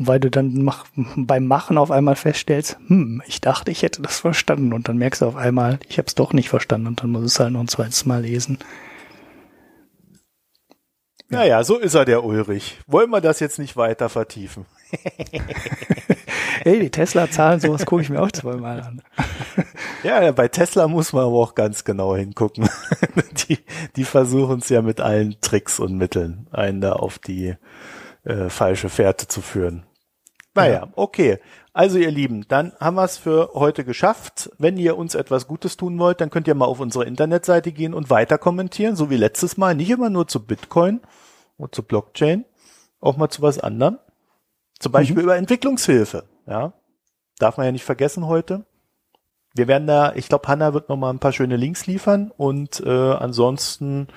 Und weil du dann mach, beim Machen auf einmal feststellst, hm, ich dachte, ich hätte das verstanden. Und dann merkst du auf einmal, ich habe es doch nicht verstanden und dann muss es halt noch ein zweites Mal lesen. Naja, so ist er, der Ulrich. Wollen wir das jetzt nicht weiter vertiefen? [laughs] Ey, die Tesla-Zahlen, sowas gucke ich mir auch zweimal an. [laughs] ja, bei Tesla muss man aber auch ganz genau hingucken. [laughs] die, die versuchen es ja mit allen Tricks und Mitteln, einen da auf die äh, falsche Fährte zu führen. Naja, ja. okay. Also ihr Lieben, dann haben wir es für heute geschafft. Wenn ihr uns etwas Gutes tun wollt, dann könnt ihr mal auf unsere Internetseite gehen und weiter kommentieren, so wie letztes Mal. Nicht immer nur zu Bitcoin und zu Blockchain, auch mal zu was anderem. Zum Beispiel mhm. über Entwicklungshilfe. Ja, darf man ja nicht vergessen heute. Wir werden da, ich glaube, Hanna wird noch mal ein paar schöne Links liefern und äh, ansonsten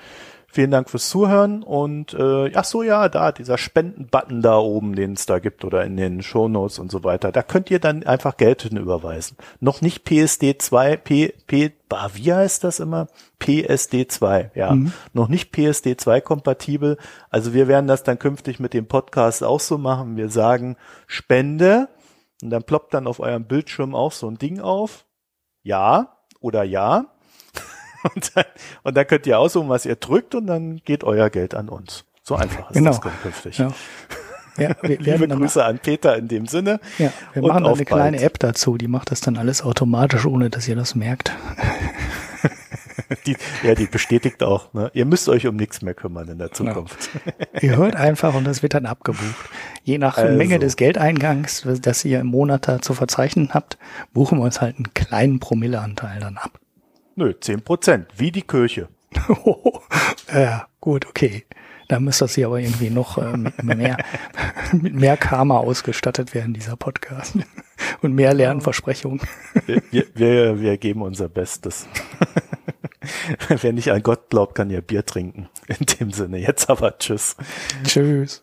Vielen Dank fürs Zuhören und äh, ach so ja, da dieser Spenden-Button da oben, den es da gibt oder in den Shownotes und so weiter. Da könnt ihr dann einfach Geld hin überweisen. Noch nicht PSD2, P, P, bah, wie heißt das immer? PSD2, ja. Mhm. Noch nicht PSD2 kompatibel. Also wir werden das dann künftig mit dem Podcast auch so machen. Wir sagen Spende und dann ploppt dann auf eurem Bildschirm auch so ein Ding auf. Ja oder ja. Und dann, und dann könnt ihr aussuchen, was ihr drückt und dann geht euer Geld an uns. So einfach ist genau. das künftig. Ja. Ja, [laughs] wir Liebe Grüße an Peter in dem Sinne. Ja, wir machen eine kleine App dazu, die macht das dann alles automatisch, ohne dass ihr das merkt. [laughs] die, ja, die bestätigt auch, ne? ihr müsst euch um nichts mehr kümmern in der genau. Zukunft. Genau. [laughs] ihr hört einfach und das wird dann abgebucht. Je nach also. Menge des Geldeingangs, das ihr im Monat da zu verzeichnen habt, buchen wir uns halt einen kleinen Promilleanteil dann ab. Nö, zehn Prozent, wie die Kirche. [laughs] ja, gut, okay. Da müsste das hier aber irgendwie noch äh, mit mehr, [laughs] mit mehr Karma ausgestattet werden, dieser Podcast. [laughs] Und mehr Lernversprechungen. Wir, wir, wir geben unser Bestes. Wer nicht an Gott glaubt, kann ja Bier trinken. In dem Sinne. Jetzt aber tschüss. Tschüss.